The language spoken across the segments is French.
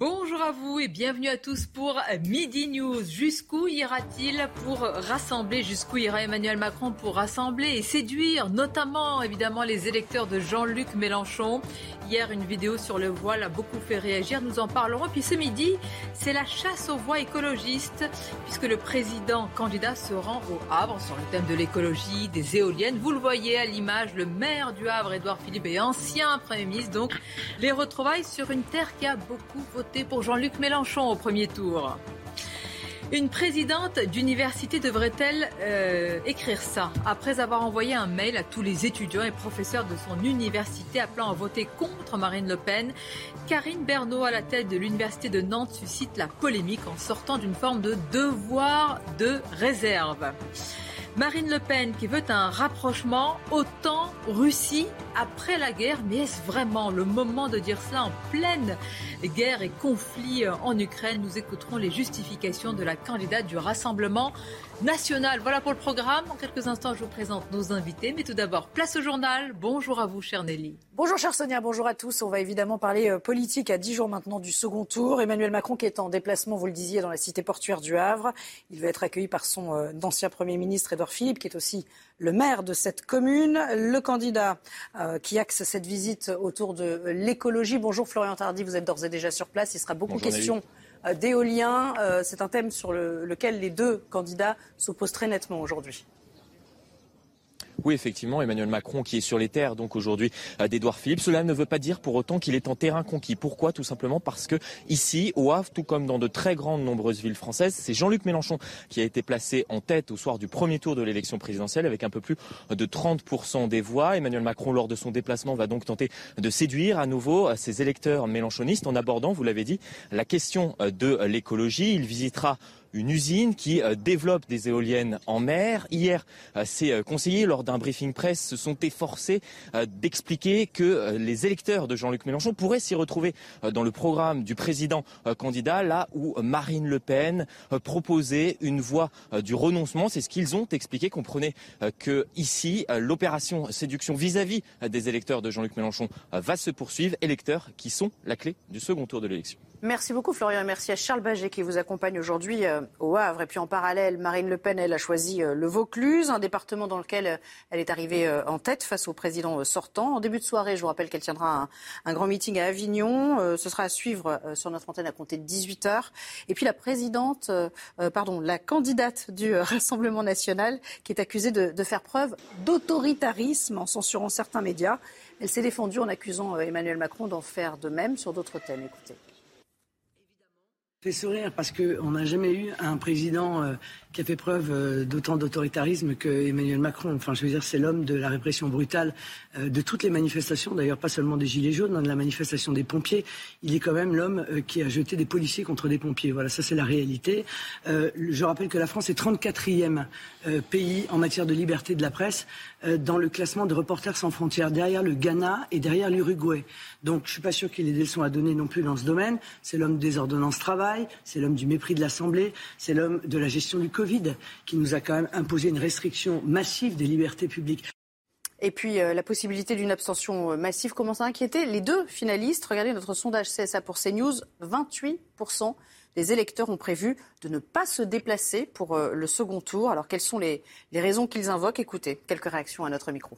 Bonjour à vous et bienvenue à tous pour Midi News. Jusqu'où ira-t-il pour rassembler Jusqu'où ira Emmanuel Macron pour rassembler et séduire notamment évidemment les électeurs de Jean-Luc Mélenchon? Hier, une vidéo sur le voile a beaucoup fait réagir. Nous en parlerons. Puis ce midi, c'est la chasse aux voix écologistes, puisque le président candidat se rend au Havre sur le thème de l'écologie, des éoliennes. Vous le voyez à l'image, le maire du Havre, Édouard Philippe, et ancien Premier ministre. Donc, les retrouvailles sur une terre qui a beaucoup voté pour Jean-Luc Mélenchon au premier tour. Une présidente d'université devrait-elle euh, écrire ça Après avoir envoyé un mail à tous les étudiants et professeurs de son université appelant à voter contre Marine Le Pen, Karine Bernot à la tête de l'université de Nantes suscite la polémique en sortant d'une forme de devoir de réserve. Marine Le Pen qui veut un rapprochement autant Russie après la guerre. Mais est-ce vraiment le moment de dire cela en pleine guerre et conflit en Ukraine Nous écouterons les justifications de la candidate du Rassemblement national. Voilà pour le programme. En quelques instants, je vous présente nos invités. Mais tout d'abord, place au journal. Bonjour à vous, chère Nelly. Bonjour, chère Sonia. Bonjour à tous. On va évidemment parler euh, politique à dix jours maintenant du second tour. Emmanuel Macron qui est en déplacement, vous le disiez, dans la cité portuaire du Havre. Il va être accueilli par son euh, ancien Premier ministre Edouard Philippe, qui est aussi le maire de cette commune. Le candidat euh, qui axe cette visite autour de l'écologie. Bonjour Florian Tardy, vous êtes d'ores et déjà sur place. Il sera beaucoup question euh, d'éolien. Euh, c'est un thème sur lequel les deux candidats s'opposent très nettement aujourd'hui. Oui, effectivement, Emmanuel Macron qui est sur les terres donc aujourd'hui euh, d'Edouard Philippe. Cela ne veut pas dire pour autant qu'il est en terrain conquis. Pourquoi? Tout simplement parce que ici, au Havre, tout comme dans de très grandes nombreuses villes françaises, c'est Jean-Luc Mélenchon qui a été placé en tête au soir du premier tour de l'élection présidentielle avec un peu plus de 30% des voix. Emmanuel Macron, lors de son déplacement, va donc tenter de séduire à nouveau euh, ses électeurs mélenchonistes en abordant, vous l'avez dit, la question euh, de l'écologie. Il visitera une usine qui euh, développe des éoliennes en mer. Hier, ces euh, conseillers, lors d'un briefing presse, se sont efforcés euh, d'expliquer que les électeurs de Jean-Luc Mélenchon pourraient s'y retrouver dans le programme du président candidat, là où Marine Le Pen proposait une voie du renoncement. C'est ce qu'ils ont expliqué. Comprenez que ici, l'opération séduction vis-à-vis des électeurs de Jean-Luc Mélenchon va se poursuivre. Électeurs qui sont la clé du second tour de l'élection. Merci beaucoup Florian et merci à Charles Baget qui vous accompagne aujourd'hui euh, au Havre. Et puis en parallèle, Marine Le Pen, elle a choisi euh, le Vaucluse, un département dans lequel euh, elle est arrivée en tête face au président sortant. En début de soirée, je vous rappelle qu'elle tiendra un, grand meeting à Avignon. Ce sera à suivre sur notre antenne à compter de 18h. Et puis la présidente, pardon, la candidate du Rassemblement national qui est accusée de, de faire preuve d'autoritarisme en censurant certains médias. Elle s'est défendue en accusant Emmanuel Macron d'en faire de même sur d'autres thèmes. Écoutez fait sourire parce qu'on n'a jamais eu un président euh, qui a fait preuve euh, d'autant d'autoritarisme que Emmanuel Macron. Enfin, je veux dire, c'est l'homme de la répression brutale euh, de toutes les manifestations, d'ailleurs pas seulement des Gilets jaunes, de la manifestation des pompiers. Il est quand même l'homme qui a jeté des policiers contre des pompiers. Voilà, ça c'est la réalité. je rappelle que la France est 34e pays en matière de liberté de la presse dans le classement de Reporters sans frontières, derrière le Ghana et derrière l'Uruguay. Donc je suis pas sûr qu'il ait des leçons à donner non plus dans ce domaine. C'est l'homme des ordonnances travail, c'est l'homme du mépris de l'Assemblée, c'est l'homme de la gestion du Covid qui nous a quand même imposé une restriction massive des libertés publiques. Et puis euh, la possibilité d'une abstention euh, massive commence à inquiéter les deux finalistes. Regardez notre sondage CSA pour CNews, 28% des électeurs ont prévu de ne pas se déplacer pour euh, le second tour. Alors quelles sont les, les raisons qu'ils invoquent? Écoutez, quelques réactions à notre micro.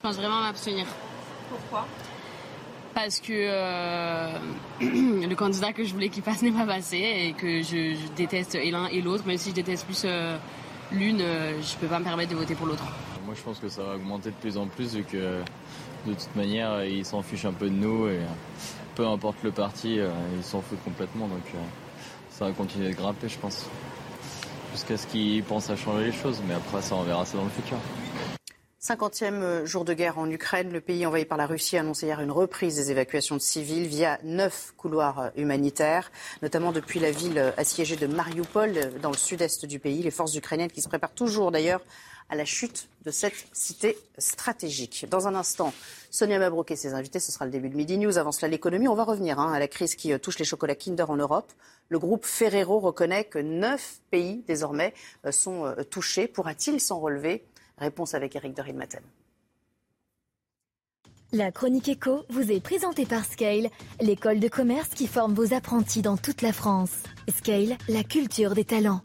Je pense vraiment m'abstenir. Pourquoi? Parce que euh, le candidat que je voulais qu'il passe n'est pas passé et que je, déteste l'un et l'autre, même si je déteste plus euh, l'une, euh, je peux pas me permettre de voter pour l'autre. Moi je pense que ça va augmenter de plus en plus vu que de toute manière ils s'en fichent un peu de nous et peu importe le parti, ils s'en foutent complètement donc ça va continuer de grimper je pense. Jusqu'à ce qu'ils pensent à changer les choses, mais après ça on verra ça dans le futur. 50e jour de guerre en Ukraine. Le pays envahi par la Russie a annoncé hier une reprise des évacuations de civils via neuf couloirs humanitaires, notamment depuis la ville assiégée de Mariupol, dans le sud-est du pays. Les forces ukrainiennes qui se préparent toujours d'ailleurs à la chute de cette cité stratégique. Dans un instant, Sonia Mabrouk et ses invités, ce sera le début de Midi News. Avant cela, l'économie. On va revenir hein, à la crise qui touche les chocolats Kinder en Europe. Le groupe Ferrero reconnaît que neuf pays désormais euh, sont euh, touchés. Pourra-t-il s'en relever Réponse avec Eric de La chronique éco vous est présentée par Scale, l'école de commerce qui forme vos apprentis dans toute la France. Scale, la culture des talents.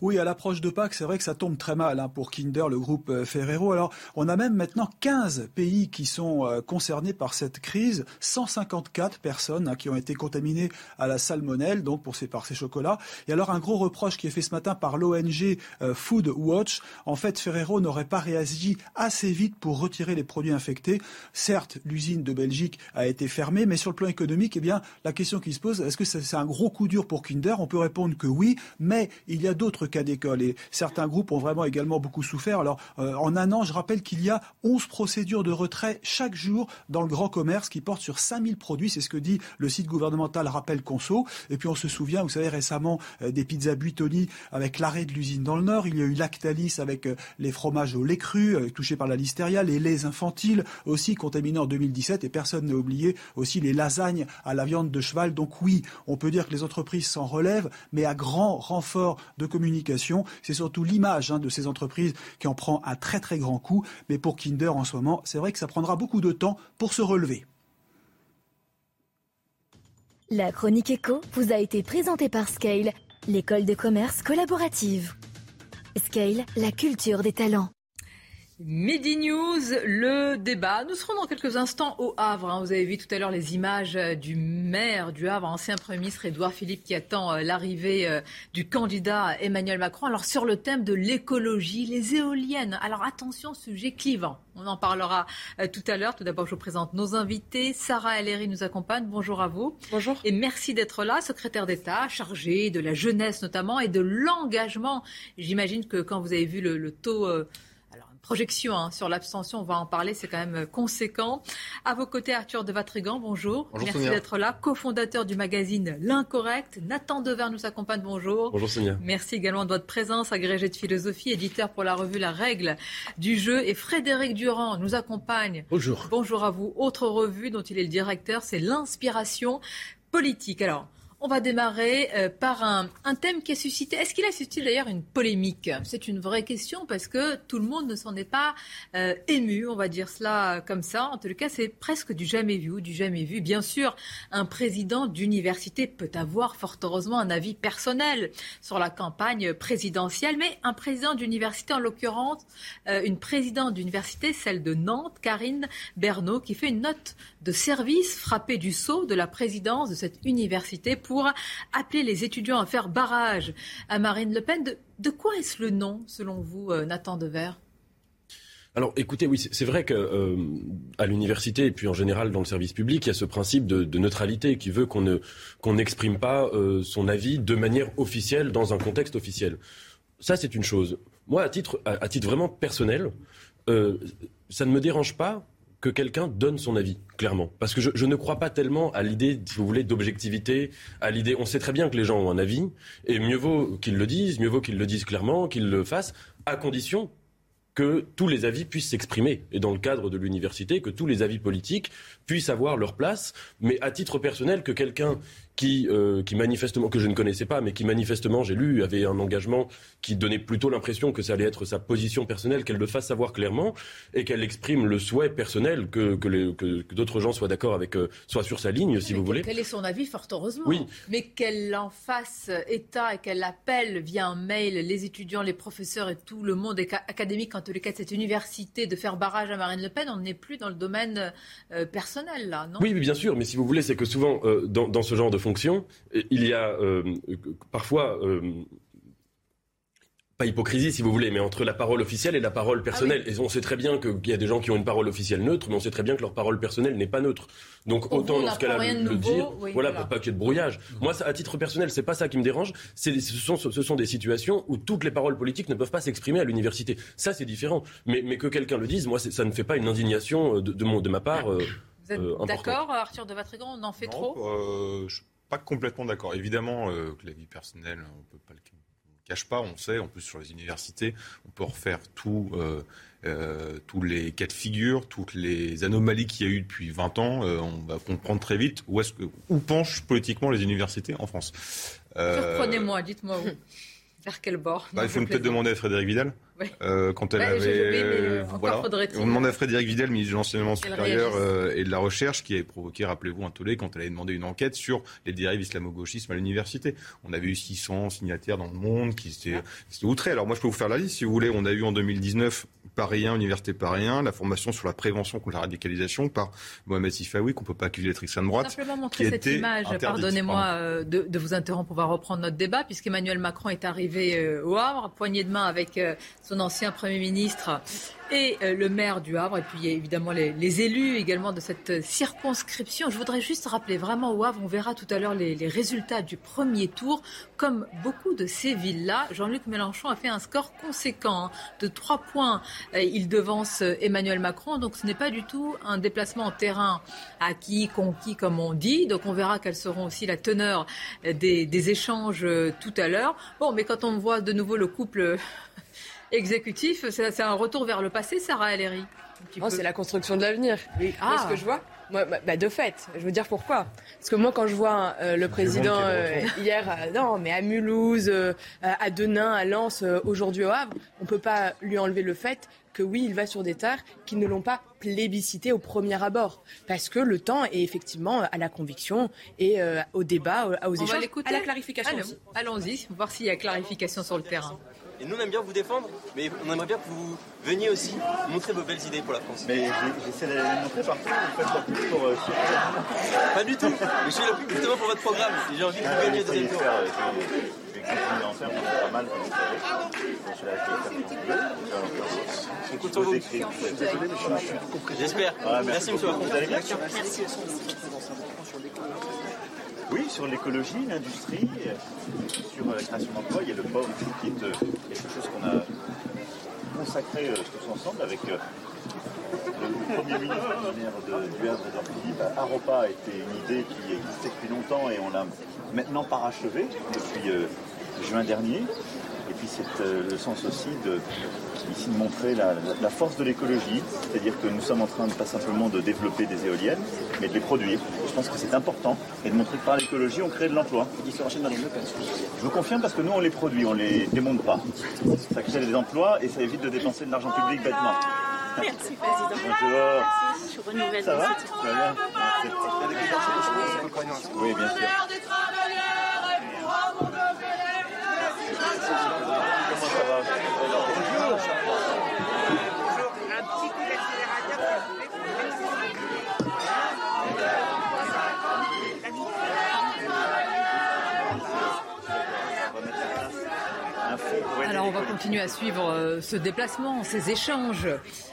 Oui, à l'approche de Pâques, c'est vrai que ça tombe très mal hein, pour Kinder, le groupe euh, Ferrero. Alors, on a même maintenant 15 pays qui sont euh, concernés par cette crise, 154 personnes hein, qui ont été contaminées à la salmonelle, donc pour ces, par ces chocolats. Et alors, un gros reproche qui est fait ce matin par l'ONG euh, Food Watch, en fait, Ferrero n'aurait pas réagi assez vite pour retirer les produits infectés. Certes, l'usine de Belgique a été fermée, mais sur le plan économique, eh bien, la question qui se pose, est-ce que c'est un gros coup dur pour Kinder? On peut répondre que oui, mais il y a d'autres cas d'école. Et certains groupes ont vraiment également beaucoup souffert. Alors, euh, en un an, je rappelle qu'il y a 11 procédures de retrait chaque jour dans le grand commerce qui portent sur 5000 produits. C'est ce que dit le site gouvernemental Rappel Conso. Et puis, on se souvient, vous savez, récemment, euh, des pizzas Buitoni avec l'arrêt de l'usine dans le Nord. Il y a eu Lactalis avec euh, les fromages au lait cru, touchés par la listeria, les laits infantiles aussi contaminés en 2017. Et personne n'a oublié aussi les lasagnes à la viande de cheval. Donc oui, on peut dire que les entreprises s'en relèvent, mais à grand renfort de communication c'est surtout l'image hein, de ces entreprises qui en prend un très très grand coup. Mais pour Kinder en ce moment, c'est vrai que ça prendra beaucoup de temps pour se relever. La chronique éco vous a été présentée par Scale, l'école de commerce collaborative. Scale, la culture des talents. Midi News, le débat. Nous serons dans quelques instants au Havre. Hein. Vous avez vu tout à l'heure les images euh, du maire du Havre, ancien Premier ministre Édouard Philippe, qui attend euh, l'arrivée euh, du candidat Emmanuel Macron. Alors sur le thème de l'écologie, les éoliennes. Alors attention, sujet clivant. On en parlera tout à l'heure. Tout d'abord, je vous présente nos invités. Sarah Ellery nous accompagne. Bonjour à vous. Bonjour. Et merci d'être là, secrétaire d'État, chargé de la jeunesse notamment et de l'engagement. J'imagine que quand vous avez vu le, taux projection hein, sur l'abstention, on va en parler, c'est quand même euh, conséquent. À vos côtés, Arthur de Vatrigan, bonjour. bonjour Merci d'être là. Cofondateur du magazine L'Incorrect. Nathan Dever nous accompagne, bonjour. Bonjour Sonia. Merci également de votre présence, agrégé de philosophie, éditeur pour la revue La Règle du jeu. Et Frédéric Durand nous accompagne. Bonjour. Bonjour à vous. Autre revue dont il est le directeur, c'est L'Inspiration politique. Alors, on va démarrer euh, par un, thème qui a suscité. Est-ce qu'il a suscité d'ailleurs une polémique? C'est une vraie question parce que tout le monde ne s'en est pas euh, ému, on va dire cela comme ça. En tout cas, c'est presque du jamais vu du jamais vu. Bien sûr, un président d'université peut avoir fort heureusement un avis personnel sur la campagne présidentielle, mais un président d'université, en l'occurrence, euh, une présidente d'université, celle de Nantes, Karine Bernot, qui fait une note de service frappée du sceau de la présidence de cette université appeler les étudiants à faire barrage à Marine Le Pen. De, quoi est-ce le nom, selon vous, euh, Nathan Dever alors écoutez, oui, c'est vrai qu'à euh, l'université et puis en général dans le service public, il y a ce principe de, neutralité qui veut qu'on ne qu'on n'exprime pas euh, son avis de manière officielle dans un contexte officiel. Ça, c'est une chose. Moi, à titre, à titre vraiment personnel, ça ne me dérange pas que quelqu'un donne son avis, clairement. Parce que je, ne crois pas tellement à l'idée, si vous voulez, d'objectivité, à l'idée. On sait très bien que les gens ont un avis, et mieux vaut qu'ils le disent, mieux vaut qu'ils le disent clairement, qu'ils le fassent, à condition que tous les avis puissent s'exprimer. Et dans le cadre de l'université, que tous les avis politiques puissent avoir leur place. Mais à titre personnel, que quelqu'un qui, euh, qui manifestement, que je ne connaissais pas, mais qui manifestement, j'ai lu, avait un engagement qui donnait plutôt l'impression que ça allait être sa position personnelle, qu'elle le fasse savoir clairement et qu'elle exprime le souhait personnel que, que, que, d'autres gens soient d'accord avec, euh, soient sur sa ligne, si vous voulez. Quel est son avis, fort heureusement. Oui. Mais qu'elle en fasse état et qu'elle appelle via un mail les étudiants, les professeurs et tout le monde académique, en tous les cas de cette université, de faire barrage à Marine Le Pen, on n'est plus dans le domaine euh, personnel, là, non? Oui, bien sûr, mais si vous voulez, c'est que souvent, dans, dans ce genre de fonction, il y a euh, parfois euh, pas hypocrisie si vous voulez, mais entre la parole officielle et la parole personnelle. Ah et on sait très bien qu'il y a des gens qui ont une parole officielle neutre, mais on sait très bien que leur parole personnelle n'est pas neutre. Donc autant dans ce cas-là le, dire, voilà, pour pas qu'il y ait de brouillage. Moi, à titre personnel, c'est pas ça qui me dérange. Ce sont, ce sont des situations où toutes les paroles politiques ne peuvent pas s'exprimer à l'université. Ça, c'est différent. Mais, mais que quelqu'un le dise, moi, ça ne fait pas une indignation de, de, mon, de ma part. Vous êtes d'accord, Arthur de Vatrigan On en fait trop? Pas complètement d'accord. Évidemment euh, que la vie personnelle, on peut pas le cache pas, on sait. En plus, sur les universités, on peut refaire tout, euh, euh, tous les cas de figure, toutes les anomalies qu'il y a eu depuis 20 ans. on va comprendre très vite où, est-ce que, où penchent politiquement les universités en France. Surprenez-moi, dites-moi où. Vers quel bord bah, Il faut peut-être demander à Frédéric Vidal. Euh, quand elle avait, euh, voilà. On demande à Frédéric Vidal, ministre de l'enseignement supérieur euh, et de la recherche, qui a provoqué, rappelez-vous, un tollé quand elle avait demandé une enquête sur les dérives islamo-gauchisme à l'université. On avait eu 600 signataires dans le monde qui s'étaient outrés. Alors moi, je peux vous faire la liste, si vous voulez. On a eu en 2019 Paris 1, Université Paris 1, la formation sur la prévention contre la radicalisation par Mohamed Sifawi, qu'on ne peut pas accuser d'être extrême droite. Simplement montrer cette image, pardonnez-moi de, de, vous interrompre, on va reprendre notre débat, puisqu'Emmanuel Macron est arrivé au Havre, poignée de main avec son ancien Premier ministre et euh, le maire du Havre, et puis évidemment les, élus également de cette circonscription. Je voudrais juste rappeler vraiment au Havre, on verra tout à l'heure les, résultats du premier tour. Comme beaucoup de ces villes-là, Jean-Luc Mélenchon a fait un score conséquent hein, de 3 points. Euh, il devance euh, Emmanuel Macron, donc ce n'est pas du tout un déplacement en terrain acquis, conquis, comme on dit. Donc on verra quelles seront aussi la teneur des, des échanges tout à l'heure. Bon, mais quand on voit de nouveau le couple exécutif, c'est un retour vers le passé, Sarah Ellery oh, C'est la construction de l'avenir. Oui. Ah. ce que je vois? Moi, bah, bah, de fait, je veux dire pourquoi. Parce que moi, quand je vois euh, le président euh, hier, euh, non, mais à Mulhouse, à Denain, à Lens, aujourd'hui au Havre, on ne peut pas lui enlever le fait que oui, il va sur des terres qui ne l'ont pas plébiscité au premier abord. Parce que le temps est effectivement à la conviction et au débat, aux échanges, à la clarification. Allons-y, voir s'il y a clarification sur le terrain. Et nous, on aime bien vous défendre, mais on aimerait bien que vous veniez aussi montrer vos belles idées pour la France. Mais j'essaie de les montrer partout, vous faites pas plus pour... Euh, pas du tout, mais je suis là justement pour votre programme. J'ai envie que vous gagniez au deuxième tour. Pas mal, On compte sur vous. J'espère. Merci, monsieur Macron. Merci. Oui, sur l'écologie, l'industrie, sur la création d'emplois, il y a le port qui est euh, quelque chose qu'on a consacré euh, tous ensemble avec euh, le Premier ministre du Havre bah, Aropa a été une idée qui existait depuis longtemps et on l'a maintenant parachevé depuis juin dernier. Et puis c'est le sens aussi de, ici de montrer la, force de l'écologie, c'est-à-dire que nous sommes en train de pas simplement de développer des éoliennes, mais de les produire. je pense que c'est important et de montrer que par l'écologie, on crée de l'emploi. Je vous confirme parce que nous, on les produit, on les démonte pas. Ça crée des emplois et ça évite de dépenser de l'argent public bêtement. Merci, Président. Bonjour. Je renouvelle Ça va? Oui, bien sûr. Va continuer à suivre euh, ce déplacement, ces échanges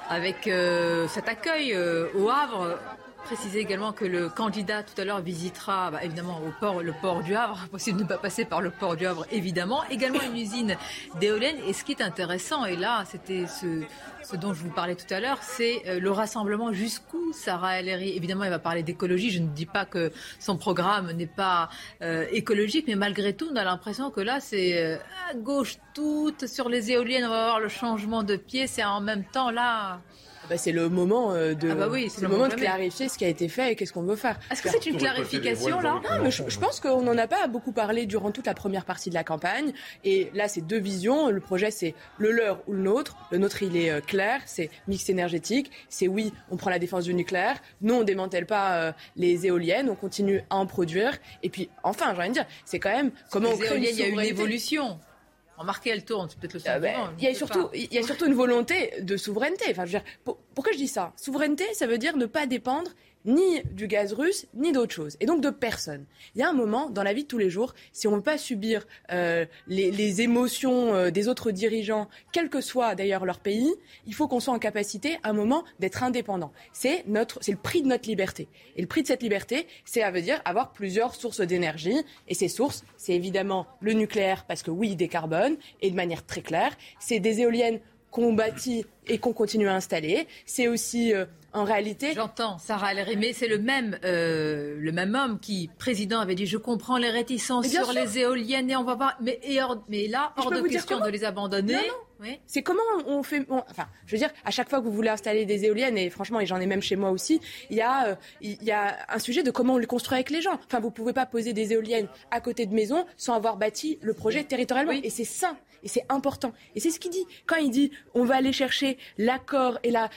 avec euh, cet accueil euh, au Havre préciser également que le candidat tout à l'heure visitera bah, évidemment au port, le port du Havre, possible de ne pas passer par le port du Havre évidemment, également une usine d'éoliennes. Et ce qui est intéressant, et là c'était ce, dont je vous parlais tout à l'heure, c'est euh, le rassemblement jusqu'où Sarah El Évidemment, elle va parler d'écologie. Je ne dis pas que son programme n'est pas euh, écologique, mais malgré tout, on a l'impression que là, c'est euh, à gauche toute sur les éoliennes. On va avoir le changement de pied. C'est en même temps là. Bah, c'est le moment euh, de, ah bah oui, le, moment de clarifier ce qui a été fait et qu'est-ce qu'on veut faire. Est-ce que c'est une clarification là Non, mais je, pense qu'on n'en a pas beaucoup parlé durant toute la première partie de la campagne. Et là, c'est deux visions. Le projet, c'est le leur ou le nôtre. Le nôtre, il est euh, clair, c'est mix énergétique. C'est oui, on prend la défense du nucléaire. Non, on démantèle pas euh, les éoliennes, on continue à en produire. Et puis, enfin, j'ai envie de dire, c'est quand même comment les on crée éoliennes, il y a une évolution. Remarquez, elle tourne, c'est peut-être le ah ben, Il y a surtout, il y a surtout une volonté de souveraineté. Enfin, je veux dire, pourquoi je dis ça? Souveraineté, ça veut dire ne pas dépendre ni du gaz russe, ni d'autre chose, et donc de personne. Il y a un moment dans la vie de tous les jours, si on ne veut pas subir euh, les, émotions euh, des autres dirigeants, quel que soit d'ailleurs leur pays, il faut qu'on soit en capacité, à un moment, d'être indépendant. C'est notre, c'est le prix de notre liberté. Et le prix de cette liberté, c'est à veut dire avoir plusieurs sources d'énergie, et ces sources, c'est évidemment le nucléaire, parce que oui, il décarbone, et de manière très claire, c'est des éoliennes qu'on bâtit et qu'on continue à installer. C'est aussi euh, en réalité. J'entends, Sarah mais c'est le même, euh, le même homme qui, président, avait dit Je comprends les réticences sur les éoliennes et on va voir. Mais, mais là, hors de question de les abandonner. C'est comment on fait. enfin, je veux dire, à chaque fois que vous voulez installer des éoliennes, et franchement, et j'en ai même chez moi aussi, il y, a, euh, il y a un sujet de comment on le construit avec les gens. Enfin, vous pouvez pas poser des éoliennes à côté de maisons sans avoir bâti le projet territorialement. Et c'est ça. Et c'est important. Et c'est ce qu'il dit. Quand il dit on va aller chercher l'accord et la,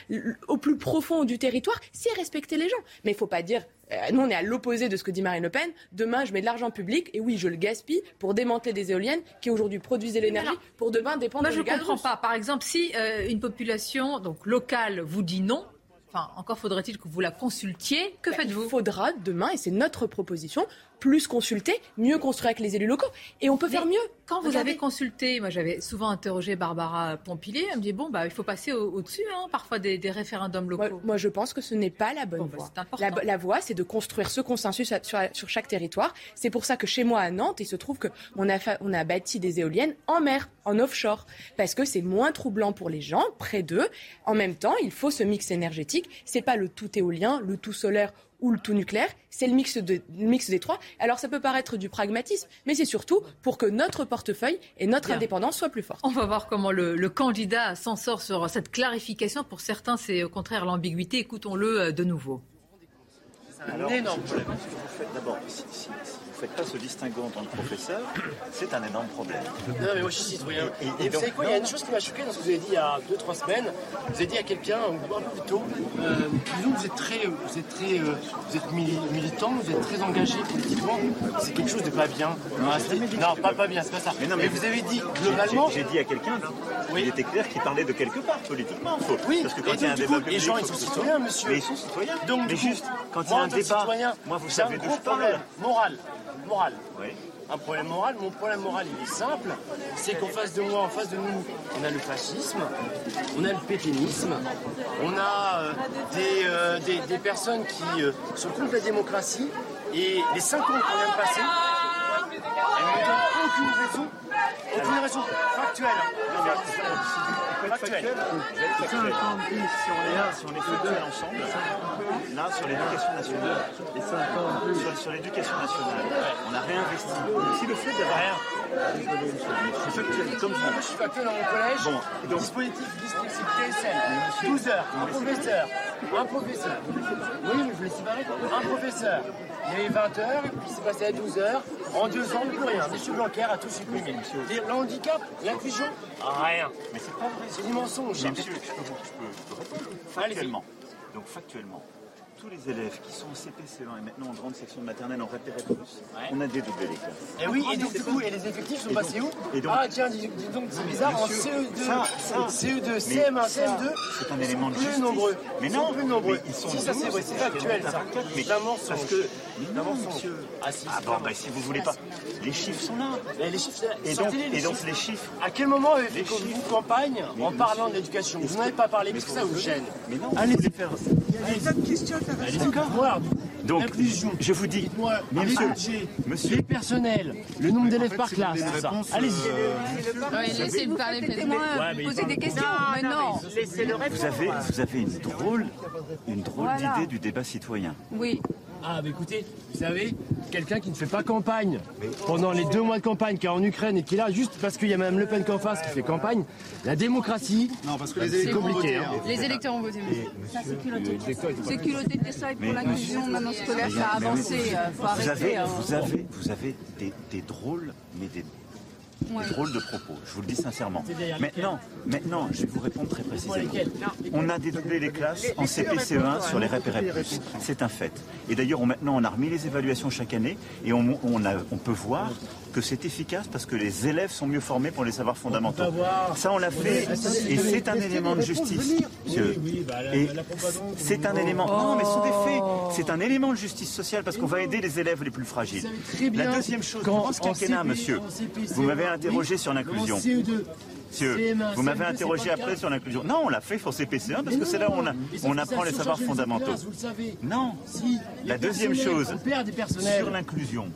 au plus profond du territoire, c'est respecter les gens. Mais il faut pas dire nous, on est à l'opposé de ce que dit Marine Le Pen. Demain, je mets de l'argent public et oui, je le gaspille pour démanteler des éoliennes qui aujourd'hui produisent l'énergie pour demain dépendre Moi, je ne comprends pas. Par exemple, si euh, une population donc locale vous dit non, Enfin, encore faudrait-il que vous la consultiez. Que bah, faites-vous? Il faudra demain, et c'est notre proposition, plus consulter, mieux construire avec les élus locaux. Et on peut faire mieux. Quand vous avez consulté, moi j'avais souvent interrogé Barbara Pompilier, elle me dit bon, bah, il faut passer au-dessus, hein, parfois des, référendums locaux. Moi, je pense que ce n'est pas la bonne bah, voie. la, voie, c'est de construire ce consensus sur, sur chaque territoire. C'est pour ça que chez moi à Nantes, il se trouve qu'on a, on a bâti des éoliennes en mer, en offshore, parce que c'est moins troublant pour les gens, près d'eux. En même temps, il faut ce mix énergétique. C'est pas le tout éolien, le tout solaire ou le tout nucléaire, c'est le mix, de, mix des trois. Alors ça peut paraître du pragmatisme, mais c'est surtout pour que notre portefeuille et notre indépendance soient plus forts. On va voir comment le, candidat s'en sort sur cette clarification. Pour certains, c'est au contraire l'ambiguïté. Écoutons-le euh, de nouveau. C'est un énorme problème. D'abord, ne faites pas ce distinguo en tant que professeur, c'est un énorme problème. Non, mais moi je suis citoyen. Et, vous savez quoi, il y a une chose qui m'a choqué dans ce que vous avez dit il y a 2-3 semaines. Vous avez dit à quelqu'un, un peu plus tôt, euh, disons que vous êtes très, vous êtes très, euh, vous êtes militant, vous êtes très engagé politiquement. C'est quelque chose de pas bien. Non, pas, pas bien, c'est pas ça. Mais, non, mais, vous avez dit globalement. J'ai dit à quelqu'un, oui. il était clair qu'il parlait de quelque part politiquement. Faut, oui, parce que quand il y a un débat public, les gens ils sont citoyens, monsieur. Mais ils sont citoyens. Donc, mais juste, quand il y a un débat, moi vous savez de je parle. Moral moral. Un problème moral. Mon problème moral, il est simple. C'est qu'en face de moi, en face de nous, on a le fascisme, on a le pétainisme, on a euh, euh, des, des, personnes qui euh, sont contre la démocratie. Et les cinq ans qu'on vient de passer, elles donnent aucune raison, aucune raison factuelle. Factuelle. Si on est là, si on est factuel ensemble, là, sur l'éducation nationale, sur, sur l'éducation nationale, on a réinvesti. Si le fait d'avoir rien, je suis factuel, comme vous. Je suis factuel dans mon collège. Bon, donc, dispositif dyslexique TSL, 12 heures, un professeur, un professeur. Oui, je voulais séparer. Un professeur. Il y avait 20 heures, puis c'est passé à 12 heures. En deux ans, plus rien. M. Blanquer a tout supprimé. Le handicap, l'inclusion, rien. Mais c'est pas vrai. C'est du mensonge. Mais monsieur, je peux, je peux, factuellement. Donc factuellement, tous les élèves qui sont en CPC1 et maintenant en grande section de maternelle en repéré plus, on a dédoublé les classes. Et eh oui, et donc du coup, et les effectifs sont passés où Ah tiens, dis, donc, c'est bizarre, en CE2, CE2, CM1, CM2, c'est un élément de plus justice. nombreux. Mais non, plus nombreux. ils sont si ça c'est vrai, c'est factuel, ça. Mais. Parce que, non, monsieur. Ah, si, ah bon, bah, si vous voulez pas, les chiffres sont là. Mais les chiffres, et donc, et donc les chiffres. À quel moment avez fait vous campagne en parlant de l'éducation Vous n'avez pas parlé parce que ça vous gêne. Mais non, allez faire. Il y a une autre question. Allez, d'accord. Donc, je vous dis, mais monsieur, monsieur, les personnels, le nombre d'élèves par classe, allez-y. Oui, laissez-moi parler, poser des questions. Mais non. Vous avez, vous avez une drôle, une drôle d'idée du débat citoyen. Oui. Ah, bah écoutez, vous savez, quelqu'un qui ne fait pas campagne pendant les deux mois de campagne qui est en Ukraine et qui est là juste parce qu'il y a Mme Le Pen qu'en face qui fait campagne, la démocratie. Non, parce que les électeurs ont voté. Hein. Les électeurs ont voté. Ça, c'est culotté. C'est culotté de ça et pour l'inclusion maintenant scolaire, ça a avancé. Euh, faut vous arrêter. Avez, hein. vous avez, vous avez des, des drôles, mais des Drôle de propos, je vous le dis sincèrement. Maintenant, maintenant, je vais vous répondre très précisément. On a dédoublé les classes en CPCE1 sur les repérés plus. C'est un fait. Et d'ailleurs, maintenant, on a remis les évaluations chaque année et on, on peut voir que c'est efficace parce que les élèves sont mieux formés pour les savoirs fondamentaux. Ça, on l'a fait et c'est un élément de justice. Et c'est un élément. Non, mais ce sont des faits. C'est un élément de justice sociale parce qu'on va aider les élèves les plus fragiles. La deuxième chose, quand ce quinquennat, monsieur, vous m'avez interrogé sur l'inclusion. Monsieur, vous m'avez interrogé après sur l'inclusion. Non, on l'a fait pour CPC1 parce que c'est là où on, a, on apprend les savoirs fondamentaux. Non. La deuxième chose, sur l'inclusion,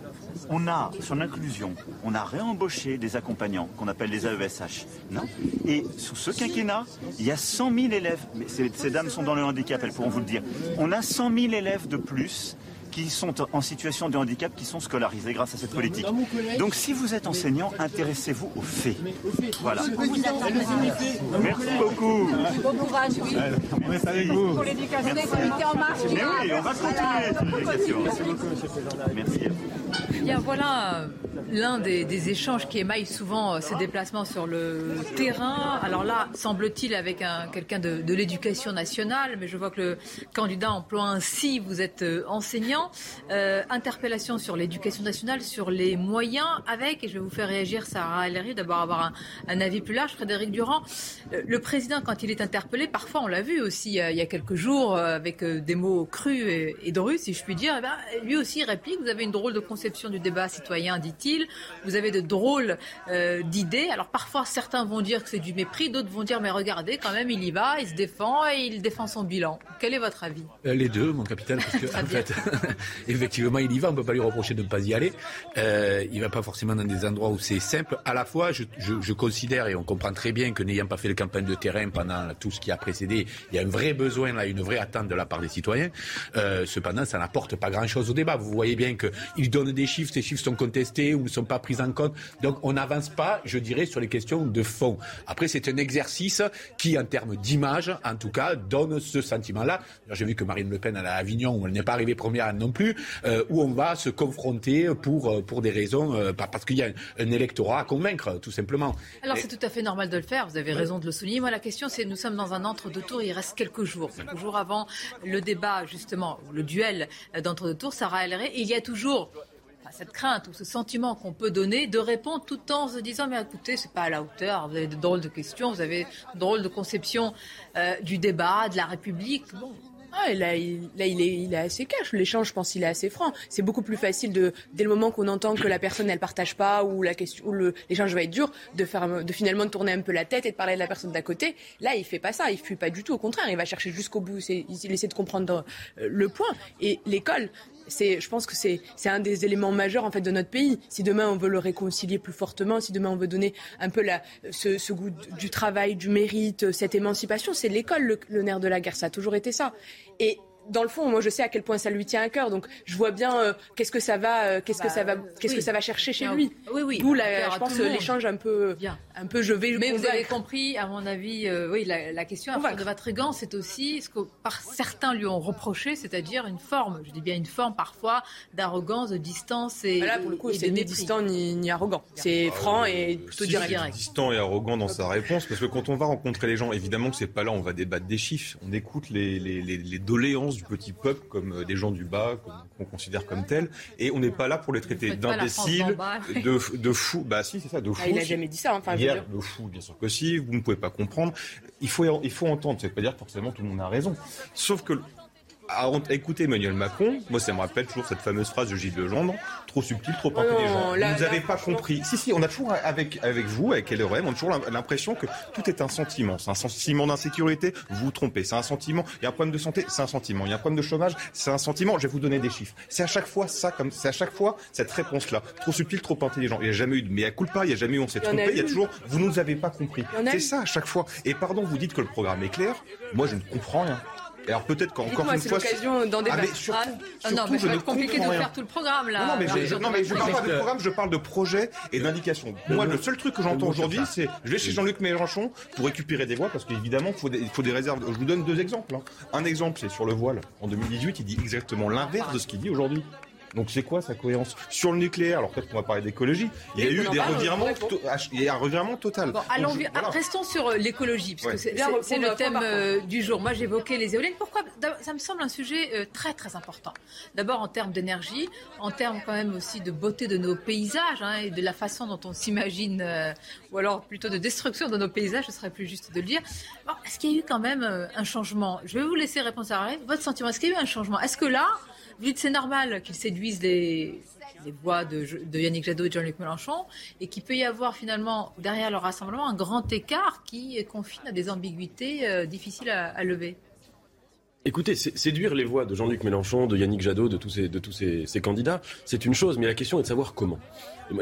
on a, sur l'inclusion, on a réembauché des accompagnants qu'on appelle les AESH. Non Et sous ce quinquennat, il y a 100 000 élèves, mais ces, ces dames sont dans le handicap, elles pourront vous le dire. On a 100 000 élèves de plus qui sont en situation de handicap qui sont scolarisés grâce à cette politique. Donc si vous êtes enseignant, intéressez-vous aux faits. Voilà. Merci beaucoup. Bon courage, oui. On reste avec vous. Pour l'éducation, en marche. Mais oui, on va continuer. Merci beaucoup. Merci. Bien, voilà euh, l'un des, échanges qui émaille souvent euh, ces déplacements sur le terrain. Alors là, semble-t-il avec un- quelqu'un de, l'éducation nationale, mais je vois que le candidat emploie ainsi, vous êtes euh, enseignant. Interpellation sur l'éducation nationale, sur les moyens avec, et je vais vous faire réagir, Sarah Ellery, d'abord avoir un, un avis plus large. Frédéric Durand, le président, quand il est interpellé, parfois on l'a vu aussi il y a quelques jours, avec des mots crus et, et drus, si je puis dire, eh ben, lui aussi réplique, vous avez une drôle de conception du débat citoyen, dit-il, vous avez de drôles euh, d'idées. Alors parfois certains vont dire que c'est du mépris, d'autres vont dire mais regardez quand même il y va, il se défend et il défend son bilan. Quel est votre avis? Euh, Les deux, mon capitaine, parce que en fait, effectivement, il y va. On peut pas lui reprocher de ne pas y aller. Euh, il va pas forcément dans des endroits où c'est simple. À la fois, je, je, je considère et on comprend très bien que n'ayant pas fait de campagne de terrain pendant tout ce qui a précédé, il y a un vrai besoin là, une vraie attente de la part des citoyens. Cependant, ça n'apporte pas grand-chose au débat. Vous voyez bien qu'il donne des chiffres, ces chiffres sont contestés ou ne sont pas pris en compte. Donc, on n'avance pas, je dirais, sur les questions de fond. Après, c'est un exercice qui, en termes d'image, en tout cas, donne ce sentiment-là. J'ai vu que Marine Le Pen elle à Avignon, où elle n'est pas arrivée première non plus, euh, où on va se confronter pour, euh, pour des raisons, euh, parce qu'il y a un, un électorat à convaincre, tout simplement. Alors c'est tout à fait normal de le faire, vous avez raison de le souligner. Moi la question c'est nous sommes dans un entre-deux tours, il reste quelques jours. Quelques jours avant le débat justement, le duel euh, d'entre-deux tours, Sarah Ellery, il y a toujours cette crainte ou ce sentiment qu'on peut donner de répondre tout en se disant mais écoutez c'est pas à la hauteur, vous avez de drôles de questions, vous avez de drôles de conceptions euh, du débat, de la République. Bon, Ah, là, il, est, il est assez cash. L'échange, je pense, il est assez franc. C'est beaucoup plus facile de, dès le moment qu'on entend que la personne, elle partage pas ou la question, ou l'échange va être dur, de faire, de finalement tourner un peu la tête et de parler de la personne d'à côté. Là, il fait pas ça. Il fuit pas du tout. Au contraire, il va chercher jusqu'au bout. Il essaie de comprendre euh, le point. Et l'école, c'est, je pense que c'est, un des éléments majeurs en fait de notre pays. Si demain on veut le réconcilier plus fortement, si demain on veut donner un peu la, ce, goût du travail, du mérite, cette émancipation, c'est l'école le, le nerf de la guerre. Ça a toujours été ça. Et dans le fond, moi, je sais à quel point ça lui tient à cœur. Donc, je vois bien euh, qu'est-ce que ça va, euh, qu'est-ce que ça va, qu'est-ce oui. que ça va chercher chez lui. oui, oui, D'où je pense l'échange un peu, un peu, je vais. Mais vous avez compris, à mon avis, euh, oui, la, la question à de Vatrigan, c'est aussi ce que par certains lui ont reproché, c'est-à-dire une forme, je dis bien une forme parfois d'arrogance, de distance et, Bah là, pour le coup, c'est de ni distant ni, ni arrogant. C'est franc et plutôt Si, direct. c'est distant et arrogant dans sa réponse, parce que quand on va rencontrer les gens, évidemment que c'est pas là, on va débattre des chiffres. On écoute les, les, les, les doléances du petit peuple, comme euh, des gens du bas, qu'on considère comme tels, et on n'est pas là pour les traiter d'imbéciles, de, de fous. Bah si, c'est ça, de fous. Ah, il a jamais dit ça. Enfin, je veux Hier, dire. de fou, bien sûr que si, vous ne pouvez pas comprendre. Il faut, il faut entendre, ça ne veut pas dire que forcément tout le monde a raison. Sauf que, à, écouter Emmanuel Macron, moi ça me rappelle toujours cette fameuse phrase de Gilles Legendre, trop subtil, trop intelligent. Vous n'avez pas compris. Si, si, on a toujours, avec, avec vous, avec LRM, on a toujours l'impression que tout est un sentiment. C'est un sentiment d'insécurité, vous vous trompez. C'est un sentiment, il y a un problème de santé, c'est un sentiment. Il y a un problème de chômage, c'est un sentiment. Je vais vous donner des chiffres. C'est à chaque fois ça, comme, c'est à chaque fois cette réponse-là. Trop subtil, trop intelligent. Il n'y a jamais eu de mais à culpa, il n'y a jamais eu on s'est trompé, il y a toujours vous nous avez pas compris. C'est ça à chaque fois. Et pardon, vous dites que le programme est clair. Moi, je ne comprends rien. Et alors peut-être qu'encore une c'est fois. l'occasion d'en Ah, débattre. mais surtout, Ah, non, mais je ça va être compliqué de rien. faire tout le programme là. Non, non, mais, je, je non, mais je te parle pas de programme, je parle de projet et d'indication. Moi, le seul truc que j'entends aujourd'hui, c'est je vais chez Jean-Luc Mélenchon pour récupérer des voix parce qu'évidemment, il faut, des- il faut des réserves. Je vous donne deux exemples. hein. Un exemple, c'est sur le voile. En 2018, il dit exactement l'inverse de ce qu'il dit aujourd'hui. Donc c'est quoi sa cohérence Sur le nucléaire, alors peut-être qu'on va parler d'écologie, il y a eu des revirements, ah, il y a un revirement total. Bon, Donc, allons, je- voilà. restons sur euh, l'écologie, parce Ouais. que c'est le thème euh, du jour. Moi, j'évoquais les éoliennes. Pourquoi? Ça me semble un sujet euh, très, très important. D'abord, en termes d'énergie, en termes quand même aussi de beauté de nos paysages hein, et de la façon dont on s'imagine, euh, ou alors plutôt de destruction de nos paysages, ce serait plus juste de le dire. Bon, Est-ce qu'il y a eu quand même un changement? Je vais vous laisser répondre à la Votre sentiment, est-ce qu'il y a eu un changement? Est-ce que là, vous dites c'est normal qu'ils séduisent les, les voix de, de Yannick Jadot et de Jean-Luc Mélenchon, et qu'il peut y avoir finalement derrière leur rassemblement un grand écart qui confine à des ambiguïtés euh, difficiles à, à lever. Écoutez, sé- séduire les voix de Jean-Luc Mélenchon, de Yannick Jadot, de tous ces, de tous ces, ces candidats, c'est une chose, mais la question est de savoir comment.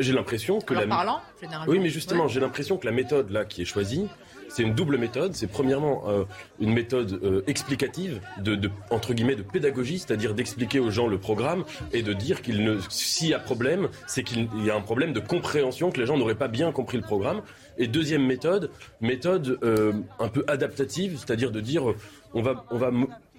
J'ai l'impression que En la... parlant, généralement. Oui, mais justement, Ouais. j'ai l'impression que la méthode là qui est choisie, c'est une double méthode. C'est premièrement euh, une méthode euh, explicative, de, de, entre guillemets, de pédagogie, c'est-à-dire d'expliquer aux gens le programme et de dire qu'il ne, s'il y a problème, c'est qu'il y a un problème de compréhension, que les gens n'auraient pas bien compris le programme. Et deuxième méthode, méthode euh, un peu adaptative, c'est-à-dire de dire, on va, on va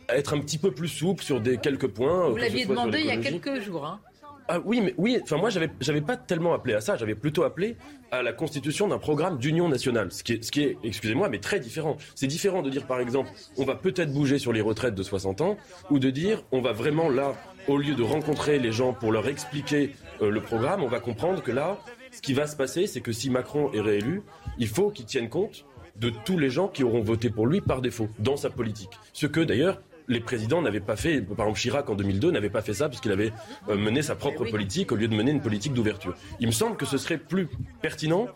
être un petit peu plus souple sur des quelques points. Vous l'aviez demandé il y a quelques jours. Hein. Ah oui, mais oui. Enfin, moi, j'avais, j'avais pas tellement appelé à ça. J'avais plutôt appelé à la constitution d'un programme d'union nationale, ce qui est, ce qui est, excusez-moi, mais très différent. C'est différent de dire, par exemple, on va peut-être bouger sur les retraites de 60 ans, ou de dire, on va vraiment là, au lieu de rencontrer les gens pour leur expliquer euh, le programme, on va comprendre que là, ce qui va se passer, c'est que si Macron est réélu, il faut qu'il tienne compte de tous les gens qui auront voté pour lui par défaut dans sa politique. Ce que d'ailleurs les présidents n'avaient pas fait, par exemple Chirac en 2002 n'avait pas fait ça parce qu'il avait euh, mené sa propre politique au lieu de mener une politique d'ouverture. Il me semble que ce serait plus pertinent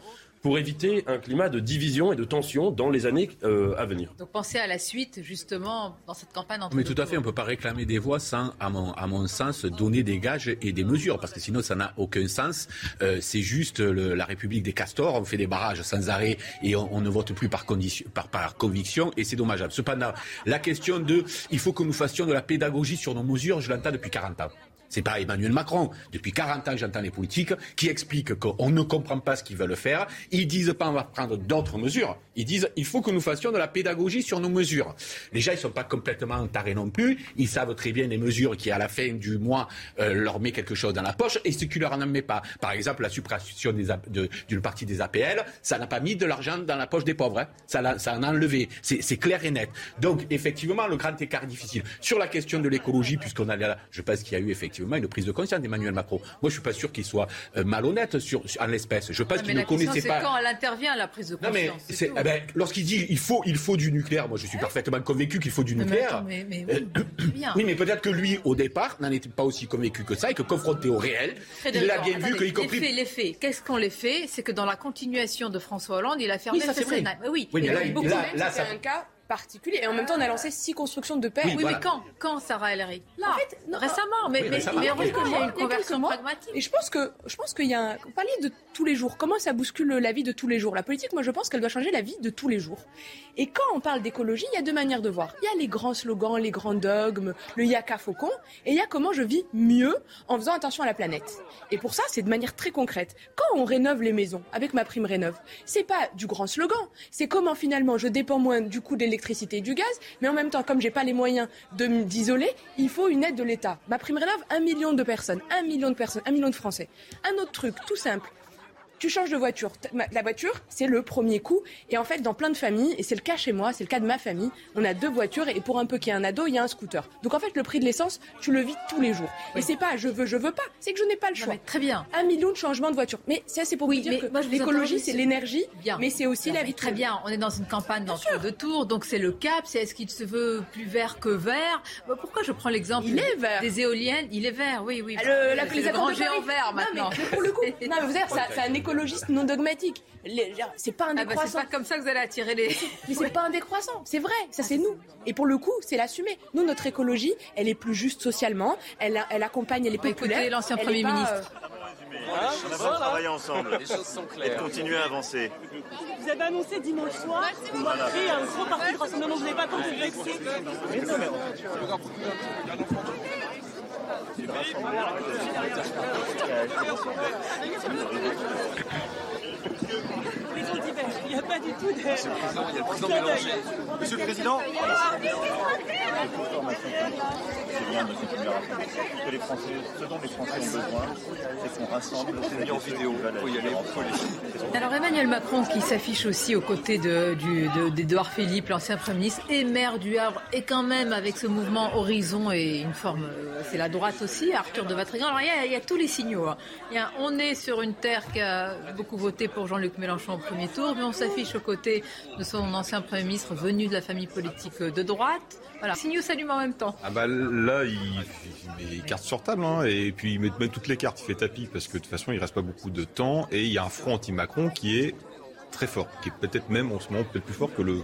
pour éviter un climat de division et de tension dans les années euh, à venir. Donc pensez à la suite, justement, dans cette campagne. Mais tout à fait, on ne peut pas réclamer des voix sans, à mon, à mon sens, donner des gages et des mesures, parce que sinon ça n'a aucun sens. Euh, c'est juste le, la République des castors, on fait des barrages sans arrêt et on, on ne vote plus par, condition, par, par conviction, et c'est dommageable. Cependant, la question de, il faut que nous fassions de la pédagogie sur nos mesures, je l'entends depuis 40 ans. C'est pas Emmanuel Macron. Depuis 40 ans j'entends les politiques qui expliquent qu'on ne comprend pas ce qu'ils veulent faire. Ils disent pas on va prendre d'autres mesures. Ils disent il faut que nous fassions de la pédagogie sur nos mesures. Les gens ils sont pas complètement tarés non plus. Ils savent très bien les mesures qui à la fin du mois euh, leur met quelque chose dans la poche et ce qui leur en met pas. Par exemple la suppression d'une partie des APL, ça n'a pas mis de l'argent dans la poche des pauvres. Hein. Ça, ça en a enlevé. C'est clair et net. Donc effectivement le grand écart difficile. Sur la question de l'écologie, puisqu'on a je pense qu'il y a eu effectivement une prise de conscience d'Emmanuel Macron. Moi, je suis pas sûr qu'il soit euh, malhonnête sur, en l'espèce. Je pense qu'il ne connaissait pas. quand elle intervient la prise de conscience. Non, mais eh ben, lorsqu'il dit il faut, il faut du nucléaire, moi je suis parfaitement convaincu qu'il faut du nucléaire. Mais, mais, oui, oui, mais peut-être que lui, au départ, n'en était pas aussi convaincu que ça et que confronté au réel, il a bien vu qu'il compris. Les faits, les faits. Qu'est-ce qu'on les fait? C'est que dans la continuation de François Hollande, il a fermé oui, ça, le Sénat. Oui, oui mais là, là, là, ça... un cas particulier. Et en même temps, on a lancé six constructions de paix. Oui, mais quand Quand, Sarah Ellery Là, en fait, récemment. Mais, mais, mais, heureusement qu'il y a une conversion pragmatique. Et je pense que, je pense qu'il y a un... Vous parliez de tous les jours. Comment ça bouscule la vie de tous les jours? La politique, moi, je pense qu'elle doit changer la vie de tous les jours. Et quand on parle d'écologie, il y a deux manières de voir. Il y a les grands slogans, les grands dogmes, le yaka faucon, et il y a comment je vis mieux en faisant attention à la planète. Et pour ça, c'est de manière très concrète. Quand on rénove les maisons avec ma prime rénove, c'est pas du grand slogan, c'est comment finalement je dépends moins du coût de l'électricité et du gaz, mais en même temps, comme j'ai pas les moyens de d'isoler, il faut une aide de l'État. Ma prime rénove, un million de personnes, un million de personnes, un million de Français. Un autre truc, tout simple tu changes de voiture. La voiture, c'est le premier coup. Et en fait, dans plein de familles, et c'est le cas chez moi, c'est le cas de ma famille, on a deux voitures et pour un peu qu'il y ait un ado, il y a un scooter. Donc en fait, le prix de l'essence, tu le vis tous les jours. Et c'est pas je veux, je veux pas, c'est que je n'ai pas le choix. très bien. Un million de changements de voiture. Mais ça, c'est pour vous dire que l'écologie, c'est l'énergie, mais c'est aussi la vie. Très bien. On est dans une campagne d'entre deux tours, donc c'est le cap. C'est est-ce qu'il se veut plus vert que vert bah, Pourquoi je prends l'exemple. Des éoliennes, il est vert, oui, oui. Le, la le grand géant vert maintenant. mais, pour le coup, non, mais vous savez, c'est un écologiste non dogmatique c'est pas un ah bah, décroissant. c'est pas comme ça que vous allez attirer les. Mais c'est pas un décroissant, c'est vrai, ça c'est nous. Et pour le coup, c'est l'assumer. Nous, notre écologie, elle est plus juste socialement, elle, elle accompagne les populaires. l'ancien Premier ministre. Euh, on a besoin travailler ensemble. Les choses sont claires. Et de continuer à avancer. Vous avez annoncé dimanche soir que vous créer un gros parti de rassemblement. Vous n'avez pas compris le c'est pas son verre il n'y a pas du tout de. Monsieur le Président, que les Français, ce dont les Français ont besoin, c'est qu'on rassemble, c'est en vidéo. Alors Emmanuel Macron qui s'affiche aussi aux côtés d'Edouard Philippe, l'ancien Premier ministre, et maire du Havre, et quand même avec ce mouvement Horizon et une forme, euh, c'est la droite aussi, Arthur de Vatrigan. Alors il y a, tous les signaux. Hein. Il y a, on est sur une terre qui a beaucoup voté pour Jean-Luc Mélenchon au premier tour, mais on s'affiche aux côtés de son ancien Premier ministre venu de la famille politique de droite. Voilà, signaux s'allument en même temps. Ah bah là, il, met les cartes sur table, hein, et puis il met même toutes les cartes, il fait tapis, parce que de toute façon, il reste pas beaucoup de temps, et il y a un front anti-Macron qui est très fort, qui est peut-être même en ce moment peut-être plus fort que le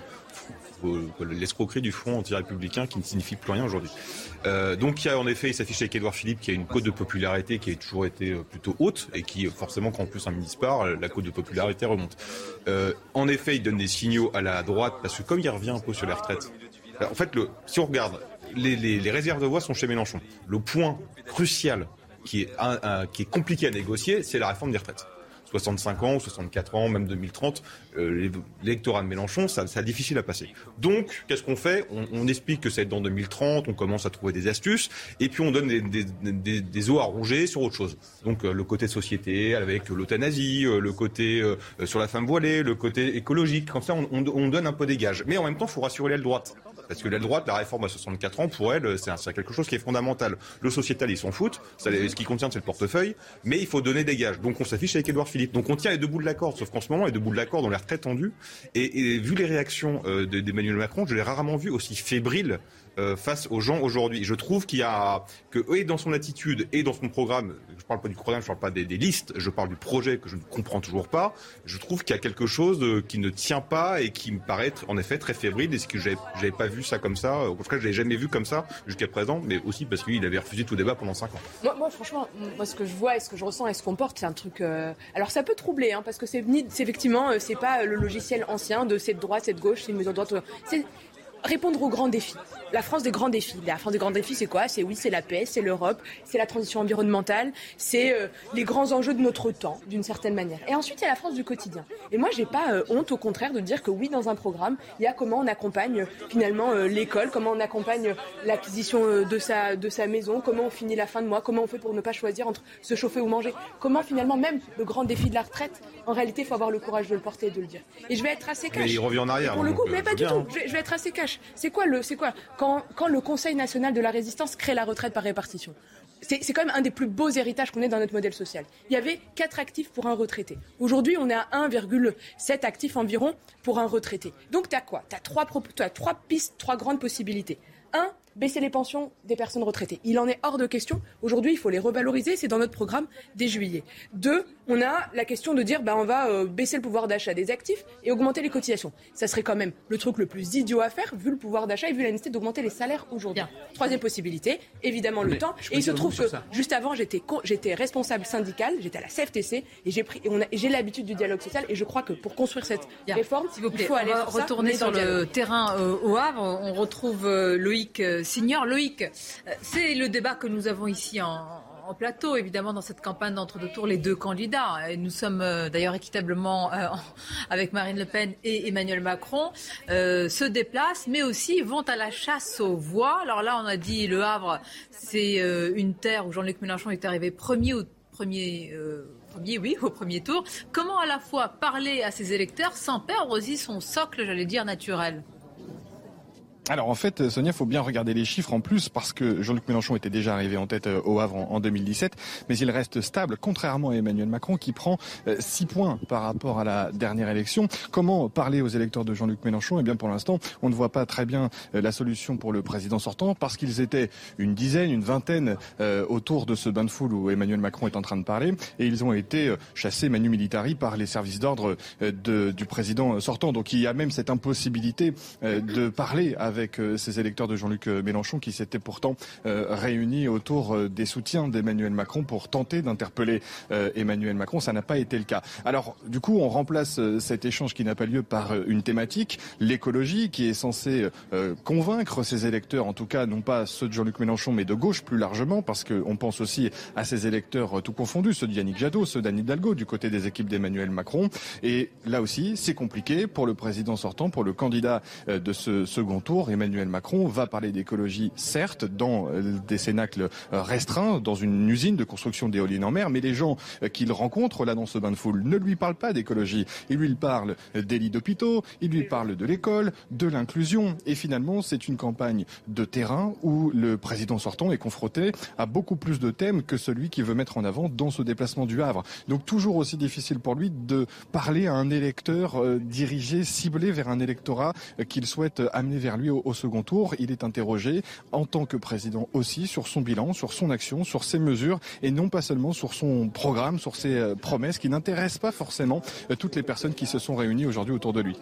l'escroquerie du front anti-républicain qui ne signifie plus rien aujourd'hui. Euh, donc il y a en effet, il s'affiche avec Édouard Philippe qui a une cote de popularité qui a toujours été euh, plutôt haute et qui forcément quand en plus un ministre part, la cote de popularité remonte. Euh, en effet, il donne des signaux à la droite parce que comme il revient un peu sur les retraites, en fait, le, si on regarde, les, les, les réserves de voix sont chez Mélenchon. Le point crucial qui est, qui est compliqué à négocier, c'est la réforme des retraites. 65 ans, 64 ans, même 2030, euh, l'électorat de Mélenchon, ça, ça difficile à passer. Donc, qu'est-ce qu'on fait? On, explique que c'est dans 2030, on commence à trouver des astuces, et puis on donne des, des, des, os à ronger sur autre chose. Donc, euh, le côté société, avec l'euthanasie, euh, le côté euh, sur la femme voilée, le côté écologique, comme ça, on, on donne un peu des gages. Mais en même temps, il faut rassurer l'aile droite. Parce que l'aile droite, la réforme à 64 ans, pour elle, c'est quelque chose qui est fondamental. Le sociétal, ils s'en foutent. Ça, ce qui contient, c'est le portefeuille. Mais il faut donner des gages. Donc on s'affiche avec Édouard Philippe. Donc on tient les deux bouts de la corde. Sauf qu'en ce moment, les deux bouts de la corde ont l'air très tendus. Et, et vu les réactions euh, d'Emmanuel Macron, je l'ai rarement vu aussi fébrile euh, face aux gens aujourd'hui. Je trouve qu'il y a que et dans son attitude et dans son programme, je parle pas du programme, je parle pas des, listes, je parle du projet que je ne comprends toujours pas. Je trouve qu'il y a quelque chose qui ne tient pas et qui me paraît en effet très fébrile. Est-ce que j'avais pas vu ça comme ça? En tout cas, je l'ai jamais vu comme ça jusqu'à présent, mais aussi parce qu'il avait refusé tout débat pendant 5 ans. Moi, franchement, moi ce que je vois et ce que je ressens et ce qu'on porte, c'est un truc. Euh... Alors ça peut troubler, hein, parce que c'est effectivement, euh, c'est pas le logiciel ancien de cette droite, cette gauche, c'est une mesure de droite. C'est répondre aux grands défis. La France des grands défis. La France des grands défis, c'est quoi? C'est oui, c'est la paix, c'est l'Europe, c'est la transition environnementale, c'est euh, les grands enjeux de notre temps, d'une certaine manière. Et ensuite, il y a la France du quotidien. Et moi, j'ai pas euh, honte, au contraire, de dire que oui, dans un programme, il y a comment on accompagne euh, finalement l'école, comment on accompagne l'acquisition de sa de sa maison, comment on finit la fin de mois, comment on fait pour ne pas choisir entre se chauffer ou manger, comment finalement même le grand défi de la retraite. En réalité, il faut avoir le courage de le porter et de le dire. Et je vais être assez cash. Mais il revient en arrière. Et pour le coup, donc, mais pas du tout. Je vais, je vais être assez cash. C'est quoi le, c'est quoi? Quand, le Conseil national de la résistance crée la retraite par répartition c'est quand même un des plus beaux héritages qu'on ait dans notre modèle social. Il y avait 4 actifs pour un retraité. Aujourd'hui, on est à 1,7 actifs environ pour un retraité. Donc, tu as quoi Tu as trois pistes, trois grandes possibilités. Un, baisser les pensions des personnes retraitées. Il en est hors de question. Aujourd'hui, il faut les revaloriser. C'est dans notre programme dès juillet. Deux, on a la question de dire, bah, on va euh, baisser le pouvoir d'achat des actifs et augmenter les cotisations. Ça serait quand même le truc le plus idiot à faire, vu le pouvoir d'achat et vu la nécessité d'augmenter les salaires aujourd'hui. Troisième possibilité, évidemment le Mais temps. Et il se trouve que juste avant, j'étais j'étais responsable syndical, j'étais à la CFTC et j'ai pris, et on a- et j'ai l'habitude du dialogue social. Et je crois que pour construire cette réforme, S'il vous plaît, il faut on aller va sur ça, retourner sur le terrain euh, au Havre. On retrouve euh, Loïc Signor. Loïc, euh, c'est le débat que nous avons ici en, plateau, évidemment, dans cette campagne d'entre-deux tours, les deux candidats. Et nous sommes euh, d'ailleurs équitablement euh, avec Marine Le Pen et Emmanuel Macron, se déplacent, mais aussi vont à la chasse aux voix. Alors là, on a dit Le Havre, c'est une terre où Jean-Luc Mélenchon est arrivé premier au premier. Premier, oui, au premier tour. Comment à la fois parler à ses électeurs sans perdre aussi son socle, j'allais dire, naturel? Alors en fait, Sonia, il faut bien regarder les chiffres en plus parce que Jean-Luc Mélenchon était déjà arrivé en tête euh, au Havre en, en 2017, mais il reste stable, contrairement à Emmanuel Macron qui prend 6 points par rapport à la dernière élection. Comment parler aux électeurs de Jean-Luc Mélenchon? Eh bien pour l'instant, on ne voit pas très bien euh, la solution pour le président sortant parce qu'ils étaient une dizaine, une vingtaine euh, autour de ce bain de foule où Emmanuel Macron est en train de parler et ils ont été euh, chassés manu militari par les services d'ordre euh, du président sortant. Donc il y a même cette impossibilité euh, de parler avec euh, ces électeurs de Jean-Luc euh, Mélenchon qui s'étaient pourtant euh, réunis autour euh, des soutiens d'Emmanuel Macron pour tenter d'interpeller euh, Emmanuel Macron. Ça n'a pas été le cas. Alors du coup, on remplace euh, cet échange qui n'a pas lieu par euh, une thématique, l'écologie, qui est censée euh, convaincre ces électeurs, en tout cas non pas ceux de Jean-Luc Mélenchon, mais de gauche plus largement, parce qu'on pense aussi à ces électeurs euh, tout confondus, ceux de Yannick Jadot, ceux d'Anne Hidalgo, du côté des équipes d'Emmanuel Macron. Et là aussi, c'est compliqué pour le président sortant, pour le candidat euh, de ce second tour. Emmanuel Macron va parler d'écologie, certes, dans euh, des cénacles euh, restreints, dans une usine de construction d'éoliennes en mer, mais les gens euh, qu'il rencontre là dans ce bain de foule ne lui parlent pas d'écologie. Ils lui parlent euh, des lits d'hôpitaux, ils lui parlent de l'école, de l'inclusion. Et finalement, c'est une campagne de terrain où le président sortant est confronté à beaucoup plus de thèmes que celui qu'il veut mettre en avant dans ce déplacement du Havre. Donc toujours aussi difficile pour lui de parler à un électeur dirigé, ciblé vers un électorat qu'il souhaite amener vers lui au, second tour, il est interrogé en tant que président aussi sur son bilan, sur son action, sur ses mesures et non pas seulement sur son programme, sur ses euh, promesses qui n'intéressent pas forcément euh, toutes les personnes qui se sont réunies aujourd'hui autour de lui.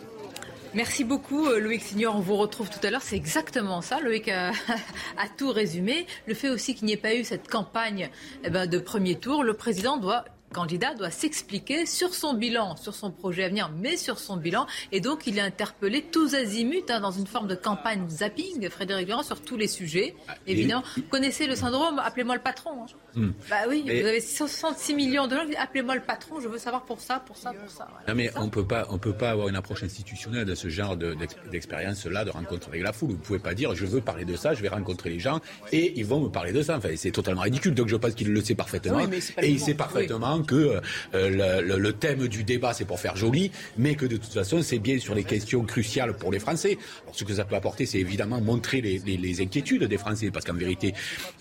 Merci beaucoup euh, Loïc Signor, on vous retrouve tout à l'heure. C'est exactement ça, Loïc a, a, tout résumé. Le fait aussi qu'il n'y ait pas eu cette campagne eh ben, de premier tour, le président doit candidat doit s'expliquer sur son bilan, sur son projet à venir, mais sur son bilan. Et donc, il est interpellé tous azimuts hein, dans une forme de campagne zapping, Frédéric Durand, sur tous les sujets. Ah, Évidemment, vous connaissez le syndrome, appelez-moi le patron. Hein. Hmm. Bah oui, vous avez 66 millions de gens, appelez-moi le patron, je veux savoir pour ça, pour ça, pour ça. Non mais on peut pas, on peut pas avoir une approche institutionnelle de ce genre d'expérience-là, de rencontre avec la foule. Vous pouvez pas dire, je veux parler de ça, je vais rencontrer les gens et ils vont me parler de ça. Enfin, c'est totalement ridicule. Donc je pense qu'il le sait parfaitement et il sait parfaitement que euh, le, le, thème du débat c'est pour faire joli, mais que de toute façon c'est bien sur les questions cruciales pour les Français. Alors ce que ça peut apporter, c'est évidemment montrer les, les, les, inquiétudes des Français, parce qu'en vérité,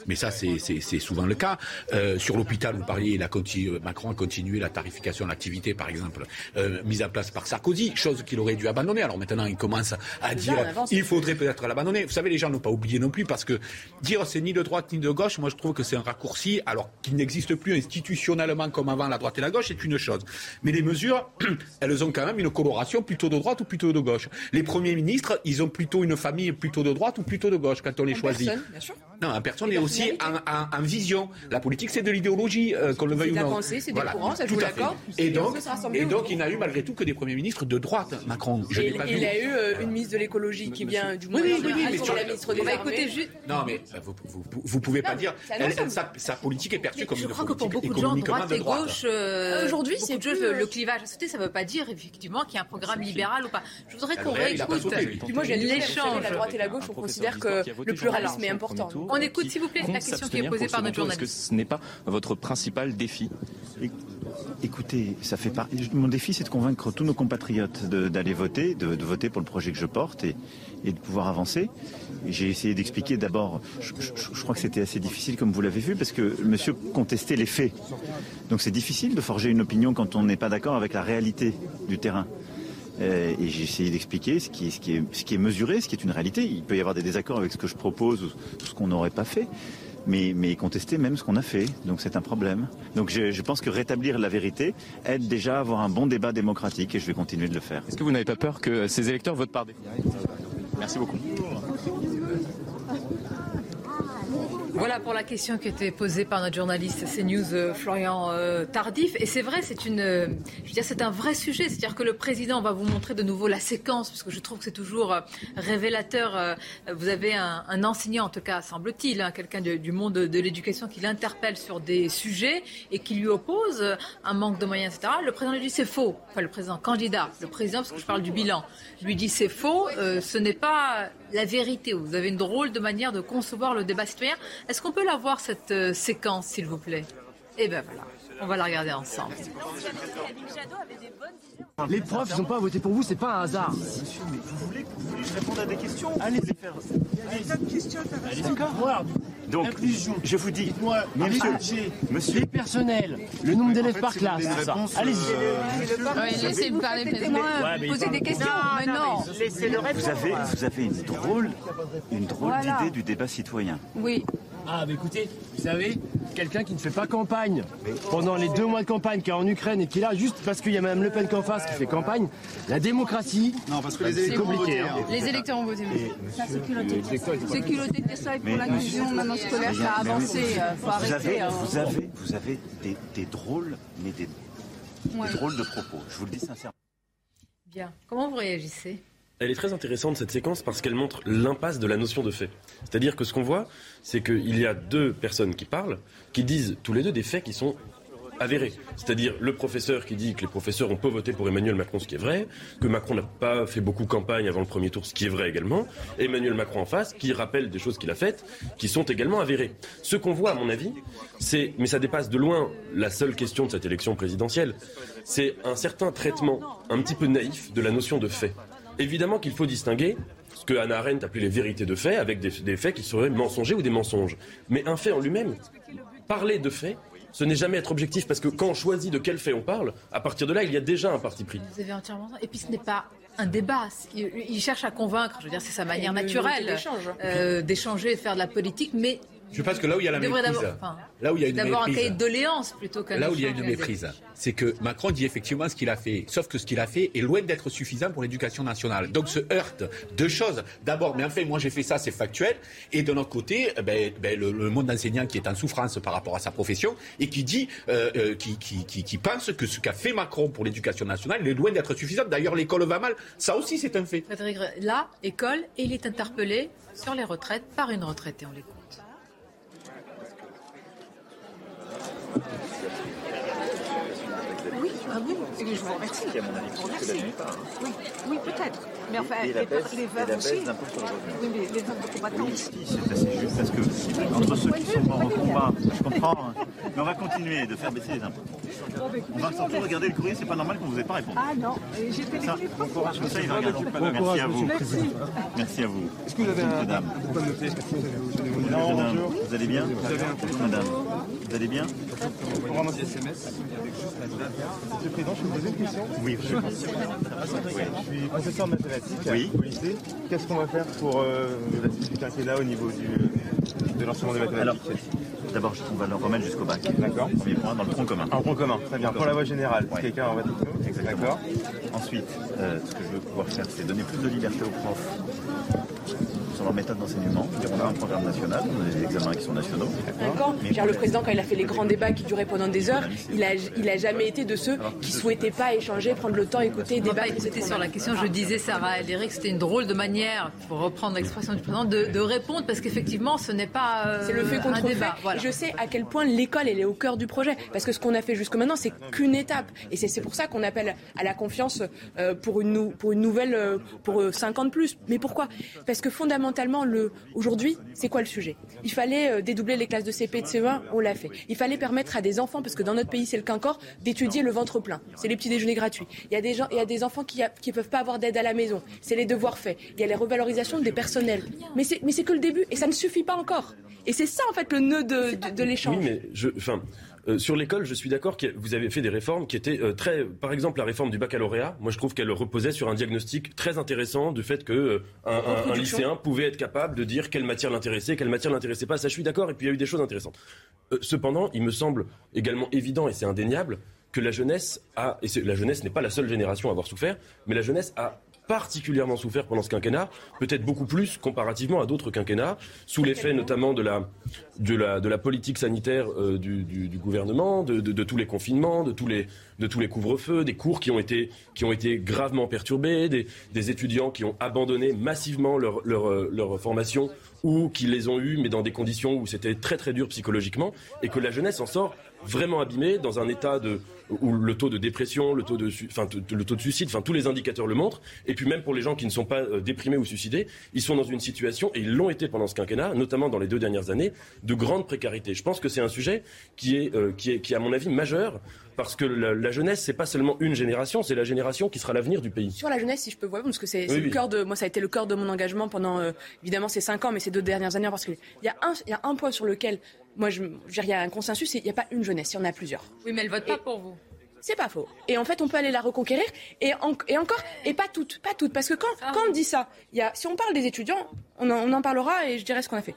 mais ça c'est souvent le cas. Euh, sur l'hôpital, vous parliez, la Macron a continué la tarification de l'activité, par exemple, euh, mise en place par Sarkozy, chose qu'il aurait dû abandonner. Alors maintenant, il commence à dire il faudrait peut-être l'abandonner. Vous savez, les gens n'ont pas oublié non plus, parce que dire c'est ni de droite ni de gauche, moi je trouve que c'est un raccourci, alors qu'il n'existe plus institutionnellement comme avant la droite et la gauche, c'est une chose. Mais les mesures, elles ont quand même une coloration plutôt de droite ou plutôt de gauche. Les premiers ministres, ils ont plutôt une famille plutôt de droite ou plutôt de gauche quand on les choisit. bien sûr. Non, un personne est aussi en, vision. La politique, c'est de l'idéologie, euh, qu'on le veuille ou non. pensée, c'est des courants, ça joue d'accord. Et donc, et donc il n'a eu malgré tout que des premiers ministres de droite, Macron. Je et, pas il a eu euh, une ministre de l'écologie qui vient du moins. Oui, oui, oui, mais sur la ministre des Armées. Non, mais vous, vous, vous pouvez pas dire. sa, politique est perçue comme une politique Je crois que pour beaucoup de gens, droite et gauche, euh, aujourd'hui, c'est le clivage à ça ne veut pas dire effectivement qu'il y a un programme libéral ou pas. Je voudrais qu'on réécoute l'échange. La droite et la gauche, on considère que le pluralisme est important. On écoute, s'il vous plaît la question qui est posée par notre journaliste. Est-ce que ce n'est pas votre principal défi Écoutez, ça fait pas. Mon défi, c'est de convaincre tous nos compatriotes d'aller voter, de, voter pour le projet que je porte et, et de pouvoir avancer. J'ai essayé d'expliquer d'abord. Je, je, crois que c'était assez difficile, comme vous l'avez vu, parce que monsieur contestait les faits. Donc c'est difficile de forger une opinion quand on n'est pas d'accord avec la réalité du terrain. Euh, et j'ai essayé d'expliquer ce qui, est, ce, qui est, mesuré, ce qui est une réalité. Il peut y avoir des désaccords avec ce que je propose ou ce qu'on n'aurait pas fait. Mais, mais, contester même ce qu'on a fait. Donc c'est un problème. Donc je, je, pense que rétablir la vérité aide déjà à avoir un bon débat démocratique et je vais continuer de le faire. Est-ce que vous n'avez pas peur que ces électeurs votent par défaut? Merci beaucoup. Voilà pour la question qui était posée par notre journaliste CNews euh, Florian euh, Tardif. Et c'est vrai, c'est une, euh, je veux dire, c'est un vrai sujet. C'est-à-dire que le président va vous montrer de nouveau la séquence, parce que je trouve que c'est toujours révélateur. Vous avez un, enseignant, en tout cas, semble-t-il, hein, quelqu'un du monde de, de l'éducation qui l'interpelle sur des sujets et qui lui oppose un manque de moyens, etc. Le président lui dit c'est faux. Enfin, le président candidat, le président, parce que je parle du bilan, lui dit c'est faux. ce n'est pas la vérité. Vous avez une drôle de manière de concevoir le débat citoyen. Est-ce qu'on peut la voir, cette euh, séquence, s'il vous plaît? Eh bien voilà, on va la regarder ensemble. Les profs, ils n'ont pas voté pour vous, c'est pas un hasard. Monsieur, mais vous voulez que je réponde à des questions Allez, faire. D'accord. Donc, je vous dis, monsieur, monsieur, les personnels, le nombre d'élèves par classe, Allez-y. laissez-me parler, poser des questions. mais non. Vous avez, vous avez une drôle, une drôle d'idée du débat citoyen. Oui. Ah, bah écoutez, vous savez, quelqu'un qui ne fait pas campagne pendant les deux mois de campagne qui est en Ukraine et qui est là juste parce qu'il y a Mme Le Pen qu'en face qui fait campagne, la démocratie. Non, parce que les électeurs ont voté. Hein. Les électeurs ont voté. C'est culotté. C'est culotté de pour l'inclusion maintenant scolaire, ça a avancé. Euh, faut vous arrêter. Avez, vous avez, vous avez des, des drôles, mais des, des drôles de propos. Je vous le dis sincèrement. Bien. Comment vous réagissez? Elle est très intéressante cette séquence parce qu'elle montre l'impasse de la notion de fait. C'est-à-dire que ce qu'on voit, c'est qu'il y a deux personnes qui parlent, qui disent tous les deux des faits qui sont avérés. C'est-à-dire le professeur qui dit que les professeurs ont pas voté pour Emmanuel Macron, ce qui est vrai, que Macron n'a pas fait beaucoup campagne avant le premier tour, ce qui est vrai également, et Emmanuel Macron en face qui rappelle des choses qu'il a faites, qui sont également avérées. Ce qu'on voit, à mon avis, c'est, mais ça dépasse de loin la seule question de cette élection présidentielle, c'est un certain traitement un petit peu naïf de la notion de fait. Évidemment qu'il faut distinguer ce que Hannah Arendt appelait les vérités de fait avec des, faits qui seraient mensongers ou des mensonges. Mais un fait en lui-même, parler de faits, ce n'est jamais être objectif parce que quand on choisit de quel fait on parle, à partir de là, il y a déjà un parti pris. Vous avez entièrement Et puis ce n'est pas un débat. Il, cherche à convaincre. Je veux dire, c'est sa manière naturelle euh, d'échanger, de faire de la politique, mais Je pense que là où il y a la méprise, enfin, là où il y a une un méprise, cahier de doléances plutôt qu'un Là où il y a une méprise, c'est que Macron dit effectivement ce qu'il a fait, sauf que ce qu'il a fait est loin d'être suffisant pour l'éducation nationale. Donc se heurte deux choses. D'abord, mais enfin, moi j'ai fait ça, c'est factuel. Et de l'autre côté, eh ben, ben, le, le monde enseignant qui est en souffrance par rapport à sa profession et qui dit, euh, euh, qui, qui, qui, qui pense que ce qu'a fait Macron pour l'éducation nationale il est loin d'être suffisant. D'ailleurs, l'école va mal. Ça aussi, c'est un fait. Frédéric, là, école, et il est interpellé sur les retraites par une retraitée. On l'écoute. Oui, ah oui, je vous remercie. Je vous remercie. Oui, oui peut-être. Mais enfin, Et la les, baisse- les et veuves la aussi. baisse d'impôt sur le revenu. Oui, mais les veuves de combattants Oui, si, c'est assez juste parce que entre ceux qui sont morts au combat, je comprends, hein, mais on va continuer de faire baisser les impôts. On va surtout regarder le courrier, c'est pas normal qu'on vous ait pas répondu. Ah non, et j'ai Ça, téléphoné bon courage, comme ça, il va regarder. Merci à vous. Merci à vous. Est-ce que vous avez un, Madame. Non, bonjour. Vous allez bien Vous avez un Bonjour, madame. Vous allez bien On ramasse des SMS avec juste la date. Monsieur le Président, je peux vous poser une question Oui, je pense. Je suis professeur de mathématiques Oui. au lycée. Qu'est-ce qu'on va faire pour euh, la suite du quinquennat au niveau du, de l'enseignement des Alors, mathématiques d'abord, on va le remettre jusqu'au bac. D'accord. Premier point, dans le tronc commun. Un point commun, très bien. Pour la voie générale, Ouais. quelqu'un en va Exactement. D'accord. Ensuite, euh, ce que je veux pouvoir faire, c'est donner plus de liberté aux profs sur leur méthode d'enseignement. On a un programme national, on a des examens qui sont nationaux. D'accord le président, quand il a fait les grands débats qui duraient pendant des heures, il a, il a jamais été de ceux qui souhaitaient pas échanger, prendre le temps, écouter, débattre. écouter sur la question. Je disais, Sarah El Eric, c'était une drôle de manière, pour reprendre l'expression du président, de, de répondre parce qu'effectivement, ce n'est pas euh, C'est le fait un contre fait. débat. Voilà. Et je sais à quel point l'école, elle est au cœur du projet. Parce que ce qu'on a fait jusque maintenant, c'est qu'une étape. Et c'est pour ça qu'on appelle à la confiance euh, pour, une pour une nouvelle, euh, pour euh, 50 plus. Mais pourquoi? Parce que fondamentalement, le, aujourd'hui, c'est quoi le sujet? Il fallait euh, dédoubler les classes de CP et de CE1, on l'a fait. Il fallait permettre à des enfants, parce que dans notre pays, c'est le cas encore, d'étudier le ventre plein. C'est les petits déjeuners gratuits. Il y a des gens, il des enfants qui ne peuvent pas avoir d'aide à la maison. C'est les devoirs faits. Il y a les revalorisations des personnels. Mais c'est, que le début, et ça ne suffit pas encore. Et c'est ça, en fait, le nœud de l'échange. Oui, mais je, enfin, euh, sur l'école, je suis d'accord que vous avez fait des réformes qui étaient euh, très, par exemple, la réforme du baccalauréat. Moi, je trouve qu'elle reposait sur un diagnostic très intéressant du fait que euh, un, un- un Reproduction. lycéen pouvait être capable de dire quelle matière l'intéressait, quelle matière l'intéressait pas. Ça, je suis d'accord. Et puis il y a eu des choses intéressantes. Cependant, il me semble également évident et c'est indéniable que la jeunesse a, et la jeunesse n'est pas la seule génération à avoir souffert, mais la jeunesse a particulièrement souffert pendant ce quinquennat, peut-être beaucoup plus comparativement à d'autres quinquennats, sous l'effet notamment de la, de la, de la politique sanitaire euh, du, du- du gouvernement, de, de- de tous les confinements, de tous les, de tous les couvre-feux, des cours qui ont été, qui ont été gravement perturbés, des, des étudiants qui ont abandonné massivement leur, leur, euh, leur formation ou qui les ont eus, mais dans des conditions où c'était très très dur psychologiquement, et que la jeunesse en sort vraiment abîmée dans un état de où le taux de dépression, le taux de, su- enfin, t- le taux de suicide, enfin tous les indicateurs le montrent. Et puis même pour les gens qui ne sont pas euh, déprimés ou suicidés, ils sont dans une situation et ils l'ont été pendant ce quinquennat, notamment dans les deux dernières années, de grande précarité. Je pense que c'est un sujet qui est, euh, qui est, qui est à mon avis majeur parce que la, la jeunesse c'est pas seulement une génération, c'est la génération qui sera l'avenir du pays. Sur la jeunesse, si je peux voir, parce que c'est Oui, le cœur de moi, ça a été le cœur de mon engagement pendant euh, évidemment ces cinq ans, mais ces deux dernières années, parce qu'il y a un, il y a un point sur lequel moi, je, je il y a un consensus, il n'y a pas une jeunesse, il y en a plusieurs. Oui, mais elle vote pas pour vous. C'est pas faux. Et en fait, on peut aller la reconquérir. Et, en- et encore, et pas toutes, pas toutes. Parce que quand, quand on dit ça, il y a, si on parle des étudiants, on en, on en parlera et je dirai ce qu'on a fait.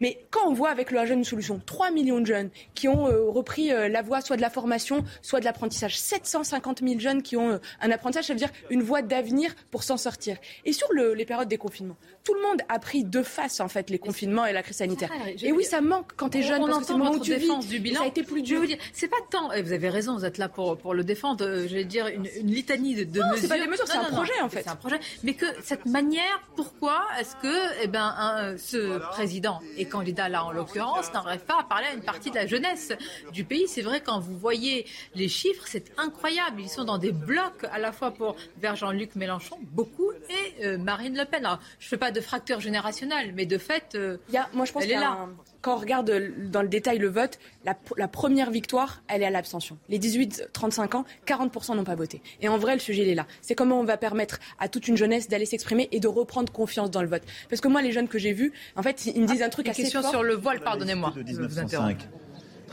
Mais quand on voit avec le Jeune Solution 3 millions de jeunes qui ont euh, repris euh, la voie soit de la formation, soit de l'apprentissage, 750 000 jeunes qui ont euh, un apprentissage, ça veut dire une voie d'avenir pour s'en sortir. Et sur le- les périodes des confinements, tout le monde a pris de face en fait les confinements et la crise sanitaire. je- Et oui, ça manque quand tu es jeune. On parce que c'est entend le moment votre où tu vis. défense du bilan. Ça a été plus Je dur. vais vous dire, c'est pas tant. et Vous avez raison, vous êtes là pour, pour le défendre. Je vais dire une, une litanie de, de Non, mesures. c'est pas des mesures, c'est un non, projet, non, en fait. C'est un projet. Mais que cette manière, pourquoi est-ce que, eh ben, un- ce président et candidat là en l'occurrence n'arrive pas à parler à une partie de la jeunesse du pays C'est vrai quand vous voyez les chiffres, c'est incroyable. Ils sont dans des blocs à la fois pour vers Jean-Luc Mélenchon, beaucoup, et euh, Marine Le Pen. Alors, je fais pas de fracture générationnelle, mais de fait, euh, Il y a- moi, je pense elle est là. un- quand on regarde euh, dans le détail le vote, la, la première victoire, elle est à l'abstention. Les 18-35 ans, 40% n'ont pas voté. Et en vrai, le sujet, il est là. C'est comment on va permettre à toute une jeunesse d'aller s'exprimer et de reprendre confiance dans le vote. Parce que moi, les jeunes que j'ai vus, en fait, ils me disent un truc assez question fort. sur le voile, pardonnez-moi. de je vous interromps. 1905,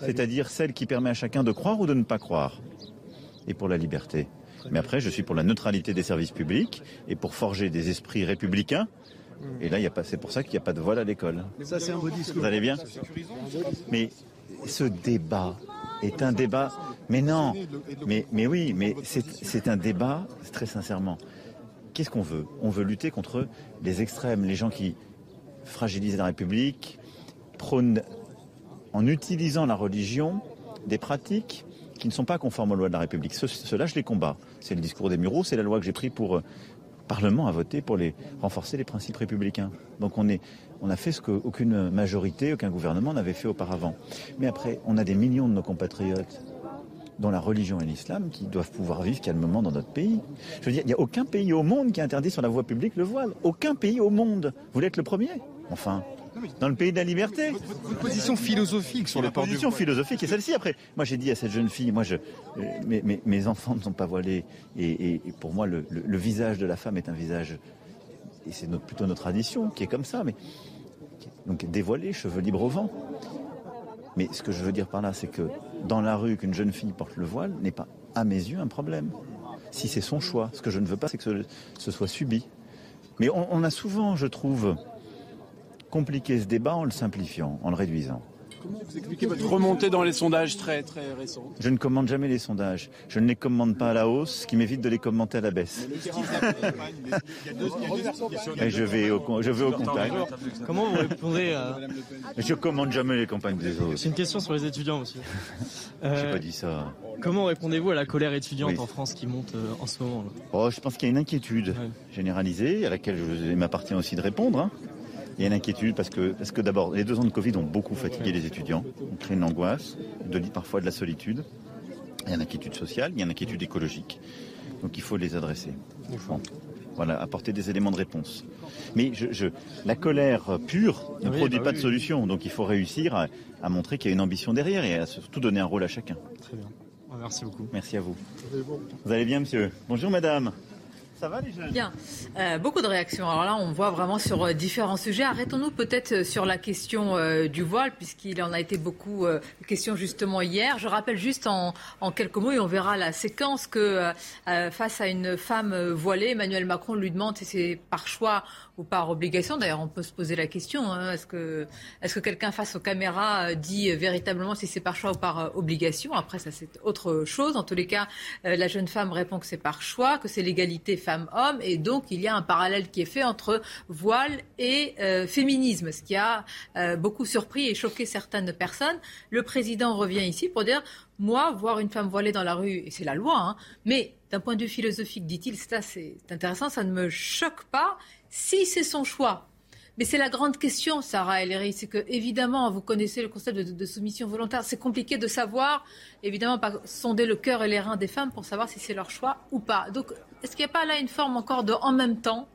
c'est-à-dire celle qui permet à chacun de croire ou de ne pas croire, et pour la liberté. Mais après, je suis pour la neutralité des services publics et pour forger des esprits républicains. Et là, c'est pour ça qu'il n'y a pas de voile à l'école. Ça, c'est un beau discours. Vous allez bien Mais ce débat est un débat. Mais non, mais, mais oui, mais c'est un débat, très sincèrement. Qu'est-ce qu'on veut? On veut lutter contre les extrêmes, les gens qui fragilisent la République, prônent, en utilisant la religion, des pratiques qui ne sont pas conformes aux lois de la République. Ce- Cela, je les combats. C'est le discours des Mureaux, c'est la loi que j'ai prise pour euh, Parlement à voter pour les, renforcer les principes républicains. Donc on, est, on a fait ce qu'aucune majorité, aucun gouvernement n'avait fait auparavant. Mais après, on a des millions de nos compatriotes dont la religion est l'islam, qui doivent pouvoir vivre calmement dans notre pays. Je veux dire, il n'y a aucun pays au monde qui interdit sur la voie publique le voile. Aucun pays au monde. Vous voulez être le premier Enfin, dans le pays de la liberté. Votre position philosophique sur la le port du position voile. philosophique est celle-ci. Après, moi j'ai dit à cette jeune fille, moi je, euh, mes, mes- mes enfants ne sont pas voilés, et, et- et pour moi le, le- le visage de la femme est un visage, et c'est notre- plutôt notre tradition qui est comme ça, mais donc dévoilé, cheveux libres au vent. Mais ce que je veux dire par là, c'est que dans la rue, qu'une jeune fille porte le voile n'est pas, à mes yeux, un problème. Si c'est son choix, ce que je ne veux pas, c'est que ce, ce soit subi. Mais on, on a souvent, je trouve, compliqué ce débat en le simplifiant, en le réduisant. Comment vous expliquez votre remontée dans les sondages très très récents? Je ne commande jamais les sondages. Je ne les commande pas à la hausse, ce qui m'évite de les commenter à la baisse. Et je vais au, je vais au contact. Comment vous répondez à... Je commande jamais les campagnes des autres. C'est une question sur les étudiants aussi. J'ai Euh, pas dit ça. comment répondez-vous à la colère étudiante Oui. en France qui monte euh, en ce moment là? Oh, je pense qu'il y a une inquiétude généralisée à laquelle je, il m'appartient aussi de répondre. hein. Il y a une inquiétude parce que, parce que d'abord, les deux ans de Covid ont beaucoup fatigué les étudiants, ont créé une angoisse, de, parfois de la solitude. Il y a une inquiétude sociale, il y a une inquiétude écologique. Donc il faut les adresser. Bon. Voilà, apporter des éléments de réponse. Mais je, je- la colère pure ne Oui, produit bah pas oui, de solution. Donc il faut réussir à, à montrer qu'il y a une ambition derrière et à surtout donner un rôle à chacun. Très bien. Merci beaucoup. Merci à vous. Vous allez bien, monsieur? Bonjour, madame. Ça va, les jeunes? Bien. Euh, beaucoup de réactions. Alors là, on voit vraiment sur euh, différents sujets. Arrêtons-nous peut-être euh, sur la question du voile, puisqu'il en a été beaucoup question justement hier. Je rappelle juste en, quelques mots, et on verra la séquence, que face à une femme voilée, Emmanuel Macron lui demande si c'est par choix ou par obligation. D'ailleurs, on peut se poser la question hein, est-ce que, est-ce que quelqu'un face aux caméras dit véritablement si c'est par choix ou par obligation? Après, ça c'est autre chose. En tous les cas, la jeune femme répond que c'est par choix, que c'est l'égalité et donc il y a un parallèle qui est fait entre voile et euh, féminisme, ce qui a euh, beaucoup surpris et choqué certaines personnes. Le président revient ici pour dire moi, voir une femme voilée dans la rue, et c'est la loi, hein, mais d'un point de vue philosophique, dit-il, ça c'est intéressant, ça ne me choque pas si c'est son choix. Mais c'est la grande question, Sarah Ellery, c'est que évidemment, vous connaissez le concept de, de soumission volontaire. C'est compliqué de savoir, évidemment, pas sonder le cœur et les reins des femmes pour savoir si c'est leur choix ou pas. Donc, est-ce qu'il n'y a pas là une forme encore de en même temps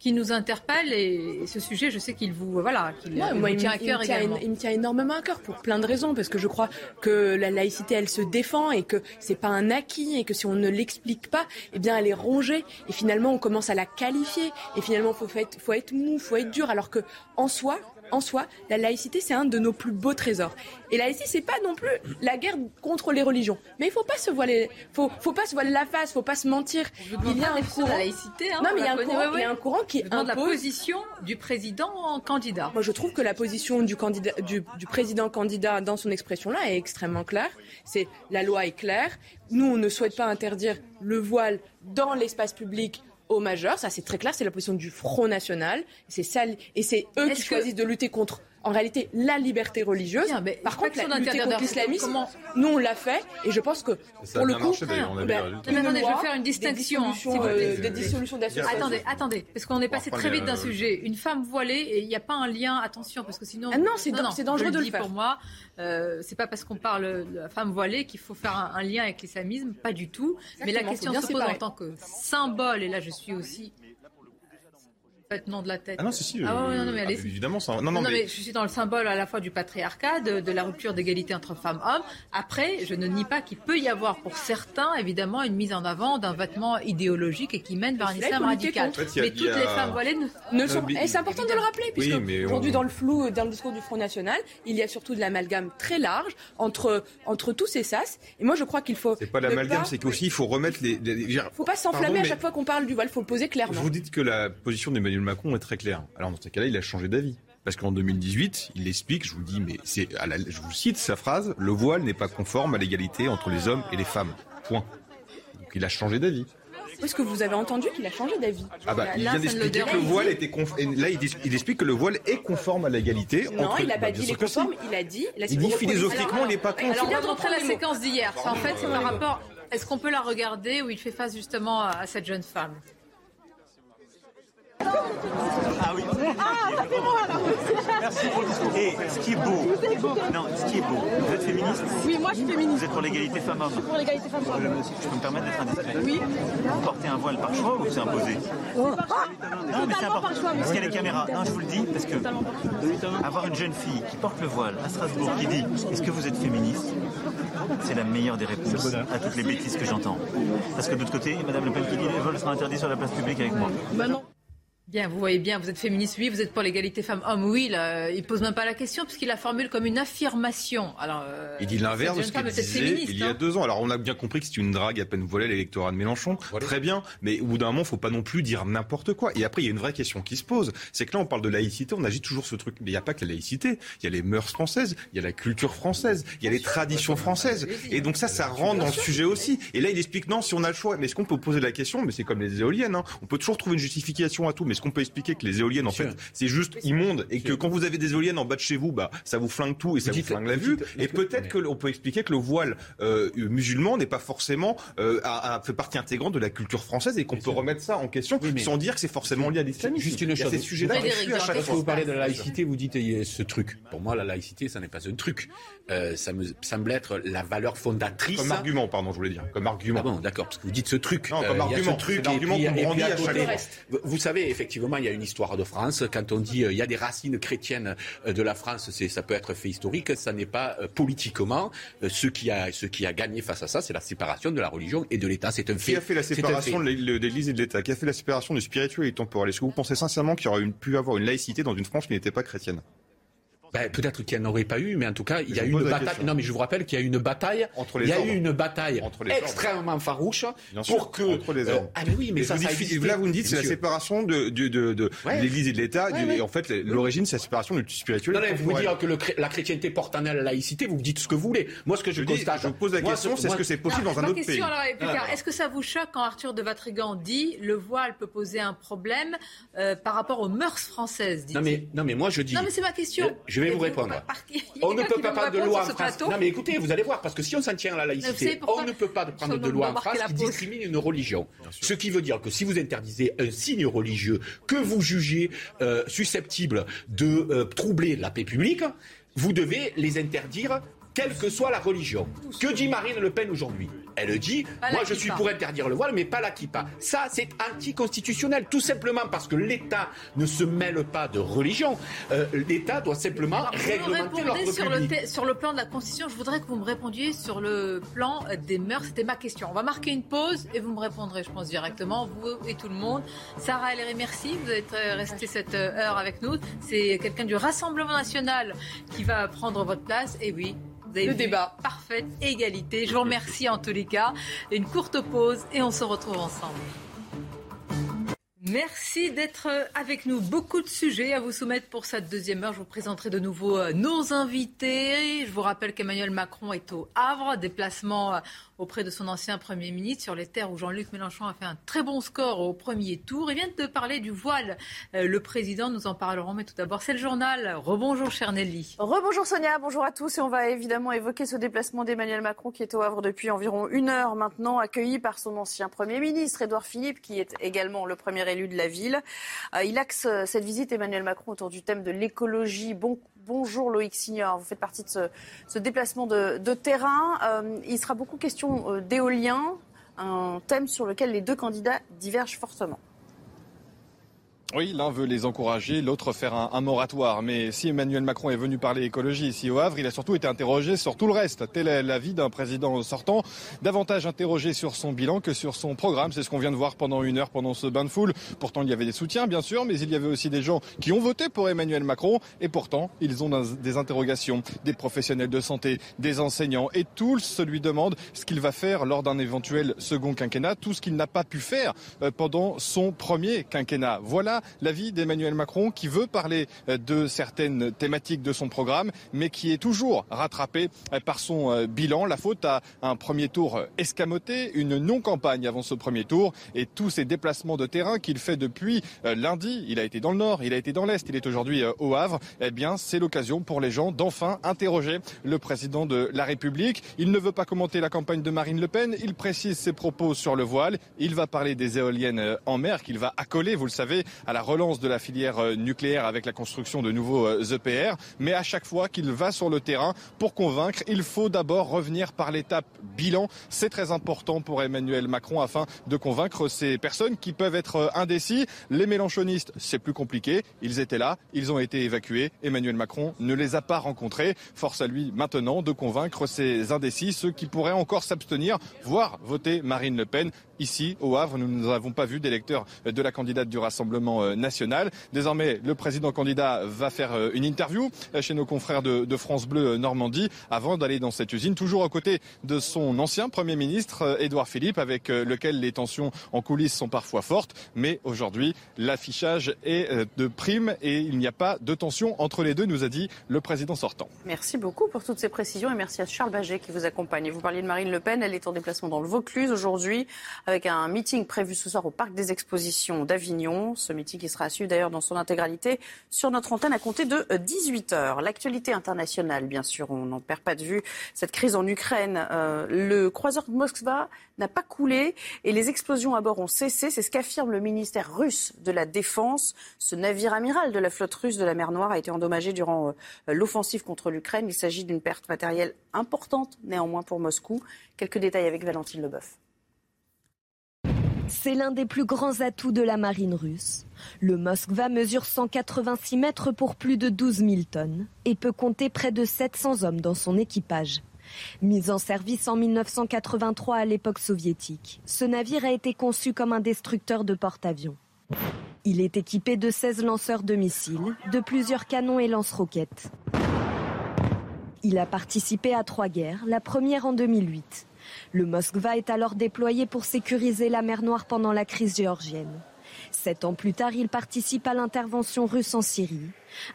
qui nous interpelle et, ce sujet, je sais qu'il vous voilà, qu'il Ouais, il moi, il, tient à il cœur tient, également. il me tient énormément à cœur pour plein de raisons, parce que je crois que la laïcité, elle se défend et que c'est pas un acquis et que si on ne l'explique pas, eh bien, elle est rongée et finalement, on commence à la qualifier et finalement, faut être, faut être mou, faut être dur, alors que en soi, en soi, la laïcité, c'est un de nos plus beaux trésors. Et la laïcité, c'est pas non plus la guerre contre les religions. Mais il faut pas se voiler, faut, faut pas se voiler la face, faut pas se mentir. Il y a un courant, la laïcité, hein, non, mais il y a un courant, ouais, il y a ouais. un courant qui la position du président candidat. moi, je trouve que la position du, candidat, du, du président candidat dans son expression-là est extrêmement claire. C'est la loi est claire. Nous, on ne souhaite pas interdire le voile dans l'espace public aux majeurs. Ça, c'est très clair. C'est la position du Front National. C'est ça, et c'est eux qui que- choisissent de lutter contre. En réalité, la liberté religieuse. Bien, mais Par contre, la interdire contre l'islamisme, Comment- nous on l'a fait, et je pense que Ça a pour le coup, marché, on a ben, bien résultat. Non, mais attendez, je vais faire une des distinction. hein, euh, des dissolutions d'associations. Attendez, attendez, parce qu'on est passé très vite euh, d'un sujet. Une femme voilée, et il n'y a pas un lien, attention, parce que sinon. Ah non, c'est dan- c'est dangereux je de le faire. Pour moi, euh, c'est pas parce qu'on parle de la femme voilée qu'il faut faire un, un lien avec l'islamisme, pas du tout. Mais la question se pose en tant que symbole, et là je suis aussi Faites nom de la tête. Ah non, si, si. Ah euh, non, non, mais ah, évidemment, ça. Non, Non, non, mais... mais. je suis dans le symbole à la fois du patriarcat, de, de la rupture d'égalité entre femmes et hommes. Après, je ne nie pas qu'il peut y avoir pour certains, évidemment, une mise en avant d'un vêtement idéologique et qui mène vers un il islam radical. En fait, il a- mais il toutes a- les femmes voilées ne, ne sont... Euh, mais- Et c'est important de le rappeler, Oui, puisque on- aujourd'hui, dans le flou, dans le discours du Front National, il y a surtout de l'amalgame très large entre, entre tous ces sas. Et moi, je crois qu'il faut. C'est pas l'amalgame, pas- c'est qu'aussi il faut remettre les. les- les- faut pas s'enflammer à chaque fois qu'on parle du voile, faut le poser clairement. Vous dites que la position d'Emmanuel Macron est très claire. Alors dans ce cas-là, il a changé d'avis. Parce qu'en 2018, il explique, je vous dis, mais c'est, je vous cite sa phrase, le voile n'est pas conforme à l'égalité entre les hommes et les femmes. Point. Donc il a changé d'avis. Est-ce que vous avez entendu qu'il a changé d'avis Ah bah, il vient d'expliquer que le voile était conf- là il, dis- il explique que le voile est conforme à l'égalité. Non, entre... il n'a bah, pas dit sûr les que si. conformes, il a dit. Il dit philosophiquement, il n'est pas Alors, on bien va de la séquence d'hier. En fait, c'est par rapport. Est-ce qu'on peut la regarder où il fait face justement à cette jeune femme? Ah oui. Ah, c'est moi là. Merci pour le discours. Et ce qui est beau, non, ce qui est beau, vous êtes féministe Oui, moi je suis féministe. Vous êtes pour l'égalité femmes-hommes Pour l'égalité femmes-hommes. Je peux me permettre d'être indiscret Oui. Vous portez un voile par choix ou c'est imposé Non, mais c'est important. Parce qu'il y a les caméras. Non, je vous le dis, parce que avoir une jeune fille qui porte le voile à Strasbourg qui dit Est-ce que vous êtes féministe? C'est la meilleure des réponses à toutes les bêtises que j'entends. Parce que de l'autre côté, Madame Le Pen qui dit Le voile sera interdit sur la place publique avec moi. Bah non. Bien, vous voyez bien, vous êtes féministe, oui, vous êtes pour l'égalité femmes-hommes, oui. Là, il pose même pas la question puisqu'il la formule comme une affirmation. Alors, euh, Il dit l'inverse de ce jeune qu'il disait féministe, il y a hein. deux ans. Alors on a bien compris que c'est une drague à peine voilée l'électorat de Mélenchon. Très bien, mais au bout d'un moment, faut pas non plus dire n'importe quoi. Et après, il y a une vraie question qui se pose. C'est que là, on parle de laïcité, on agit toujours ce truc. Mais il n'y a pas que la laïcité. Il y a les mœurs françaises, il y a la culture française, il y a les traditions françaises. Et donc ça, ça rentre dans le sujet aussi. Et là, il explique non, si on a le choix. Mais est-ce qu'on peut poser la question? Mais c'est comme les éoliennes. hein. On peut toujours trouver une justification à tout. Mais est-ce qu'on peut expliquer que les éoliennes, en fait, c'est juste immonde et que quand vous avez des éoliennes en bas de chez vous, bah, ça vous flingue tout et ça vous, flingue la vue. Et peut-être que on peut expliquer que le voile euh, musulman n'est pas forcément euh, a, a fait partie intégrante de la culture française et qu'on peut remettre ça en question sans dire que c'est forcément lié à l'islamisme. Juste une chose. ces sujets-là vous parlez de la laïcité, vous dites a ce truc. Pour moi, la laïcité, ça n'est pas un truc. Euh, ça me semble être la valeur fondatrice. Comme argument, pardon, je voulais dire. Comme argument. Ah bon, d'accord, parce que vous dites ce truc. Non, comme Euh, argument. ce truc l'argument qu'on brandit à chaque. Vous- savez, effectivement, il y a une histoire de France. Quand on dit euh, il y a des racines chrétiennes euh, de la France, c'est ça peut être fait historique. Ça n'est pas euh, politiquement euh, ce qui a ce qui a gagné face à ça, c'est la séparation de la religion et de l'État. C'est un fait. Qui a fait la séparation de l'É- de l'Église et de l'État? Qui a fait la séparation du spirituel et du temporel? Est-ce que vous pensez sincèrement qu'il y aurait pu avoir une laïcité dans une France qui n'était pas chrétienne? Ben, peut-être qu'il n'y en aurait pas eu, mais en tout cas, il y a Je eu une bataille. question. Non, mais je vous rappelle qu'il y a eu une bataille. Entre les il y a ordres. eu une bataille Entre les ordres. extrêmement farouche Bien sûr, pour que. entre les euh, ordres. ah mais oui, mais ça, vous ça dites- là, vous me dites c'est la séparation de, de, de, de Ouais. l'Église et de l'État. Ouais, du- ouais. Et en fait, l'origine, c'est la séparation du spirituel. Non, non, vous dire que le la chrétienté porte en elle la laïcité, vous me dites ce que vous voulez. Moi, ce que je, Je dis- constate. je vous pose la question, c'est est-ce que c'est possible dans un Ma autre question, pays. Ah. Est-ce que ça vous choque quand Arthur de Vatrigan dit le voile peut poser un problème euh, par rapport aux mœurs françaises Non mais, non mais moi je dis. Non, mais c'est ma question. Je vais vous répondre. On ne peut pas prendre de loi en France. Non mais écoutez, vous allez voir, parce que si on s'en tient à la laïcité, on ne peut pas prendre de loi en France qui discrimine une religion. Ce qui veut dire que si vous interdisez un signe religieux que vous jugez euh, susceptible de euh, troubler la paix publique, vous devez les interdire. Quelle que soit la religion. Que dit Marine Le Pen aujourd'hui? Elle dit Pas Moi, je suis pour interdire le voile, mais pas la kippa. Ça, c'est anticonstitutionnel, tout simplement parce que l'État ne se mêle pas de religion. Euh, L'État doit simplement Alors, réglementer l'ordre sur le, public. sur le plan de la Constitution. Je voudrais que vous me répondiez sur le plan des mœurs. C'était ma question. On va marquer une pause et vous me répondrez, je pense, directement, vous et tout le monde. Sarah Ellery, merci. Vous êtes euh, resté cette euh, heure avec nous. C'est quelqu'un du Rassemblement national qui va prendre votre place. Et oui. Vous avez Le vu, débat. Parfaite égalité. Je vous remercie en tous les cas. Une courte pause et on se retrouve ensemble. Merci d'être avec nous. Beaucoup de sujets à vous soumettre pour cette deuxième heure. Je vous présenterai de nouveau euh, nos invités. Je vous rappelle qu'Emmanuel Macron est au Havre, déplacement euh, auprès de son ancien Premier ministre sur les terres où Jean-Luc Mélenchon a fait un très bon score au premier tour. Il vient de parler du voile. Euh, Le président, nous en parlerons, mais tout d'abord, c'est le journal. Rebonjour, cher Nelly. Rebonjour Sonia, bonjour à tous et on va évidemment évoquer ce déplacement d'Emmanuel Macron qui est au Havre depuis environ une heure maintenant, accueilli par son ancien Premier ministre Édouard Philippe qui est également le premier élu de la ville. Euh, il axe euh, cette visite Emmanuel Macron autour du thème de l'écologie. Bon, bonjour Loïc Signor, vous faites partie de ce, ce déplacement de, de terrain. Euh, il sera beaucoup question euh, d'éolien, un thème sur lequel les deux candidats divergent fortement. Oui, l'un veut les encourager, l'autre faire un, moratoire. Mais si Emmanuel Macron est venu parler écologie ici au Havre, il a surtout été interrogé sur tout le reste. Tel est l'avis d'un président sortant, davantage interrogé sur son bilan que sur son programme. C'est ce qu'on vient de voir pendant une heure pendant ce bain de foule. Pourtant, il y avait des soutiens, bien sûr, mais il y avait aussi des gens qui ont voté pour Emmanuel Macron. Et pourtant, ils ont des interrogations, des professionnels de santé, des enseignants. Et tous se lui demandent ce qu'il va faire lors d'un éventuel second quinquennat, tout ce qu'il n'a pas pu faire euh, pendant son premier quinquennat. Voilà l'avis d'Emmanuel Macron qui veut parler euh, de certaines thématiques de son programme, mais qui est toujours rattrapé euh, par son euh, bilan. La faute à un premier tour escamoté, une non-campagne avant ce premier tour et tous ces déplacements de terrain qu'il fait depuis lundi. Il a été dans le nord, il a été dans l'est, il est aujourd'hui au Havre. Eh bien, c'est l'occasion pour les gens d'enfin interroger le président de la République. Il ne veut pas commenter la campagne de Marine Le Pen. Il précise ses propos sur le voile. Il va parler des éoliennes en mer qu'il va accoler, vous le savez, la relance de la filière euh, nucléaire avec la construction de nouveaux EPR. Euh, e Mais à chaque fois qu'il va sur le terrain pour convaincre, il faut d'abord revenir par l'étape bilan. C'est très important pour Emmanuel Macron afin de convaincre ces personnes qui peuvent être euh, indécis. Les mélanchonistes, c'est plus compliqué. Ils étaient là, ils ont été évacués. Emmanuel Macron ne les a pas rencontrés. Force à lui maintenant de convaincre ces indécis, ceux qui pourraient encore s'abstenir, voire voter Marine Le Pen. Ici, au Havre, nous n'avons pas vu d'électeurs de la candidate du Rassemblement euh, national. Désormais, le président candidat va faire euh, une interview euh, chez nos confrères de, de France Bleu Normandie avant d'aller dans cette usine, toujours aux côtés de son ancien Premier ministre, Édouard Philippe, avec lequel les tensions en coulisses sont parfois fortes. Mais aujourd'hui, l'affichage est de prime et il n'y a pas de tension entre les deux, nous a dit le président sortant. Merci beaucoup pour toutes ces précisions et merci à Charles Baget qui vous accompagne. Vous parliez de Marine Le Pen, elle est en déplacement dans le Vaucluse aujourd'hui avec un meeting prévu ce soir au Parc des Expositions d'Avignon. Ce qui sera su d'ailleurs dans son intégralité sur notre antenne à compter de 18h. L'actualité internationale, bien sûr, on n'en perd pas de vue. Cette crise en Ukraine, euh, le croiseur Moskva n'a pas coulé et les explosions à bord ont cessé. C'est ce qu'affirme le ministère russe de la Défense. Ce navire amiral de la flotte russe de la mer Noire a été endommagé durant euh, l'offensive contre l'Ukraine. Il s'agit d'une perte matérielle importante néanmoins pour Moscou. Quelques détails avec Valentine Leboeuf. C'est l'un des plus grands atouts de la marine russe. Le Moskva mesure 186 mètres pour plus de 12 000 tonnes et peut compter près de 700 hommes dans son équipage. Mis en service en 1983 à l'époque soviétique, ce navire a été conçu comme un destructeur de porte-avions. Il est équipé de 16 lanceurs de missiles, de plusieurs canons et lance-roquettes. Il a participé à trois guerres, la première en 2008. Le Moskva est alors déployé pour sécuriser la mer Noire pendant la crise géorgienne. Sept ans plus tard, il participe à l'intervention russe en Syrie,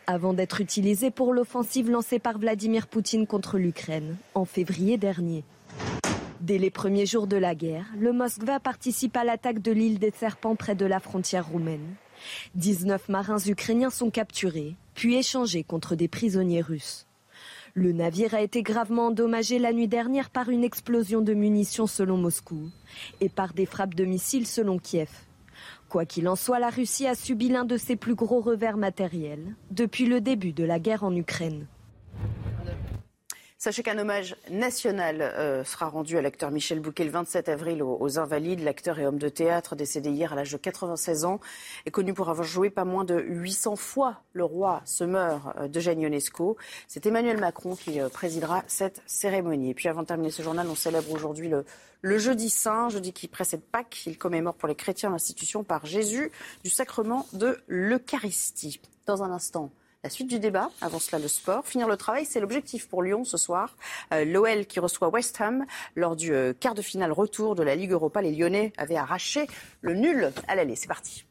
avant d'être utilisé pour l'offensive lancée par Vladimir Poutine contre l'Ukraine en février dernier. Dès les premiers jours de la guerre, le Moskva participe à l'attaque de l'île des Serpents près de la frontière roumaine. 19 marins ukrainiens sont capturés, puis échangés contre des prisonniers russes. Le navire a été gravement endommagé la nuit dernière par une explosion de munitions selon Moscou et par des frappes de missiles selon Kiev. Quoi qu'il en soit, la Russie a subi l'un de ses plus gros revers matériels depuis le début de la guerre en Ukraine. Sachez qu'un hommage national euh, sera rendu à l'acteur Michel Bouquet le 27 avril aux, Invalides. L'acteur et homme de théâtre décédé hier à l'âge de 96 ans est connu pour avoir joué pas moins de 800 fois Le Roi se meurt euh, d'Eugène Ionesco. C'est Emmanuel Macron qui euh, présidera cette cérémonie. Et puis avant de terminer ce journal, on célèbre aujourd'hui le jeudi saint, jeudi qui précède Pâques. Il commémore pour les chrétiens l'institution par Jésus du sacrement de l'Eucharistie. Dans un instant, la suite du débat, avant cela le sport. Finir le travail, c'est l'objectif pour Lyon ce soir. Euh, L'OL qui reçoit West Ham lors du euh, quart de finale retour de la Ligue Europa. Les Lyonnais avaient arraché le nul à l'aller. C'est parti.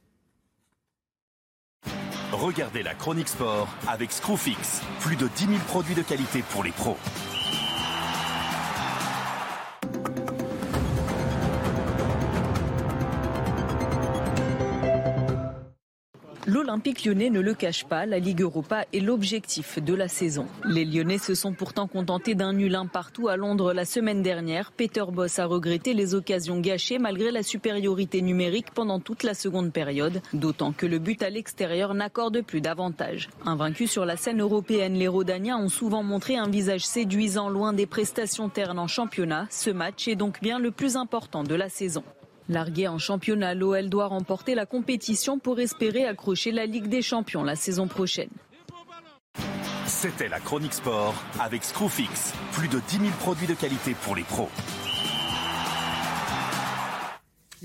Regardez la chronique sport avec Screwfix. Plus de 10 000 produits de qualité pour les pros. L'Olympique lyonnais ne le cache pas, la Ligue Europa est l'objectif de la saison. Les Lyonnais se sont pourtant contentés d'un nul un partout à Londres la semaine dernière. Peter Boss a regretté les occasions gâchées malgré la supériorité numérique pendant toute la seconde période, d'autant que le but à l'extérieur n'accorde plus d'avantages. Invaincus sur la scène européenne, les Rodaniens ont souvent montré un visage séduisant loin des prestations ternes en championnat. Ce match est donc bien le plus important de la saison. Largué en championnat, l'OL doit remporter la compétition pour espérer accrocher la Ligue des Champions la saison prochaine. C'était la chronique sport avec Screwfix. Plus de 10 000 produits de qualité pour les pros.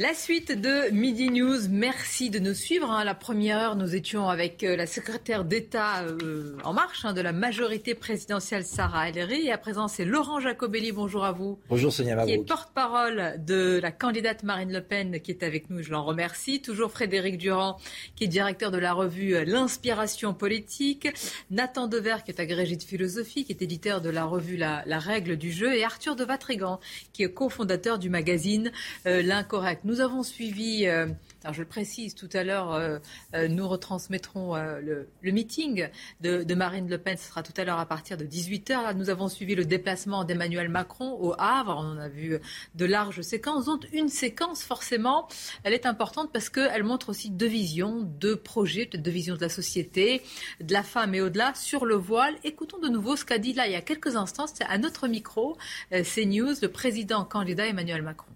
La suite de Midi News, merci de nous suivre. À la première heure, nous étions avec euh, la secrétaire d'État euh, en marche hein, de la majorité présidentielle, Sarah Ellery. Et à présent, c'est Laurent Jacobelli. Bonjour à vous. Bonjour Sonia Qui est Mabrouk. porte-parole de la candidate Marine Le Pen qui est avec nous. Je l'en remercie. Toujours Frédéric Durand, qui est directeur de la revue euh, L'Inspiration politique. Nathan Dever, qui est agrégé de philosophie, qui est éditeur de la revue La, La règle du jeu. Et Arthur de Vatrigan, qui est cofondateur du magazine euh, L'Incorrect. Nous avons suivi, euh, je le précise tout à l'heure, euh, euh, nous retransmettrons le, meeting de, Marine Le Pen. Ce sera tout à l'heure à partir de 18h. Là, nous avons suivi le déplacement d'Emmanuel Macron au Havre. On a vu de larges séquences. Donc une séquence, forcément, elle est importante parce qu'elle montre aussi deux visions, deux projets, deux visions de la société, de la femme et au-delà sur le voile. Écoutons de nouveau ce qu'a dit là il y a quelques instants, à notre micro, CNews, le président candidat Emmanuel Macron.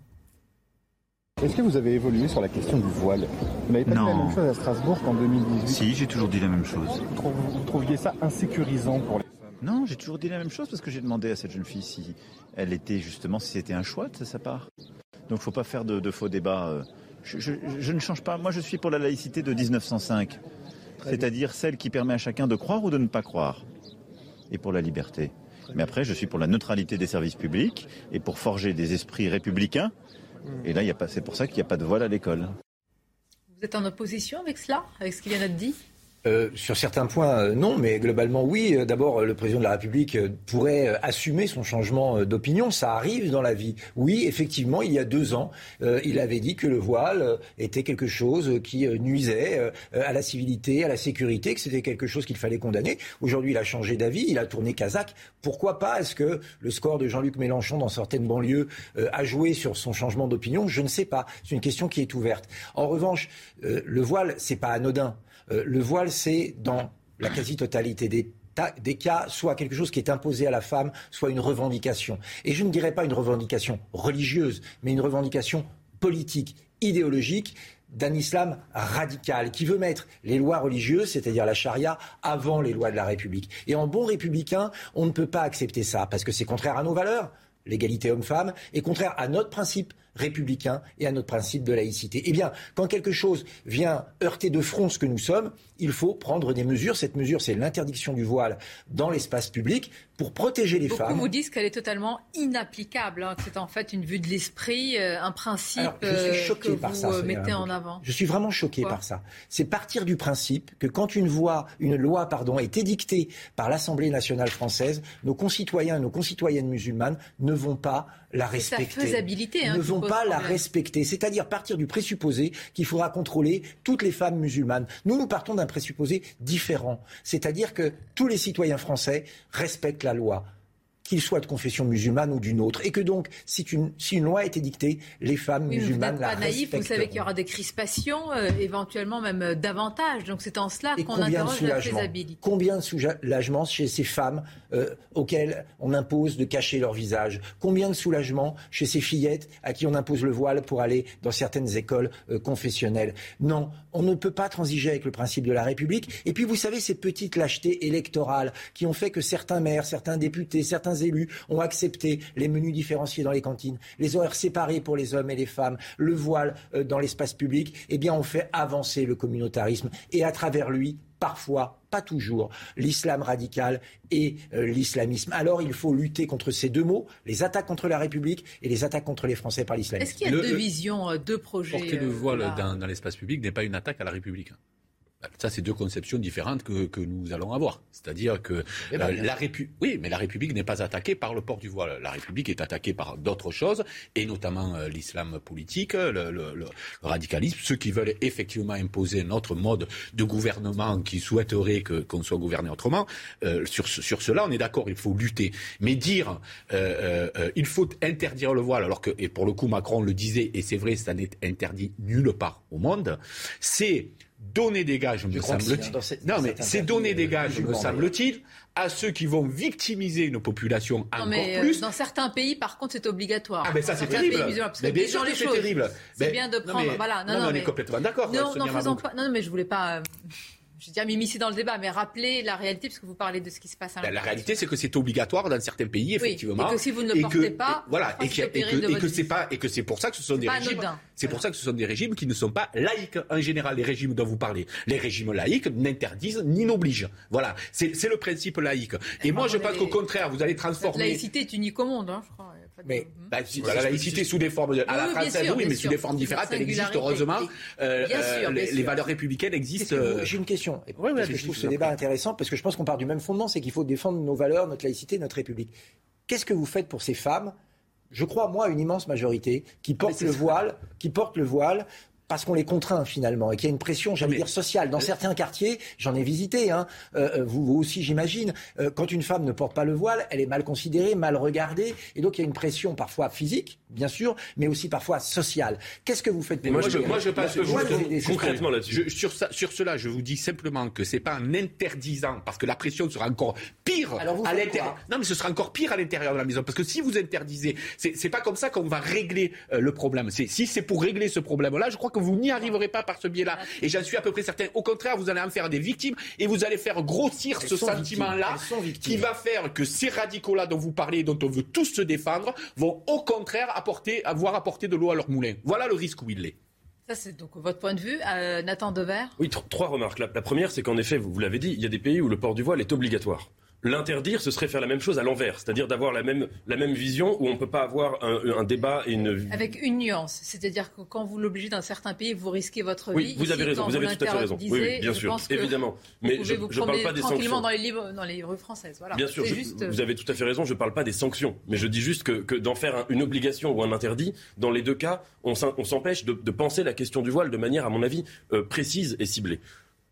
Est-ce que vous avez évolué sur la question du voile Vous n'avez pas dit la Non. même chose à Strasbourg qu'en 2018 Si, j'ai toujours dit la même chose. Vous, trou- vous trouviez ça insécurisant pour les femmes Non, j'ai toujours dit la même chose parce que j'ai demandé à cette jeune fille si elle était justement, si c'était un choix de sa part. Donc faut pas faire de, de faux débats. euh. Je, je- je ne change pas. Moi, je suis pour la laïcité de 1905, c'est-à-dire celle qui permet à chacun de croire ou de ne pas croire, et pour la liberté. Mais après, je suis pour la neutralité des services publics et pour forger des esprits républicains. Et là, c'est pour ça qu'il n'y a pas de voile à l'école. Vous êtes en opposition avec cela, avec ce qui vient d'être dit? Euh, sur certains points, euh, non, mais globalement, oui. Euh, D'abord, le président de la République pourrait assumer son changement d'opinion. Ça arrive dans la vie. Oui, effectivement, il y a deux ans, il avait dit que le voile était quelque chose qui nuisait à la civilité, à la sécurité, que c'était quelque chose qu'il fallait condamner. Aujourd'hui, il a changé d'avis, il a tourné kazakh. Pourquoi pas? Est-ce que le score de Jean-Luc Mélenchon dans certaines banlieues a joué sur son changement d'opinion? Je ne sais pas. C'est une question qui est ouverte. En revanche, le voile, c'est pas anodin. Euh, le voile, c'est dans la quasi-totalité des cas, soit quelque chose qui est imposé à la femme, soit une revendication. Et je ne dirais pas une revendication religieuse, mais une revendication politique, idéologique d'un islam radical qui veut mettre les lois religieuses, c'est-à-dire la charia, avant les lois de la République. Et en bon républicain, on ne peut pas accepter ça parce que c'est contraire à nos valeurs, l'égalité homme-femme, et contraire à notre principe républicain et à notre principe de laïcité. Eh bien, quand quelque chose vient heurter de front ce que nous sommes, il faut prendre des mesures. Cette mesure, c'est l'interdiction du voile dans l'espace public pour protéger les Beaucoup femmes. vous disent qu'elle est totalement inapplicable, hein, que c'est en fait une vue de l'esprit, euh, un principe Alors, je suis euh, que par vous ça, euh, mettez en avant. Je suis vraiment choqué Pourquoi par ça. C'est partir du principe que quand une, voie, une loi pardon, est édictée par l'Assemblée nationale française, nos concitoyens et nos concitoyennes musulmanes ne vont pas la sa respecter. faisabilité, hein, ne vont pas la respecter. C'est-à-dire partir du présupposé qu'il faudra contrôler toutes les femmes musulmanes. Nous, nous partons d'un présupposé différent. C'est-à-dire que tous les citoyens français respectent la loi qu'ils soient de confession musulmane ou d'une autre, et que donc, si une, si une loi est édictée, les femmes Oui, vous musulmanes n'êtes la pas naïf, vous savez qu'il y aura des crispations, euh, éventuellement même euh, davantage. Donc c'est en cela qu'on interroge la faisabilité. Combien de soulagement chez ces femmes euh, auxquelles on impose de cacher leur visage? Combien de soulagement chez ces fillettes à qui on impose le voile pour aller dans certaines écoles euh, confessionnelles? Non, on ne peut pas transiger avec le principe de la République. Et puis vous savez, ces petites lâchetés électorales qui ont fait que certains maires, certains députés, certains élus ont accepté les menus différenciés dans les cantines, les horaires séparés pour les hommes et les femmes, le voile euh, dans l'espace public, eh bien on fait avancer le communautarisme et à travers lui, parfois, pas toujours, l'islam radical et euh, l'islamisme. Alors il faut lutter contre ces deux mots, les attaques contre la République et les attaques contre les Français par l'islamisme. Est-ce qu'il y a deux visions, euh, deux projets Porter le voile dans l'espace public n'est pas une attaque à la République. Ça, c'est deux conceptions différentes que, que nous allons avoir. C'est-à-dire que Eh ben, euh, la Répu- oui, mais la République n'est pas attaquée par le port du voile. La République est attaquée par d'autres choses, et notamment euh, l'islam politique, le, le- radicalisme, ceux qui veulent effectivement imposer notre mode de gouvernement, qui souhaiteraient que qu'on soit gouverné autrement. Euh, sur, sur cela, on est d'accord, il faut lutter. Mais dire euh, euh, euh, il faut interdire le voile, alors que, et pour le coup, Macron le disait, et c'est vrai, ça n'est interdit nulle part au monde, c'est donner des gages, me semble-t-il. hein, non, mais c'est donner des euh, gages, me semble-t-il, à ceux qui vont victimiser une population Non, encore mais euh, plus. dans certains pays, par contre, c'est obligatoire. Ah, mais ça, c'est terrible. Mais bien sûr que c'est terrible. C'est bien de non, prendre. mais- voilà, non, non, non, mais on est complètement d'accord, Non, non, mais je voulais pas. Je veux dire, m'immiscer dans le débat, mais rappeler la réalité, parce que vous parlez de ce qui se passe à Ben, la l'intérieur. réalité, c'est que c'est obligatoire dans certains pays, effectivement. et que si vous ne le portez pas, voilà, et, que- et et c'est pas, et que c'est pour ça que ce sont des régimes. C'est pour ça que ce sont des régimes qui ne sont pas laïques en général. Les régimes dont vous parlez, les régimes laïques n'interdisent ni n'obligent. Voilà, c'est le principe laïque. Et moi, je pense qu'au contraire, vous allez transformer. laïcité est unique au monde, hein, je crois. Mais bah, si- la laïcité sous des formes, de- à la française, sûr, oui, mais sûr. sous des formes différentes, elle existe heureusement. Euh, Bien euh, sûr, bien les, sûr. les valeurs républicaines existent. euh, J'ai une question. Parce que je trouve ce débat intéressant parce que je pense qu'on part du même fondement, c'est qu'il faut défendre nos valeurs, notre laïcité, notre République. Qu'est-ce que vous faites pour ces femmes? Je crois, moi, une immense majorité Ah, qui portent le voile, qui portent le voile. Parce qu'on les contraint finalement et qu'il y a une pression, j'allais dire sociale. Dans certains quartiers, j'en ai visité, hein, euh, euh, vous, vous aussi j'imagine, euh, quand une femme ne porte pas le voile, elle est mal considérée, mal regardée, et donc il y a une pression parfois physique, bien sûr, mais aussi parfois sociale. Qu'est-ce que vous faites pour moi, je, moi, je que moi, les- concrètement là-dessus. je- sur, ça- sur cela, je vous dis simplement que c'est pas en interdisant, parce que la pression sera encore pire Alors vous à l'intérieur. Non, mais ce sera encore pire à l'intérieur de la maison, parce que si vous interdisez, c'est pas comme ça qu'on va régler euh, le problème. Si c'est pour régler ce problème-là, je crois que vous n'y arriverez pas par ce biais-là. Et j'en suis à peu près certain. Au contraire, vous allez en faire des victimes et vous allez faire grossir Elles ce sentiment-là, qui va faire que ces radicaux-là dont vous parlez, et dont on veut tous se défendre, vont au contraire apporter, avoir apporté de l'eau à leur moulin. Voilà le risque où il est. Ça, c'est donc votre point de vue. Euh, Nathan Dever Oui, tr- trois remarques. La, la première, c'est qu'en effet, vous, vous l'avez dit, il y a des pays où le port du voile est obligatoire. L'interdire, ce serait faire la même chose à l'envers, c'est-à-dire d'avoir la même, la même vision où on ne peut pas avoir un, un débat et une... Avec une nuance. C'est-à-dire que quand vous l'obligez dans certains pays, vous risquez votre vie. Oui, vous avez raison, vous avez tout à fait raison. Oui, bien sûr, évidemment. Mais je ne parle pas des sanctions. dans les, livres, dans les rues françaises. Voilà. Bien sûr, je- juste... vous avez tout à fait raison, je ne parle pas des sanctions, mais je dis juste que, que d'en faire un- une obligation ou un interdit, dans les deux cas, on s'empêche de, de penser la question du voile de manière, à mon avis, euh, précise et ciblée.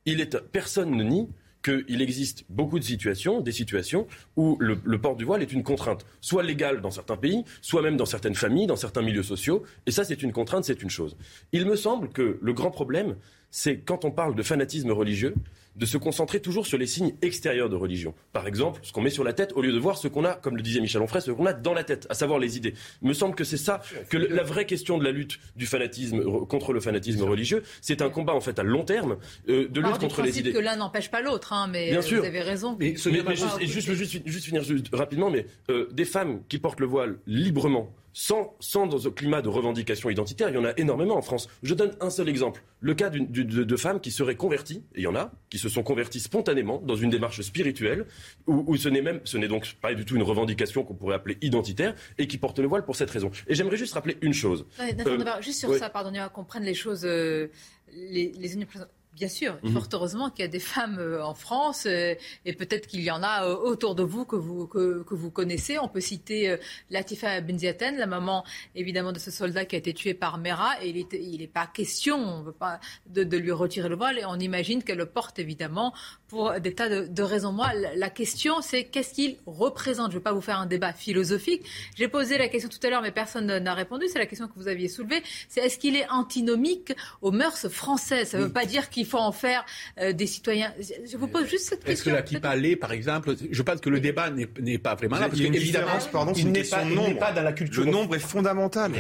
Il est, personne ne nie qu'il existe beaucoup de situations, des situations où le, port du voile est une contrainte, soit légale dans certains pays, soit même dans certaines familles, dans certains milieux sociaux, et ça c'est une contrainte, c'est une chose. Il me semble que le grand problème, c'est quand on parle de fanatisme religieux, de se concentrer toujours sur les signes extérieurs de religion. Par exemple, ce qu'on met sur la tête, au lieu de voir ce qu'on a, comme le disait Michel Onfray, ce qu'on a dans la tête, à savoir les idées. Il me semble que c'est ça, que la vraie question de la lutte du fanatisme re- contre le fanatisme religieux, c'est un combat en fait à long terme euh, de lutte contre les idées. que l'un n'empêche pas l'autre, hein, mais Bien euh, sûr. vous avez raison. Mais, mais- mais juste, et juste, juste, juste finir juste rapidement, mais euh, des femmes qui portent le voile librement, sans, sans dans un climat de revendication identitaire, il y en a énormément en France. Je donne un seul exemple. Le cas d'une- de, de femmes qui seraient converties, et il y en a, qui se sont converties spontanément dans une démarche spirituelle, où, où ce n'est même, ce n'est donc pas du tout une revendication qu'on pourrait appeler identitaire, et qui portent le voile pour cette raison. Et j'aimerais juste rappeler une chose. Ouais, Euh, juste sur ouais. ça, pardonnez-moi qu'on prenne les choses euh, les, les unes. Bien sûr, Mhm. fort heureusement qu'il y a des femmes euh, en France euh, et peut-être qu'il y en a euh, autour de vous que vous que, que vous connaissez. On peut citer Latifa Benziaten, la maman évidemment de ce soldat qui a été tué par Mera et il est il est pas question on veut pas de, de lui retirer le voile et on imagine qu'elle le porte évidemment pour des tas de, de raisons. Moi, la, question c'est qu'est-ce qu'il représente? Je vais pas vous faire un débat philosophique. J'ai posé la question tout à l'heure mais personne n'a répondu. C'est la question que vous aviez soulevée. C'est est-ce qu'il est antinomique aux mœurs françaises? Ça ne veut pas dire qu'il faut en faire euh, des citoyens. Je vous pose juste cette Est-ce que question. la kippa l'est, par exemple? Je pense que le débat n'est pas vraiment là. Il Parce y a que, une évidemment, différence, pardon, c'est il n'est question pas, il n'est pas dans la culture. Le nombre est fondamental.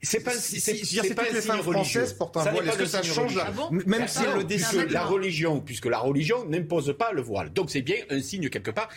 C'est pas, Si- c'est- si- pas les signe femmes françaises portent un voile, pas est-ce que ça change la-. Ah bon même si le décide. puisque la religion, puisque la religion n'impose pas le voile. Donc c'est bien un signe quelque part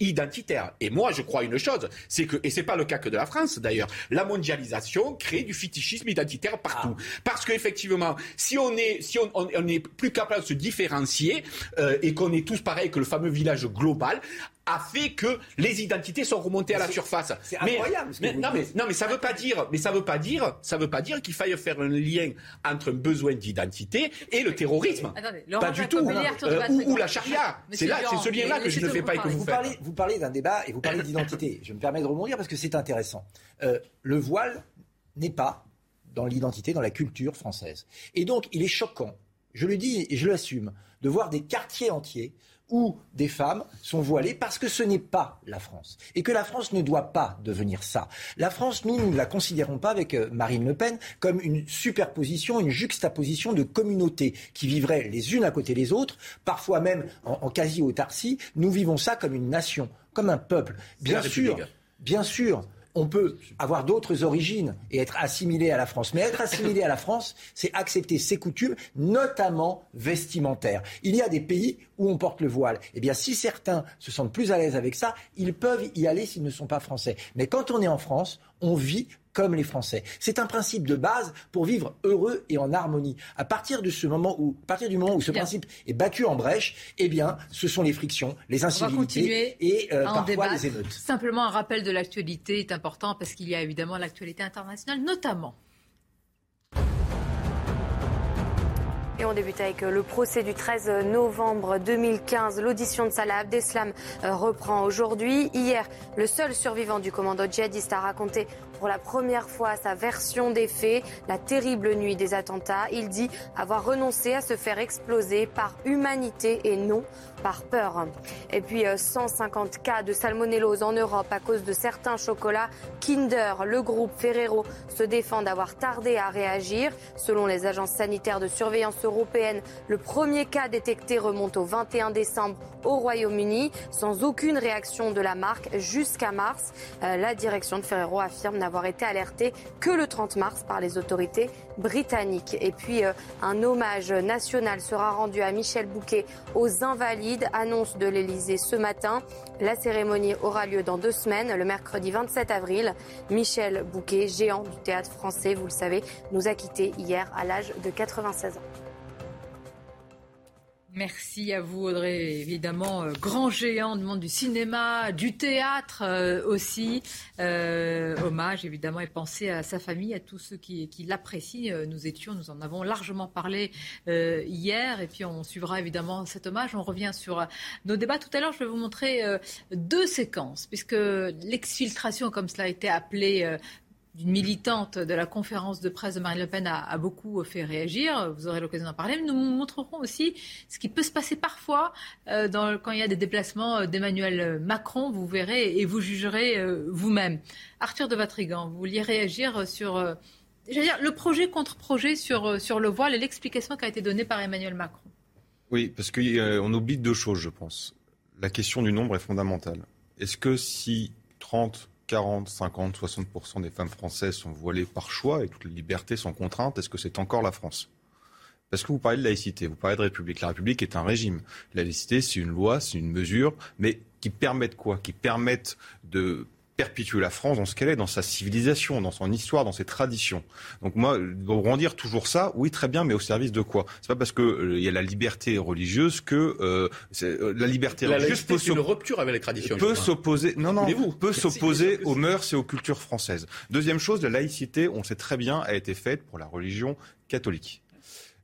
identitaire. Et moi, je crois une chose, c'est que, et c'est pas le cas que de la France d'ailleurs, la mondialisation crée du fétichisme identitaire partout. Parce qu'effectivement, si on est, si on, on- on est plus capable de se différencier euh, et qu'on est tous pareils que le fameux village global, a fait que les identités sont remontées à la surface. c'est Mais- incroyable ce que mais- vous non, mais, dites. non, mais ça veut pas dire, mais ça veut pas dire, ça veut pas dire qu'il faille faire un lien entre un besoin d'identité et le terrorisme. Attendez, Laurent pas du tout. Euh, ou, ou la charia. C'est là, c'est ce lien-là que je ne fais pas et que vous Vous faites. parlez, vous parlez d'un débat et vous parlez d'identité. Je me permets de rebondir parce que c'est intéressant. Euh, le voile n'est pas dans l'identité, dans la culture française. Et donc, il est choquant, je le dis et je l'assume, de voir des quartiers entiers où des femmes sont voilées parce que ce n'est pas la France. Et que la France ne doit pas devenir ça. La France, nous, nous ne la considérons pas avec euh, Marine Le Pen comme une superposition, une juxtaposition de communautés qui vivraient les unes à côté des autres, parfois même en, en quasi-autarcie. Nous vivons ça comme une nation, comme un peuple. Bien sûr, bien sûr, on peut avoir d'autres origines et être assimilé à la France. Mais être assimilé à la France, c'est accepter ses coutumes, notamment vestimentaires. Il y a des pays où on porte le voile. Eh bien, si certains se sentent plus à l'aise avec ça, ils peuvent y aller s'ils ne sont pas français. Mais quand on est en France, on vit comme les Français. C'est un principe de base pour vivre heureux et en harmonie. À partir de ce moment où, à partir du moment où ce Bien. principe est battu en brèche, eh bien, ce sont les frictions, les incivilités et euh, parfois débattre. les émeutes. Simplement un rappel de l'actualité est important parce qu'il y a évidemment l'actualité internationale, notamment. Et on débute avec euh, le procès du 13 novembre 2015. L'audition de Salah Abdeslam euh, reprend aujourd'hui. Hier, le seul survivant du commando djihadiste a raconté pour la première fois sa version des faits, la terrible nuit des attentats. Il dit avoir renoncé à se faire exploser par humanité et non par peur. Et puis euh, 150 cas de salmonellose en Europe à cause de certains chocolats Kinder. Le groupe Ferrero se défend d'avoir tardé à réagir. Selon les agences sanitaires de surveillance européenne, le premier cas détecté remonte au 21 décembre au Royaume-Uni, sans aucune réaction de la marque jusqu'à mars. Euh, la direction de Ferrero affirme n'avoir été alertée que le 30 mars par les autorités britanniques. Et puis, euh, un hommage national sera rendu à Michel Bouquet aux Invalides, annonce de l'Elysée ce matin. La cérémonie aura lieu dans deux semaines, le mercredi 27 avril. Michel Bouquet, géant du théâtre français, vous le savez, nous a quittés hier à l'âge de 96 ans. Merci à vous Audrey, évidemment euh, grand géant du monde du cinéma, du théâtre euh, aussi. Euh, hommage évidemment et pensée à sa famille, à tous ceux qui, qui l'apprécient. Nous étions, nous en avons largement parlé hier et puis on suivra évidemment cet hommage. On revient sur nos débats. Tout à l'heure, je vais vous montrer deux séquences puisque l'exfiltration, comme cela a été appelé, d'une militante de la conférence de presse de Marine Le Pen a, beaucoup fait réagir. Vous aurez l'occasion d'en parler. Nous montrerons aussi ce qui peut se passer parfois euh, quand il y a des déplacements d'Emmanuel Macron. Vous verrez et vous jugerez euh, vous-même. Arthur de Vatrigan, vous vouliez réagir sur euh, le projet contre projet sur, sur le voile et l'explication qui a été donnée par Emmanuel Macron. Oui, parce qu'on oublie deux choses, je pense. La question du nombre est fondamentale. Est-ce que si 30, 40, 50, 60% des femmes françaises sont voilées par choix et toutes les libertés sont contraintes, est-ce que c'est encore la France? Parce que vous parlez de laïcité, vous parlez de République. La République est un régime. La laïcité, c'est une loi, c'est une mesure, mais qui permettent quoi? Qui permettent de perpétuer la France dans ce qu'elle est, dans sa civilisation, dans son histoire, dans ses traditions. Donc moi, grandir toujours ça, oui, très bien, mais au service de quoi? C'est pas parce que euh, il y a la liberté religieuse que euh, euh, la liberté La religieuse peut une rupture avec les traditions. peut s'opposer non non peut s'opposer aux mœurs et aux cultures françaises. Deuxième chose, la laïcité, on sait très bien, a été faite pour la religion catholique.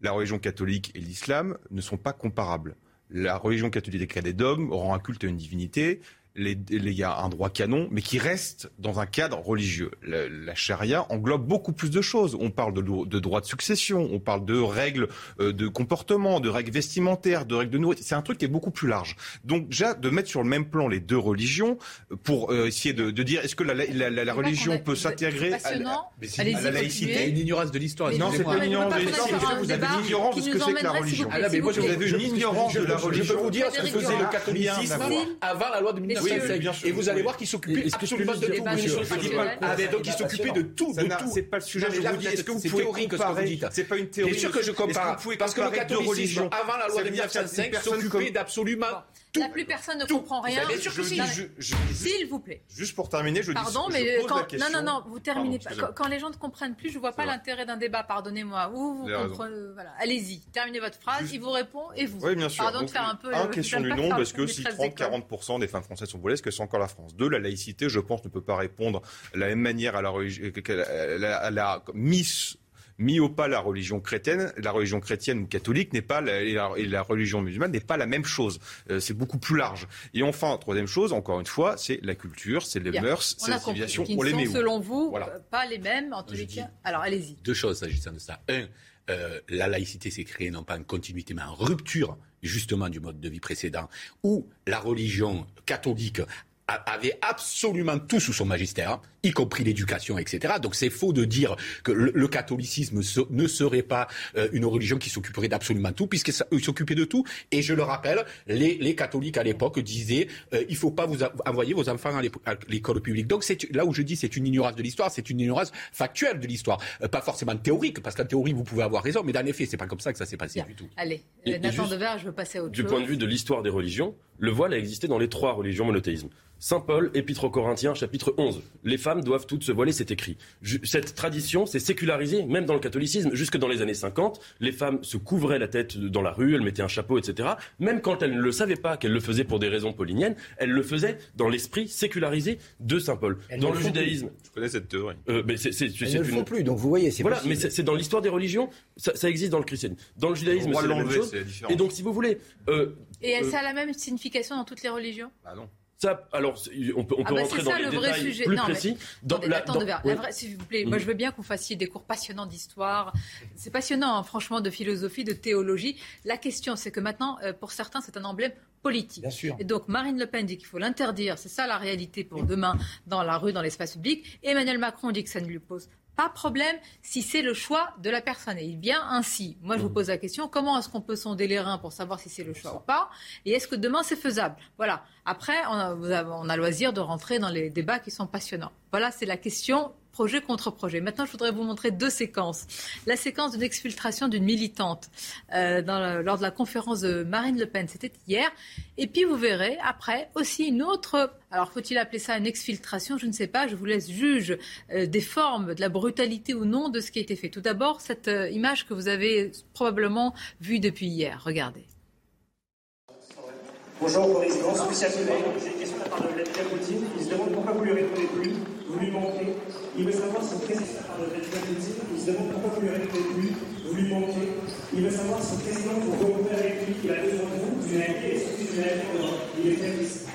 La religion catholique et l'islam ne sont pas comparables. La religion catholique créée d'hommes, rend un culte à une divinité. Il y a un droit canon, mais qui reste dans un cadre religieux. La, la charia englobe beaucoup plus de choses. On parle de, de droit de succession, on parle de règles euh, de comportement, de règles vestimentaires, de règles de nourriture. C'est un truc qui est beaucoup plus large. Donc déjà, de mettre sur le même plan les deux religions pour euh, essayer de, de dire est-ce que la, la- la- la- la religion peut s'intégrer à, Allez-y, à la laïcité une ignorance de l'histoire. Non, c'est pas une ignorance de l'histoire, vous avez une ignorance de ce que c'est que la religion. Ah vous avez une ignorance de la religion. Je peux vous dire ce que faisait le catholicisme avant la loi de Messieurs, 1905. bien sûr, Et vous allez oui. voir qu'il s'occupait absolument le de tout. Ah, donc il s'occupait de tout, de. C'est pas le sujet. Je vous dis, est-ce que vous pouvez comparer. C'est pas une théorie. Bien sûr que je compare. Parce que le catholicisme, avant la loi de veut dire qu'une 1905, personne s'occupait comme- d'absolument Là, plus personne ne comprend rien. S'il vous plaît. Juste pour terminer, je dis. Pardon, je mais pose quand... la question- non, non, non, vous terminez Pardon, pas. Quand, quand les gens ne comprennent plus, je vois pas l'intérêt d'un débat. Pardonnez-moi. Vous, vous comprenez. Voilà. Allez-y, terminez votre phrase. Il vous répond et vous. Oui, bien sûr. Pardon Donc, de faire un peu. Un, le- question du nombre, faire parce que si treize 30-40% des femmes françaises sont voilées, est-ce que c'est encore la France? Deux, la laïcité, je pense, ne peut pas répondre de la même manière à la, à la, à la mis, mis au pas la religion chrétienne. La religion chrétienne ou catholique n'est pas la, et, la, et la religion musulmane n'est pas la même chose. Euh, c'est beaucoup plus large. Et enfin, troisième chose, encore une fois, c'est la culture, c'est les Bien. mœurs, c'est la civilisation. On les met sont, où selon vous, Voilà. euh, pas les mêmes en tous les cas. Alors, allez-y. Deux choses s'agissant de ça. Un, euh, la laïcité s'est créée non pas en continuité mais en rupture justement du mode de vie précédent, où la religion catholique avait absolument tout sous son magistère, hein, y compris l'éducation, etc. Donc c'est faux de dire que le, catholicisme ne serait pas euh, une religion qui s'occuperait d'absolument tout, puisqu'il s'occupait de tout. Et je le rappelle, les, catholiques à l'époque disaient euh, il ne faut pas vous envoyer vos enfants à l'école publique. Donc c'est là où je dis c'est une ignorance de l'histoire, c'est une ignorance factuelle de l'histoire, euh, pas forcément théorique, parce qu'en théorie vous pouvez avoir raison, mais dans les faits c'est pas comme ça que ça s'est passé du tout. Allez, Nathan Devers, je veux passer à autre du chose. Du point de vue de l'histoire des religions, le voile a existé dans les trois religions monothéismes. Saint Paul, Épître aux Corinthiens, chapitre 11. Les femmes doivent toutes se voiler, c'est écrit. Cette tradition s'est sécularisée, même dans le catholicisme, jusque dans les années 50. Les femmes se couvraient la tête dans la rue, elles mettaient un chapeau, etc. Même quand elles ne le savaient pas qu'elles le faisaient pour des raisons pauliniennes, elles le faisaient dans l'esprit sécularisé de Saint Paul. dans le judaïsme. Je connais cette théorie. Euh, mais c'est, elles ne le font plus, donc vous voyez, c'est Voilà, mais c'est dans l'histoire des religions, ça, existe dans le christianisme. Dans le judaïsme, c'est la même chose. Et donc, si vous voulez. Euh, Et euh, ça a la même signification dans toutes les religions? Ah non. Ça, alors, on peut, on peut ah bah rentrer dans les détails sujet. plus précis. Dans, la, dans, la vraie, s'il vous plaît, moi je veux bien qu'on fassiez des cours passionnants d'histoire. C'est passionnant, hein, franchement, de philosophie, de théologie. La question, c'est que maintenant, euh, pour certains, c'est un emblème politique. Bien sûr. Et donc Marine Le Pen dit qu'il faut l'interdire. C'est ça la réalité pour demain dans la rue, dans l'espace public. Emmanuel Macron dit que ça ne lui pose pas problème si c'est le choix de la personne. Et bien ainsi. Moi, je vous mmh. pose la question comment est-ce qu'on peut sonder les reins pour savoir si c'est le choix ou pas Et est-ce que demain, c'est faisable? Voilà. Après, on a, on a loisir de rentrer dans les débats qui sont passionnants. Voilà, c'est la question projet contre projet. Maintenant, je voudrais vous montrer deux séquences. La séquence d'une exfiltration d'une militante euh, lors de la conférence de Marine Le Pen, c'était hier. Et puis, vous verrez après aussi une autre. Alors, faut-il appeler ça une exfiltration? Je ne sais pas. Je vous laisse juge euh, des formes, de la brutalité ou non de ce qui a été fait. Tout d'abord, cette euh, image que vous avez probablement vue depuis hier. Regardez. Bonjour, Président. Spécial J'ai une question de la part de Vladimir Poutine. Il se demande pourquoi vous lui répondez plus. Vous lui manquez. Il veut savoir le président de Vladimir Poutine. Il se demande pourquoi vous lui plus. Vous lui manquez. Il veut savoir le président, pour rencontrer avec lui, il a besoin de vous, d'une amie et surtout en Europe. Il est très triste.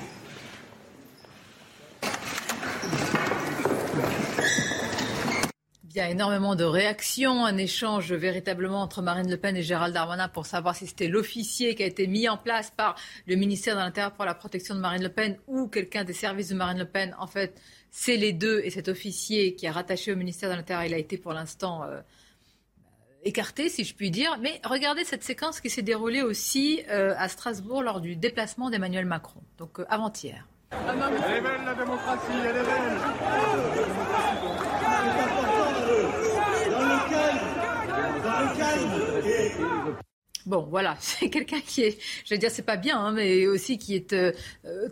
Il y a énormément de réactions, un échange véritablement entre Marine Le Pen et Gérald Darmanin pour savoir si c'était l'officier qui a été mis en place par le ministère de l'Intérieur pour la protection de Marine Le Pen ou quelqu'un des services de Marine Le Pen. En fait, c'est les deux et cet officier qui est rattaché au ministère de l'Intérieur, il a été pour l'instant euh, écarté, si je puis dire. Mais regardez cette séquence qui s'est déroulée aussi euh, à Strasbourg lors du déplacement d'Emmanuel Macron, donc euh, avant-hier. Elle est belle la démocratie, elle est belle. Bon, voilà, c'est quelqu'un qui est, je vais dire, c'est pas bien, hein, mais aussi qui est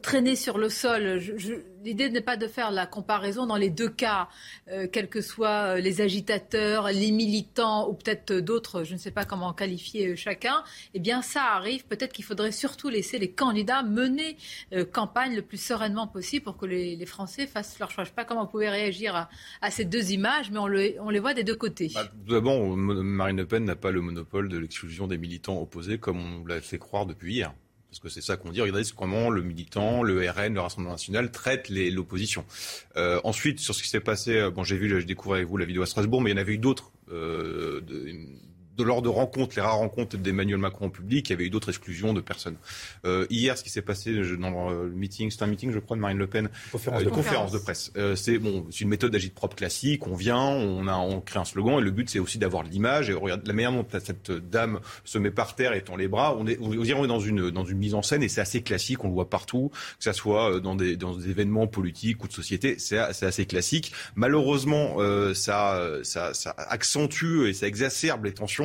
traîné sur le sol. L'idée n'est pas de faire la comparaison dans les deux cas, euh, quels que soient les agitateurs, les militants ou peut-être d'autres, je ne sais pas comment qualifier chacun. Eh bien, ça arrive. Peut-être qu'il faudrait surtout laisser les candidats mener campagne le plus sereinement possible pour que les, Français fassent leur choix. Je ne sais pas comment vous pouvez réagir à, ces deux images, mais on, on, les voit des deux côtés. Bah, D'abord, Marine Le Pen n'a pas le monopole de l'exclusion des militants opposés comme on l'a fait croire depuis hier. Parce que c'est ça qu'on dit. Regardez comment le militant, le RN, le Rassemblement national traite l'opposition. Euh, ensuite, sur ce qui s'est passé, euh, bon, j'ai vu, j'ai découvert avec vous la vidéo à Strasbourg, mais il y en avait eu d'autres. Euh, de lors de rencontres, les rares rencontres d'Emmanuel Macron en public, il y avait eu d'autres exclusions de personnes. Euh, hier, ce qui s'est passé dans le meeting, c'est un meeting, je crois, de Marine Le Pen, conférence, euh, de, conférence. de presse. Euh, c'est bon, c'est une méthode d'agite propre classique. On vient, on a, on crée un slogan, et le but c'est aussi d'avoir de l'image. Et regarde la manière dont cette dame se met par terre et tend les bras. On est, on est dans une dans une mise en scène et c'est assez classique. On le voit partout, que ça soit dans des dans des événements politiques ou de société. C'est assez classique. Malheureusement, ça, ça ça accentue et ça exacerbe les tensions.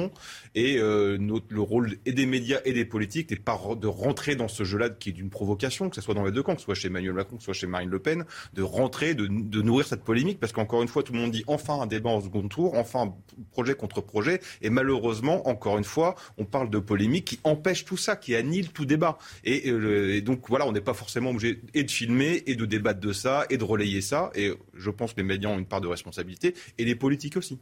Et euh, le rôle et des médias et des politiques n'est pas de rentrer dans ce jeu-là qui est d'une provocation, que ce soit dans les deux camps, que ce soit chez Emmanuel Macron, que ce soit chez Marine Le Pen, de rentrer, de, nourrir cette polémique, parce qu'encore une fois, tout le monde dit enfin un débat en second tour, enfin projet contre projet, et malheureusement, encore une fois, on parle de polémique qui empêche tout ça, qui annule tout débat. Et, euh, et donc voilà, on n'est pas forcément obligé de filmer, et de débattre de ça, et de relayer ça, et je pense que les médias ont une part de responsabilité, et les politiques aussi.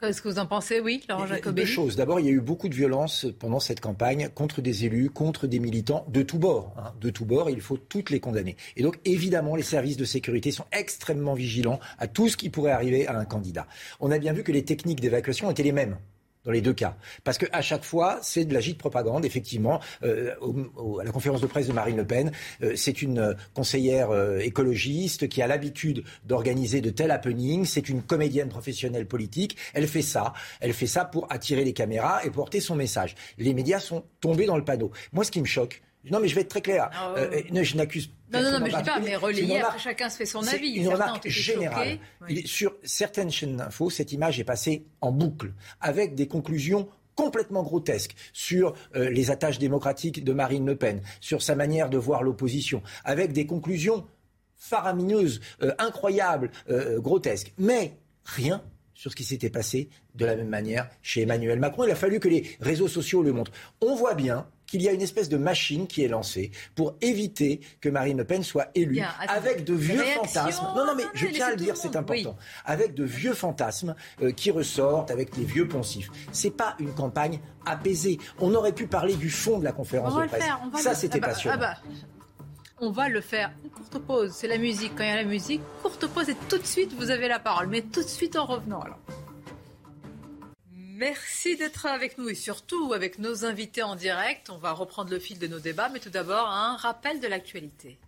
Qu'est-ce que vous en pensez, oui, Laurent Jacobelli Deux choses. D'abord, il y a eu beaucoup de violence pendant cette campagne contre des élus, contre des militants de tous bords. Hein. De tous bords, il faut toutes les condamner. Et donc, évidemment, les services de sécurité sont extrêmement vigilants à tout ce qui pourrait arriver à un candidat. On a bien vu que les techniques d'évacuation étaient les mêmes dans les deux cas. Parce qu'à chaque fois, c'est de l'agite propagande, effectivement. Euh, à la conférence de presse de Marine Le Pen, euh, c'est une conseillère euh, écologiste qui a l'habitude d'organiser de tels happenings. C'est une comédienne professionnelle politique. Elle fait ça. Elle fait ça pour attirer les caméras et porter son message. Les médias sont tombés dans le panneau. Moi, ce qui me choque, non, mais je vais être très clair. Ah, je n'accuse non, non, non, mais je dis pas, mais après chacun se fait son avis. Une remarque générale. Sur certaines chaînes d'infos, cette image est passée en boucle, avec des conclusions complètement grotesques sur euh, les attaches démocratiques de Marine Le Pen, sur sa manière de voir l'opposition, avec des conclusions faramineuses, euh, incroyables, euh, grotesques. Mais rien sur ce qui s'était passé de la même manière chez Emmanuel Macron. Il a fallu que les réseaux sociaux le montrent. On voit bien qu'il y a une espèce de machine qui est lancée pour éviter que Marine Le Pen soit élue avec de vieux fantasmes. Non, non, mais je tiens à le dire, c'est important. Avec de vieux fantasmes euh, qui ressortent, avec les vieux poncifs. C'est pas une campagne apaisée. On aurait pu parler du fond de la conférence de presse. Ça, c'était ah bah, passionnant. Ah bah, on va le faire. Courte pause, c'est la musique. Quand il y a la musique, courte pause et tout de suite, vous avez la parole. Mais tout de suite en revenant alors. Merci d'être avec nous et surtout avec nos invités en direct. On va reprendre le fil de nos débats, mais tout d'abord un rappel de l'actualité.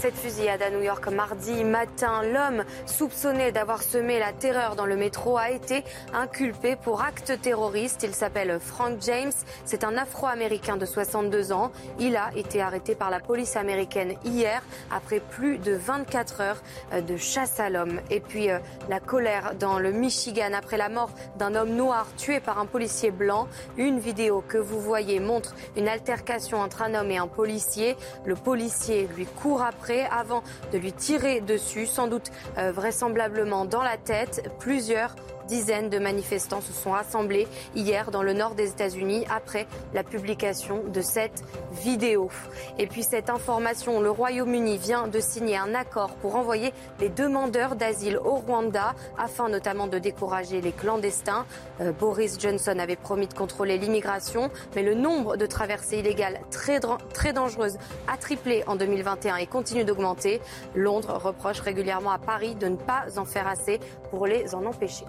Cette fusillade à New York mardi matin, l'homme soupçonné d'avoir semé la terreur dans le métro a été inculpé pour acte terroriste. Il s'appelle Frank James. C'est un Afro-Américain de 62 ans. Il a été arrêté par la police américaine hier après plus de 24 heures de chasse à l'homme. Et puis euh, la colère dans le Michigan après la mort d'un homme noir tué par un policier blanc. Une vidéo que vous voyez montre une altercation entre un homme et un policier. Le policier lui court après avant de lui tirer dessus, sans doute euh, vraisemblablement dans la tête. Plusieurs dizaines de manifestants se sont rassemblés hier dans le nord des États-Unis après la publication de cette vidéo. Et puis cette information, le Royaume-Uni vient de signer un accord pour envoyer les demandeurs d'asile au Rwanda afin notamment de décourager les clandestins. Euh, Boris Johnson avait promis de contrôler l'immigration, mais le nombre de traversées illégales très, très dangereuses a triplé en 2021 et continue d'augmenter. Londres reproche régulièrement à Paris de ne pas en faire assez pour les en empêcher.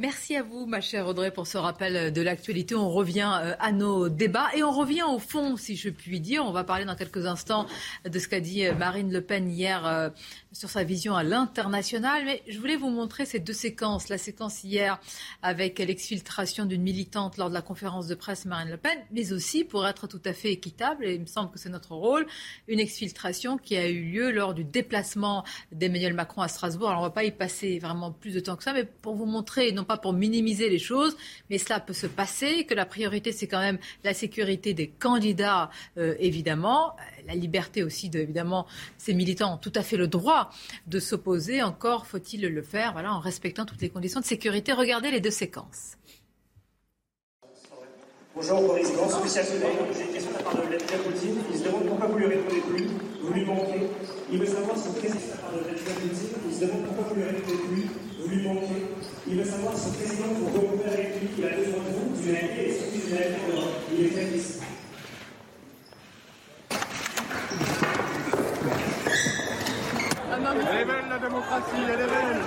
Merci à vous, ma chère Audrey, pour ce rappel de l'actualité. On revient euh, à nos débats et on revient au fond, si je puis dire. On va parler dans quelques instants de ce qu'a dit euh, Marine Le Pen hier euh, sur sa vision à l'international. Mais je voulais vous montrer ces deux séquences. La séquence hier avec l'exfiltration d'une militante lors de la conférence de presse Marine Le Pen, mais aussi, pour être tout à fait équitable, et il me semble que c'est notre rôle, une exfiltration qui a eu lieu lors du déplacement d'Emmanuel Macron à Strasbourg. Alors on ne va pas y passer vraiment plus de temps que ça, mais pour vous montrer, non pas pour minimiser les choses, mais cela peut se passer, que la priorité c'est quand même la sécurité des candidats, euh, évidemment la liberté aussi, de, évidemment, ces militants ont tout à fait le droit de s'opposer. Encore faut-il le faire voilà, en respectant toutes les conditions de sécurité. Regardez les deux séquences. Bonjour, Président. Spécial J'ai une question de la part de Vladimir Poutine. Il se demande pourquoi vous lui répondez plus. Vous lui manquez. Il veut savoir si président la part de Vladimir Poutine. Il se demande pourquoi vous lui répondez plus. Vous lui manquez. Il veut savoir si le président vous rencontrer avec lui. Il a besoin de vous, d'une alliée et surtout d'une alliée Il est très ici. Elle est belle la démocratie, elle est belle.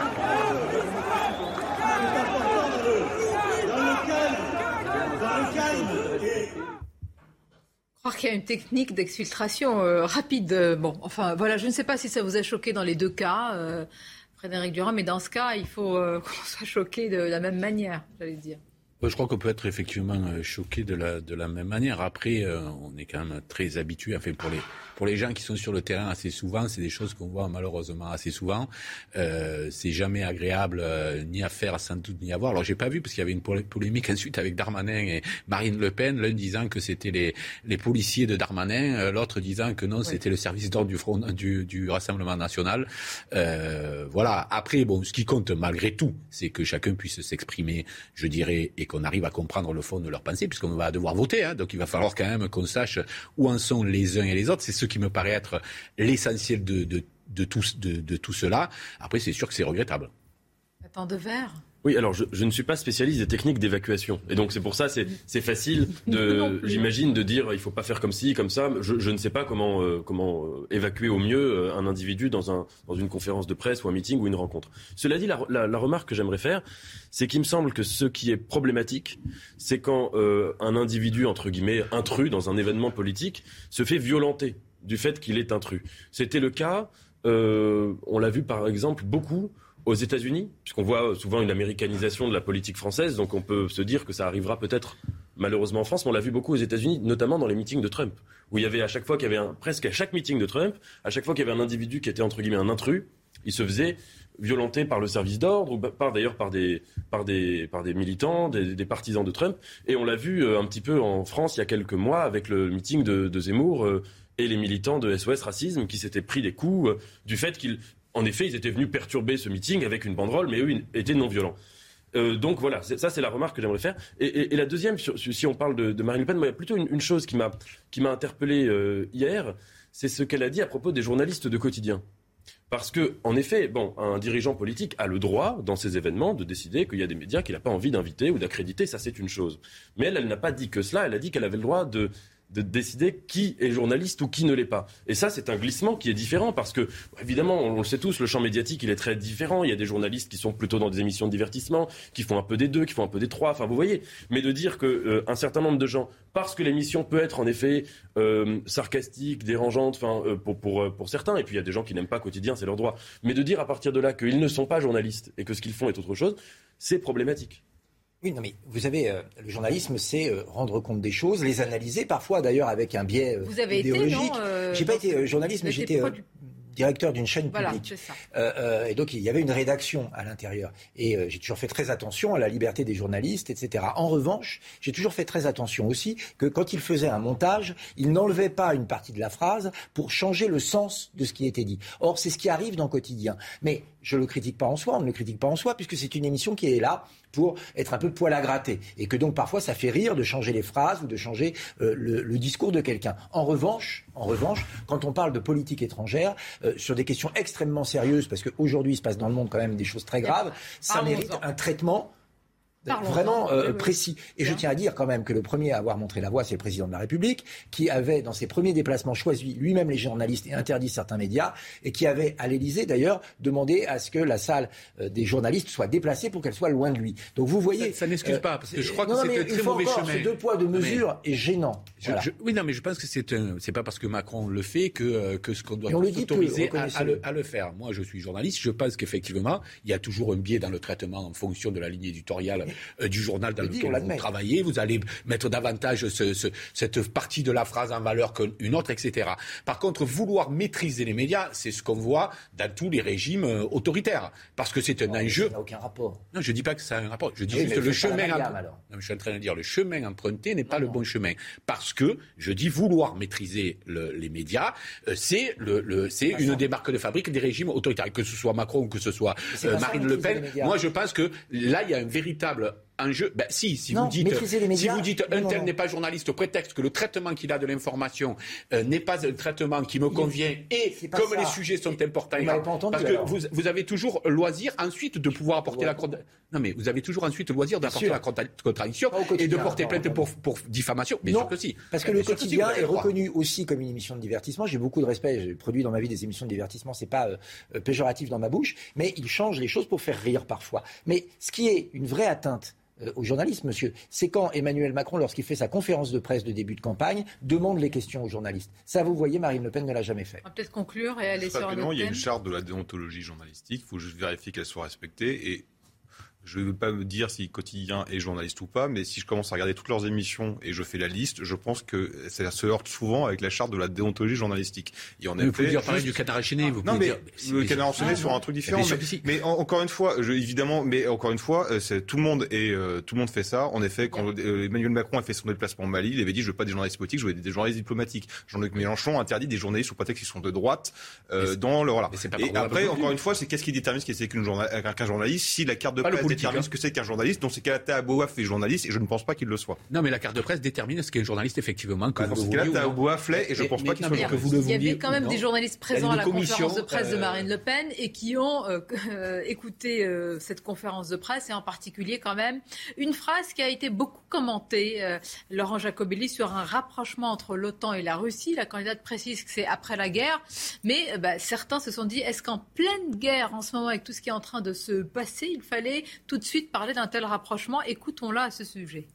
Dans le calme, dans le calme. croire qu'il y a une technique d'exfiltration euh, rapide. Bon, enfin, voilà, je ne sais pas si ça vous a choqué dans les deux cas, euh, Frédéric Durand, mais dans ce cas, il faut euh, qu'on soit choqué de la même manière, j'allais dire. Je crois qu'on peut être effectivement choqué de la, de la même manière. Après, on est quand même très habitué, enfin pour les, pour les gens qui sont sur le terrain assez souvent, c'est des choses qu'on voit malheureusement assez souvent. Euh, c'est jamais agréable euh, ni à faire sans doute ni à voir. Alors j'ai pas vu parce qu'il y avait une polémique ensuite avec Darmanin et Marine Le Pen, l'un disant que c'était les, les policiers de Darmanin, euh, l'autre disant que non, c'était le service d'ordre du, front, du, du Rassemblement national. Euh, voilà. Après, bon, ce qui compte malgré tout, c'est que chacun puisse s'exprimer, je dirais, et qu'on arrive à comprendre le fond de leur pensée, puisqu'on va devoir voter. Hein, donc il va falloir quand même qu'on sache où en sont les uns et les autres. C'est ce qui me paraît être l'essentiel de, tout, cela. Après, c'est sûr que c'est regrettable. Attends de verre Oui, alors je, je, ne suis pas spécialiste des techniques d'évacuation. Et donc c'est pour ça, c'est, c'est facile, de, j'imagine, de dire il faut pas faire comme ci, comme ça. Je, je ne sais pas comment, euh, comment euh, évacuer au mieux euh, un individu dans, un, dans une conférence de presse ou un meeting ou une rencontre. Cela dit, la, la, la remarque que j'aimerais faire, c'est qu'il me semble que ce qui est problématique, c'est quand euh, un individu, entre guillemets, intrus dans un événement politique, se fait violenter du fait qu'il est intrus. C'était le cas, on l'a vu par exemple beaucoup aux États-Unis, puisqu'on voit souvent une américanisation de la politique française, donc on peut se dire que ça arrivera peut-être malheureusement en France, mais on l'a vu beaucoup aux États-Unis, notamment dans les meetings de Trump, où il y avait à chaque fois qu'il y avait un, presque à chaque meeting de Trump, à chaque fois qu'il y avait un individu qui était entre guillemets un intrus, il se faisait violenter par le service d'ordre, ou par d'ailleurs par des, par des, par des militants, des, partisans de Trump. Et on l'a vu euh, un petit peu en France il y a quelques mois avec le meeting de, de Zemmour. Euh, et les militants de SOS Racisme qui s'étaient pris des coups euh, du fait qu'ils en effet, ils étaient venus perturber ce meeting avec une banderole, mais eux ils étaient non violents. Euh, donc voilà, ça c'est la remarque que j'aimerais faire. Et, la deuxième, si on parle de, Marine Le Pen, il y a plutôt une, chose qui m'a qui interpellé euh, hier, c'est ce qu'elle a dit à propos des journalistes de quotidien. Parce que, en effet, bon, un dirigeant politique a le droit, dans ces événements, de décider qu'il y a des médias qu'il n'a pas envie d'inviter ou d'accréditer. Ça, c'est une chose. Mais elle, elle n'a pas dit que cela. Elle a dit qu'elle avait le droit de de décider qui est journaliste ou qui ne l'est pas. Et ça, c'est un glissement qui est différent parce que, évidemment, on le sait tous, le champ médiatique, il est très différent. Il y a des journalistes qui sont plutôt dans des émissions de divertissement, qui font un peu des deux, qui font un peu des trois. Enfin, vous voyez. Mais de dire que euh, un certain nombre de gens, parce que l'émission peut être en effet euh, sarcastique, dérangeante, enfin, euh, pour, pour, pour certains, et puis il y a des gens qui n'aiment pas quotidien, c'est leur droit. Mais de dire à partir de là qu'ils ne sont pas journalistes et que ce qu'ils font est autre chose, c'est problématique. Oui, non, mais vous savez, euh, le journalisme, c'est euh, rendre compte des choses, les analyser, parfois d'ailleurs avec un biais euh, vous avez idéologique. Été, non, J'ai pas été journaliste, mais j'étais directeur d'une chaîne voilà, publique. Ça. Euh, et donc il y avait une rédaction à l'intérieur. Et euh, j'ai toujours fait très attention à la liberté des journalistes, etc. En revanche, j'ai toujours fait très attention aussi que quand il faisait un montage, il n'enlevait pas une partie de la phrase pour changer le sens de ce qui était dit. Or, c'est ce qui arrive dans le quotidien. Mais je ne le critique pas en soi, on ne le critique pas en soi, puisque c'est une émission qui est là pour être un peu poil à gratter. Et que donc parfois ça fait rire de changer les phrases ou de changer euh, le, le, discours de quelqu'un. En revanche, en revanche, quand on parle de politique étrangère, euh, sur des questions extrêmement sérieuses, parce qu'aujourd'hui il se passe dans le monde quand même des choses très graves, ça mérite un traitement vraiment euh, oui, précis. Et Bien. je tiens à dire quand même que le premier à avoir montré la voie, c'est le président de la République, qui avait, dans ses premiers déplacements, choisi lui-même les journalistes et interdit certains médias, et qui avait, à l'Élysée d'ailleurs, demandé à ce que la salle euh, des journalistes soit déplacée pour qu'elle soit loin de lui. Donc vous voyez... Ça, ça n'excuse euh, pas, parce que je crois que c'est un très mauvais encore, chemin. Ce deux poids, deux mesures mais, est gênant. Je, voilà. je, oui, non, mais je pense que c'est un, c'est pas parce que Macron le fait que, que ce qu'on doit on autoriser à, à, le, à le faire. Moi, je suis journaliste, je pense qu'effectivement, il y a toujours un biais dans le traitement en fonction de la ligne éditoriale euh, du journal dans lequel vous travaillez, vous allez mettre davantage ce, ce, cette partie de la phrase en valeur qu'une autre, etc. Par contre, vouloir maîtriser les médias, c'est ce qu'on voit dans tous les régimes euh, autoritaires, parce que c'est un non, enjeu. Ça n'a aucun rapport. Non, je dis pas que ça a un rapport. Je dis oui, juste le chemin. Gamme, non, je suis en train de dire le chemin emprunté n'est pas non, le bon chemin, parce que je dis vouloir maîtriser le, les médias, euh, c'est le, le c'est une ça. des marques de fabrique des régimes autoritaires, que ce soit Macron ou que ce soit euh, Marine Le Pen. Moi, je pense que là, il y a un véritable simple enjeu. Ben, si, si non, vous dites, médias, si vous dites non, un tel n'est pas journaliste au prétexte que le traitement qu'il a de l'information euh, n'est pas un traitement qui me convient et comme ça. les sujets sont importants, vous pas entendu, parce que vous, vous, avez toujours loisir ensuite de pouvoir apporter la non mais vous avez toujours ensuite le loisir d'apporter la contradiction et de porter plainte pour, pour, diffamation. Bien non, sûr que si. Parce que le quotidien si est reconnu aussi comme une émission de divertissement. J'ai beaucoup de respect. J'ai produit dans ma vie des émissions de divertissement. C'est pas euh, péjoratif dans ma bouche, mais il change les choses pour faire rire parfois. Mais ce qui est une vraie atteinte euh, au journalisme, monsieur, c'est quand Emmanuel Macron, lorsqu'il fait sa conférence de presse de début de campagne, demande les questions aux journalistes. Ça, vous voyez, Marine Le Pen ne l'a jamais fait. On va peut-être conclure et aller sur un Il y a une charte de la déontologie journalistique. Il faut juste vérifier qu'elle soit respectée. Et je ne veux pas me dire si quotidien est journaliste ou pas, mais si je commence à regarder toutes leurs émissions et je fais la liste, je pense que ça se heurte souvent avec la charte de la déontologie journalistique. Et en effet, vous pouvez dire pareil juste... du canard enchaîné. Vous non, mais dire... le canard enchaîné ah, sur un truc différent. Mais, encore une fois, je, évidemment, mais encore une fois, tout le monde est, euh, tout le monde fait ça. En effet, quand euh, Emmanuel Macron a fait son déplacement au Mali, il avait dit je veux pas des journalistes politiques, je veux des journalistes diplomatiques. Jean-Luc Mélenchon interdit des journalistes sous prétexte qu'ils sont de droite euh, dans le voilà. Et après, encore une fois, c'est qu'est-ce qui détermine ce qu'est qu'un journaliste Si la carte de presse détermine hein. ce que c'est qu'un journaliste. Donc c'est qu'Alata Abouaf est journaliste et je ne pense pas qu'il le soit. Non, mais la carte de presse détermine ce qu'est un journaliste, effectivement. Que Bah, vous le vouliez. Abouaf l'est et je Mais- pense mais- pas qu'il soit que vous le Il y avait quand même des journalistes présents à la conférence de presse de euh, Marine Le Pen et qui ont euh, euh, écouté cette conférence de presse et en particulier quand même une phrase qui a été beaucoup commentée, Laurent Jacobelli, sur un rapprochement entre l'OTAN et la Russie. La candidate précise que c'est après la guerre, mais bah, certains se sont dit est-ce qu'en pleine guerre en ce moment avec tout ce qui est en train de se passer, il fallait tout de suite parler d'un tel rapprochement Écoutons-la à ce sujet.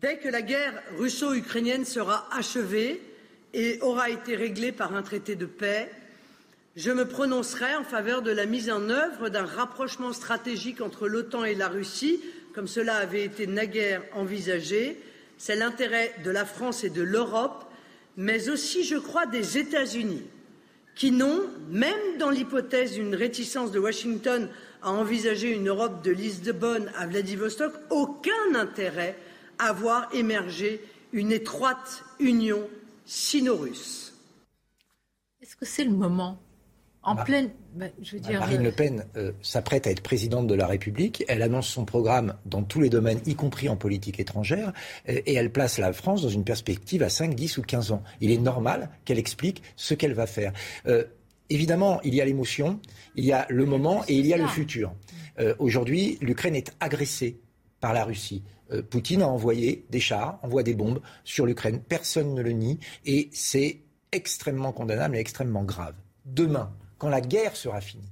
Dès que la guerre russo-ukrainienne sera achevée et aura été réglée par un traité de paix, je me prononcerai en faveur de la mise en œuvre d'un rapprochement stratégique entre l'OTAN et la Russie, comme cela avait été naguère envisagé. C'est l'intérêt de la France et de l'Europe, mais aussi, je crois, des États-Unis, qui n'ont, même dans l'hypothèse d'une réticence de Washington à envisager une Europe de Lisbonne à Vladivostok, aucun intérêt à voir émerger une étroite union sino-russe. Est-ce que c'est le moment en Bah, pleine, bah, je veux dire, Marine Le Pen euh, s'apprête à être présidente de la République. Elle annonce son programme dans tous les domaines, y compris en politique étrangère, euh, et elle place la France dans une perspective à 5, 10 ou 15 ans. Il est normal qu'elle explique ce qu'elle va faire. Euh, évidemment, il y a l'émotion, il y a le moment et il y a le futur. Euh, Aujourd'hui, l'Ukraine est agressée par la Russie. Euh, Poutine a envoyé des chars, envoie des bombes sur l'Ukraine. Personne ne le nie et c'est extrêmement condamnable et extrêmement grave. Demain, quand la guerre sera finie,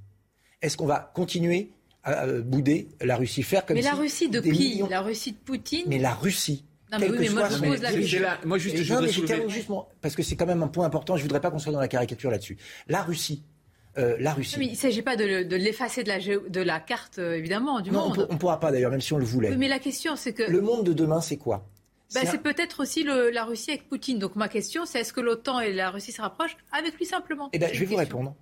est-ce qu'on va continuer à euh, bouder la Russie, faire comme mais la si Russie de qui millions- La Russie de Poutine Mais la Russie. Non, mais oui, moi, je pose la question. moi, juste, je non, mais soulever- juste parce que c'est quand même un point important. Je voudrais pas qu'on soit dans la caricature là-dessus. La Russie, euh, la Russie. Non, mais il ne s'agit pas de, le- de l'effacer de la, géo- de la carte, euh, évidemment, du Non, on monde. on pourra pas d'ailleurs, même si on le voulait. Oui, mais la question, c'est que. Le monde de demain, c'est quoi? Bah, C'est un- peut-être aussi le- la Russie avec Poutine. Donc ma question, c'est est-ce que l'OTAN et la Russie se rapprochent avec lui simplement? Eh ben, je vais vous question. répondre.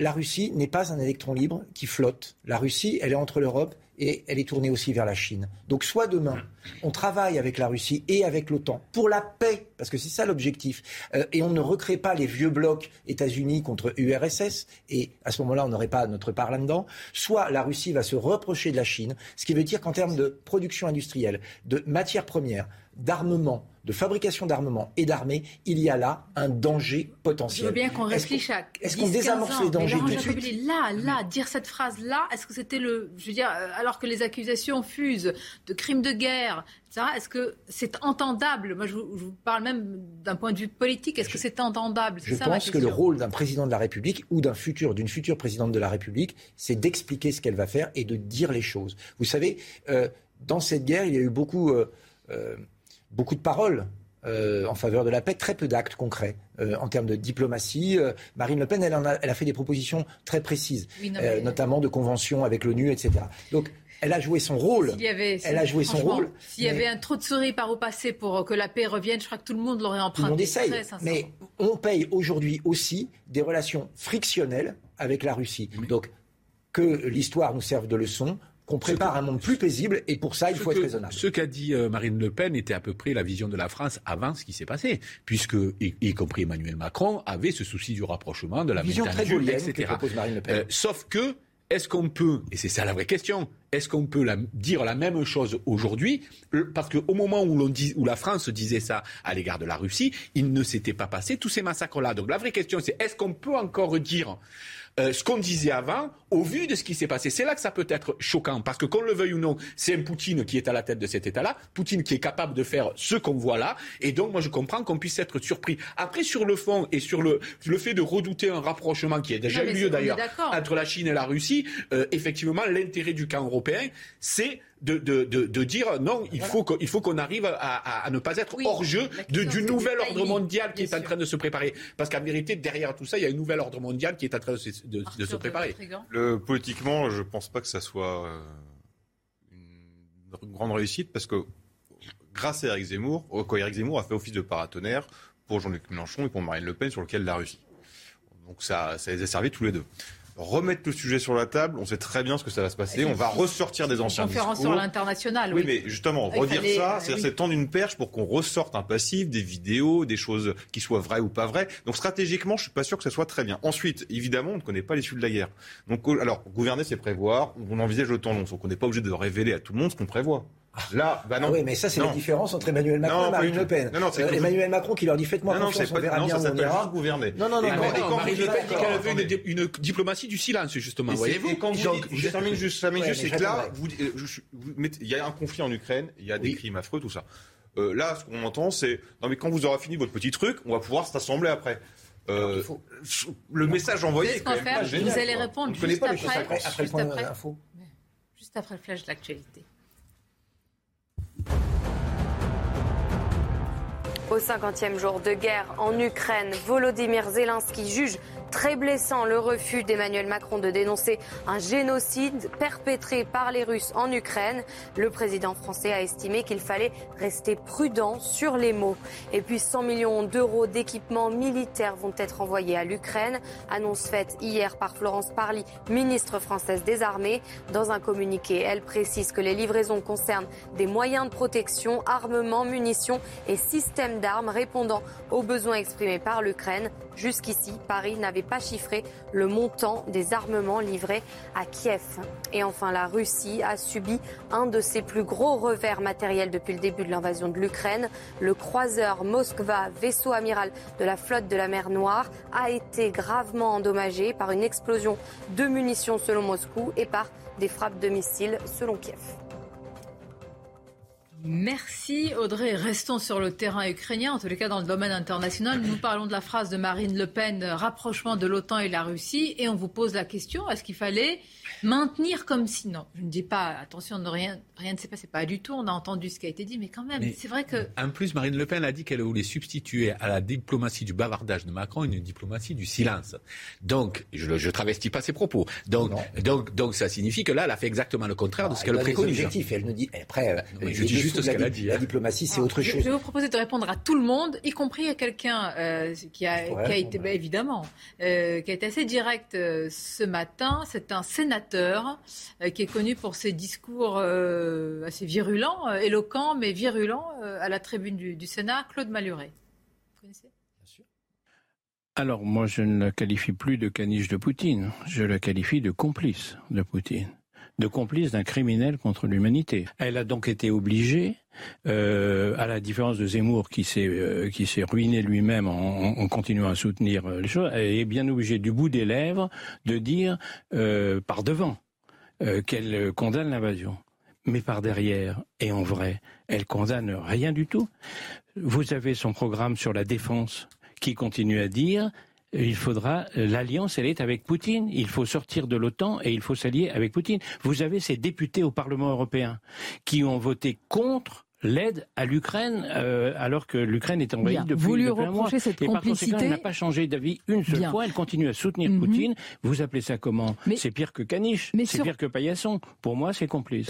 La Russie n'est pas un électron libre qui flotte. La Russie, elle est entre l'Europe et elle est tournée aussi vers la Chine. Donc soit demain, on travaille avec la Russie et avec l'OTAN pour la paix, parce que c'est ça l'objectif, euh, et on ne recrée pas les vieux blocs États-Unis contre URSS, et à ce moment-là, on n'aurait pas notre part là-dedans. Soit la Russie va se reprocher de la Chine, ce qui veut dire qu'en termes de production industrielle, de matières premières, d'armement, de fabrication d'armement et d'armées, il y a là un danger potentiel. Je veux bien qu'on réfléchisse à est-ce qu'on 10, 15 désamorce les dangers tout de suite Jacobelli, là, là, dire cette phrase-là, est-ce que c'était le, je veux dire, euh, alors que les accusations fusent de crimes de guerre, est-ce que c'est entendable? Moi, je vous, je vous parle même d'un point de vue politique. Est-ce que c'est entendable? Je ça pense que le rôle d'un président de la République ou d'un futur, d'une future présidente de la République, c'est d'expliquer ce qu'elle va faire et de dire les choses. Vous savez, euh, dans cette guerre, il y a eu beaucoup, euh, euh, beaucoup de paroles. euh, en faveur de la paix, très peu d'actes concrets euh, en termes de diplomatie. Euh, Marine Le Pen, elle, en a, elle a fait des propositions très précises, Oui, non, euh, mais- notamment de conventions avec l'ONU, etc. Donc, elle a joué son rôle. S'il y avait, elle a joué son rôle. S'il y avait un trop de souris par au passé pour que la paix revienne, je crois que tout le monde l'aurait emprunté. Tout le monde essaye. très. Mais on paye aujourd'hui aussi des relations frictionnelles avec la Russie. Donc, que l'histoire nous serve de leçon, qu'on prépare un monde plus paisible, et pour ça, il faut être raisonnable. Ce qu'a dit euh, Marine Le Pen était à peu près la vision de la France avant ce qui s'est passé, puisque, y, y compris Emmanuel Macron, avait ce souci du rapprochement, de la Vision très etc. que propose Marine Le Pen. Euh, sauf que, est-ce qu'on peut, et c'est ça la vraie question, est-ce qu'on peut la- dire la même chose aujourd'hui? Euh, Parce qu'au moment où, l'on dit, où la France disait ça à l'égard de la Russie, il ne s'était pas passé tous ces massacres-là. Donc la vraie question, c'est est-ce qu'on peut encore dire euh, ce qu'on disait avant, au vu de ce qui s'est passé. C'est là que ça peut être choquant, parce que qu'on le veuille ou non, c'est un Poutine qui est à la tête de cet État-là, Poutine qui est capable de faire ce qu'on voit là, et donc moi je comprends qu'on puisse être surpris. Après, sur le fond et sur le, le fait de redouter un rapprochement qui a déjà Non, eu lieu d'ailleurs entre la Chine et la Russie, euh, effectivement, l'intérêt du camp européen, c'est de, de, de, de dire non, il faut qu'on il faut qu'on arrive à, à- à ne pas être Oui, hors jeu de, du nouvel ordre mondial qui est en train de se préparer. Parce qu'en vérité, derrière tout ça, il y a un nouvel ordre mondial qui est en train de se, de- de se préparer. Le, politiquement, je pense pas que ça soit euh, une grande réussite parce que grâce à Eric Zemmour, quand Eric Zemmour a fait office de paratonnerre pour Jean-Luc Mélenchon et pour Marine Le Pen sur lequel la Russie. Donc ça, ça les a servis tous les deux. Remettre le sujet sur la table. On sait très bien ce que ça va se passer. On va ressortir des anciens Conférence discours. sur l'international. Oui, mais justement, Il redire fallait- ça, euh, c'est-à-dire oui. c'est tendre une perche pour qu'on ressorte un passif, des vidéos, des choses qui soient vraies ou pas vraies. Donc stratégiquement, je suis pas sûr que ça soit très bien. Ensuite, évidemment, on ne connaît pas l'issue de la guerre. Donc, alors, gouverner, c'est prévoir. On envisage le temps long. Donc, on n'est pas obligé de révéler à tout le monde ce qu'on prévoit. Là, bah non. Ah oui, mais ça, c'est la différence entre Emmanuel Macron Non, et Marine Le. Pen. Non, Euh, Emmanuel Macron qui leur dit faites-moi Non, non, confiance, c'est on pas- verra non, bien ça où on ira. gouverner. Non, non, non, Et non, quand- non, et quand Marine Le Pen dit qu'elle veut une, une diplomatie du silence, justement. Voyez-vous quand vous Donc, dites, je termine juste, c'est que là, euh, il y a un conflit en Ukraine, il y a des crimes affreux, tout ça. Euh, là, ce qu'on entend, c'est non mais quand vous aurez fini votre petit truc, on va pouvoir se rassembler après. Euh, le message envoyé Vous est quand qu'on même pas génial. Vous allez répondre juste pas les après. Juste après. Juste après le flash de l'actualité. Au 50e jour de guerre en Ukraine, Volodymyr Zelensky juge très blessant le refus d'Emmanuel Macron de dénoncer un génocide perpétré par les Russes en Ukraine. Le président français a estimé qu'il fallait rester prudent sur les mots. Et puis 100 millions d'euros d'équipements militaires vont être envoyés à l'Ukraine. Annonce faite hier par Florence Parly, ministre française des Armées. Dans un communiqué, elle précise que les livraisons concernent des moyens de protection, armements, munitions et systèmes d'armes répondant aux besoins exprimés par l'Ukraine. Jusqu'ici, Paris n'avait pas chiffré le montant des armements livrés à Kiev. Et enfin, la Russie a subi un de ses plus gros revers matériels depuis le début de l'invasion de l'Ukraine. Le croiseur Moskva, vaisseau amiral de la flotte de la mer Noire, a été gravement endommagé par une explosion de munitions selon Moscou et par des frappes de missiles selon Kiev. Merci Audrey. Restons sur le terrain ukrainien, en tous les cas dans le domaine international. Nous parlons de la phrase de Marine Le Pen, rapprochement de l'OTAN et la Russie, et on vous pose la question, est-ce qu'il fallait maintenir comme si... Non, je ne dis pas, attention, rien, rien ne s'est passé, pas du tout, on a entendu ce qui a été dit, mais quand même, c'est vrai que... En plus, Marine Le Pen a dit qu'elle voulait substituer à la diplomatie du bavardage de Macron une diplomatie du silence. Donc, je ne travestis pas ses propos. Donc, donc, donc, ça signifie que là, elle a fait exactement le contraire de ce Elle qu'elle préconise. Elle nous dit après. euh, mais je dis dessous juste de ce la qu'elle a di- dit, La hein. diplomatie, c'est autre Je, chose. je vais vous proposer de répondre à tout le monde, y compris à quelqu'un euh, qui a, qui été, bah, évidemment, euh, qui a été assez direct euh, ce matin. C'est un sénateur euh, qui est connu pour ses discours euh, assez virulents, euh, éloquents, mais virulents euh, à la tribune du, du Sénat, Claude Maluret. Vous connaissez? Alors, moi, je ne la qualifie plus de caniche de Poutine. Je la qualifie de complice de Poutine. De complice d'un criminel contre l'humanité. Elle a donc été obligée, euh, à la différence de Zemmour qui s'est euh, qui s'est ruiné lui-même en, continuant à soutenir euh, les choses, elle est bien obligée du bout des lèvres de dire euh, par devant euh, qu'elle euh, condamne l'invasion. Mais par derrière et en vrai, elle condamne rien du tout. Vous avez son programme sur la défense qui continue à dire il faudra l'alliance, elle est avec Poutine. Il faut sortir de l'OTAN et il faut s'allier avec Poutine. Vous avez ces députés au Parlement européen qui ont voté contre l'aide à l'Ukraine euh, alors que l'Ukraine est envahie Bien. depuis, Vous lui depuis un mois. reprochez cette et par conséquent, complicité elle n'a pas changé d'avis une seule Bien. fois. Elle continue à soutenir Mhm. Poutine. Vous appelez ça comment? C'est pire que caniche. C'est sur- pire que paillasson. Pour moi, c'est complice.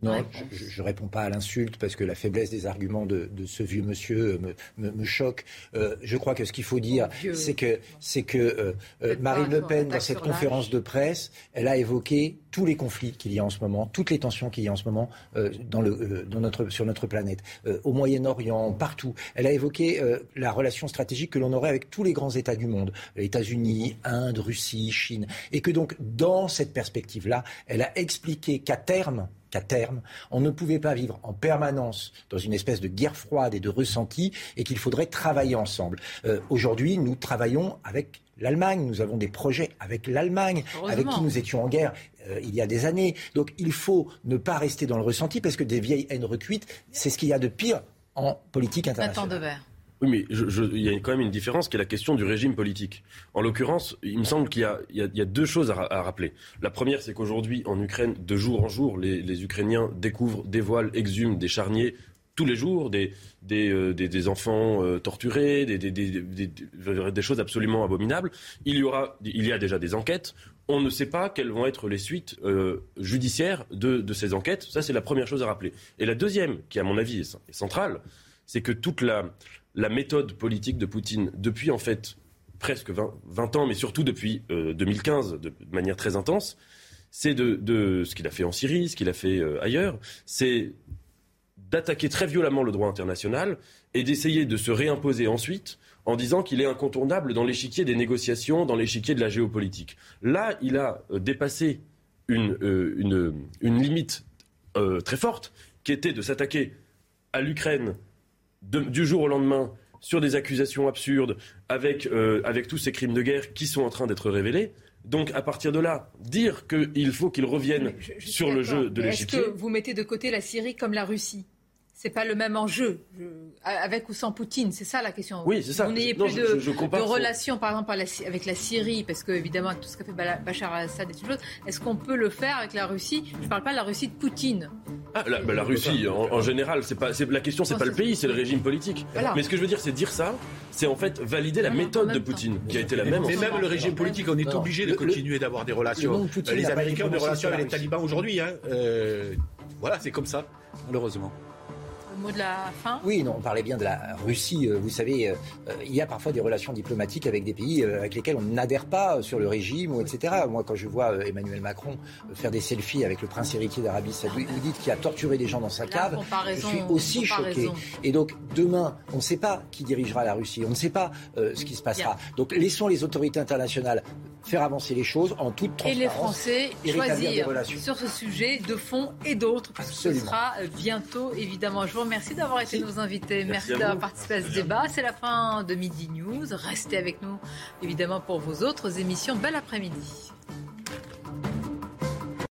Non, je, ne réponds pas à l'insulte parce que la faiblesse des arguments de, de ce vieux monsieur me, me, me choque. Euh, je crois que ce qu'il faut dire, c'est que, c'est que euh, euh, Marine Le Pen, dans cette conférence de presse, elle a évoqué tous les conflits qu'il y a en ce moment, toutes les tensions qu'il y a en ce moment euh, dans le, euh, dans notre, sur notre planète, euh, au Moyen-Orient, partout. Elle a évoqué euh, la relation stratégique que l'on aurait avec tous les grands États du monde, États-Unis, Inde, Russie, Chine, et que donc dans cette perspective-là, elle a expliqué qu'à terme, qu'à terme, on ne pouvait pas vivre en permanence dans une espèce de guerre froide et de ressenti et qu'il faudrait travailler ensemble. Euh, Aujourd'hui, nous travaillons avec l'Allemagne, nous avons des projets avec l'Allemagne, avec qui nous étions en guerre euh, il y a des années. Donc il faut ne pas rester dans le ressenti parce que des vieilles haines recuites, c'est ce qu'il y a de pire en politique internationale. Oui, mais il y a quand même une différence qui est la question du régime politique. En l'occurrence, il me semble qu'il y a, deux choses à, ra- à rappeler. La première, c'est qu'aujourd'hui, en Ukraine, de jour en jour, les, Ukrainiens découvrent, dévoilent, exhument des charniers tous les jours, des, enfants torturés, des, choses absolument abominables. Il y, aura, il y a déjà des enquêtes. On ne sait pas quelles vont être les suites euh, judiciaires de, ces enquêtes. Ça, c'est la première chose à rappeler. Et la deuxième, qui à mon avis est centrale, c'est que toute la, la méthode politique de Poutine, depuis en fait presque 20, 20 ans, mais surtout depuis euh, 2015, de, manière très intense, c'est de, de, ce qu'il a fait en Syrie, ce qu'il a fait euh, ailleurs, c'est d'attaquer très violemment le droit international et d'essayer de se réimposer ensuite en disant qu'il est incontournable dans l'échiquier des négociations, dans l'échiquier de la géopolitique. Là, il a euh, dépassé une, euh, une, une limite très forte, qui était de s'attaquer à l'Ukraine de- du jour au lendemain sur des accusations absurdes, avec, euh, avec tous ces crimes de guerre qui sont en train d'être révélés. Donc, à partir de là, dire qu'il faut qu'il revienne sur le jeu de Mais Est-ce l'échiquier. que vous mettez de côté la Syrie comme la Russie? C'est pas le même enjeu, Je- avec ou sans Poutine, c'est ça la question. Oui, c'est ça. Vous n'ayez plus je- de, je- je de son- relation, par exemple, avec la Syrie, parce que évidemment, avec tout ce qu'a fait Bachar al-Assad et toutes choses, est-ce qu'on peut le faire avec la Russie? Je ne parle pas de la Russie de Poutine. Ah, la, bah, la Russie, en, en général, c'est pas, la question, c'est pas le pays, c'est le régime politique. Voilà. Mais ce que je veux dire, c'est dire ça, c'est en fait valider la méthode de Poutine, qui a été la même. en Mais même le régime politique, on est Non. obligé de continuer d'avoir des relations. le Euh, les Américains ont des relations avec les talibans aujourd'hui. Hein. Euh, voilà, c'est comme ça, malheureusement. Mot de la fin? Oui, non, on parlait bien de la Russie. Euh, Vous savez, euh, il y a parfois des relations diplomatiques avec des pays euh, avec lesquels on n'adhère pas sur le régime, ou etc. Moi, quand je vois Emmanuel Macron faire des selfies avec le prince héritier d'Arabie Saoudite qui a torturé des gens dans sa cave, je suis aussi choqué. Et donc, demain, on ne sait pas qui dirigera la Russie, on ne sait pas euh, ce qui se passera. Donc, laissons les autorités internationales faire avancer les choses en toute Et transparence. les Français et rétablir des choisir relations. sur ce sujet de fond et d'autres, parce que ce sera bientôt, évidemment. Je vous remercie d'avoir été nos invités. Merci Merci, d'avoir participé à ce débat. C'est la fin de Midi News. Restez avec nous, évidemment, pour vos autres émissions. Bel après-midi.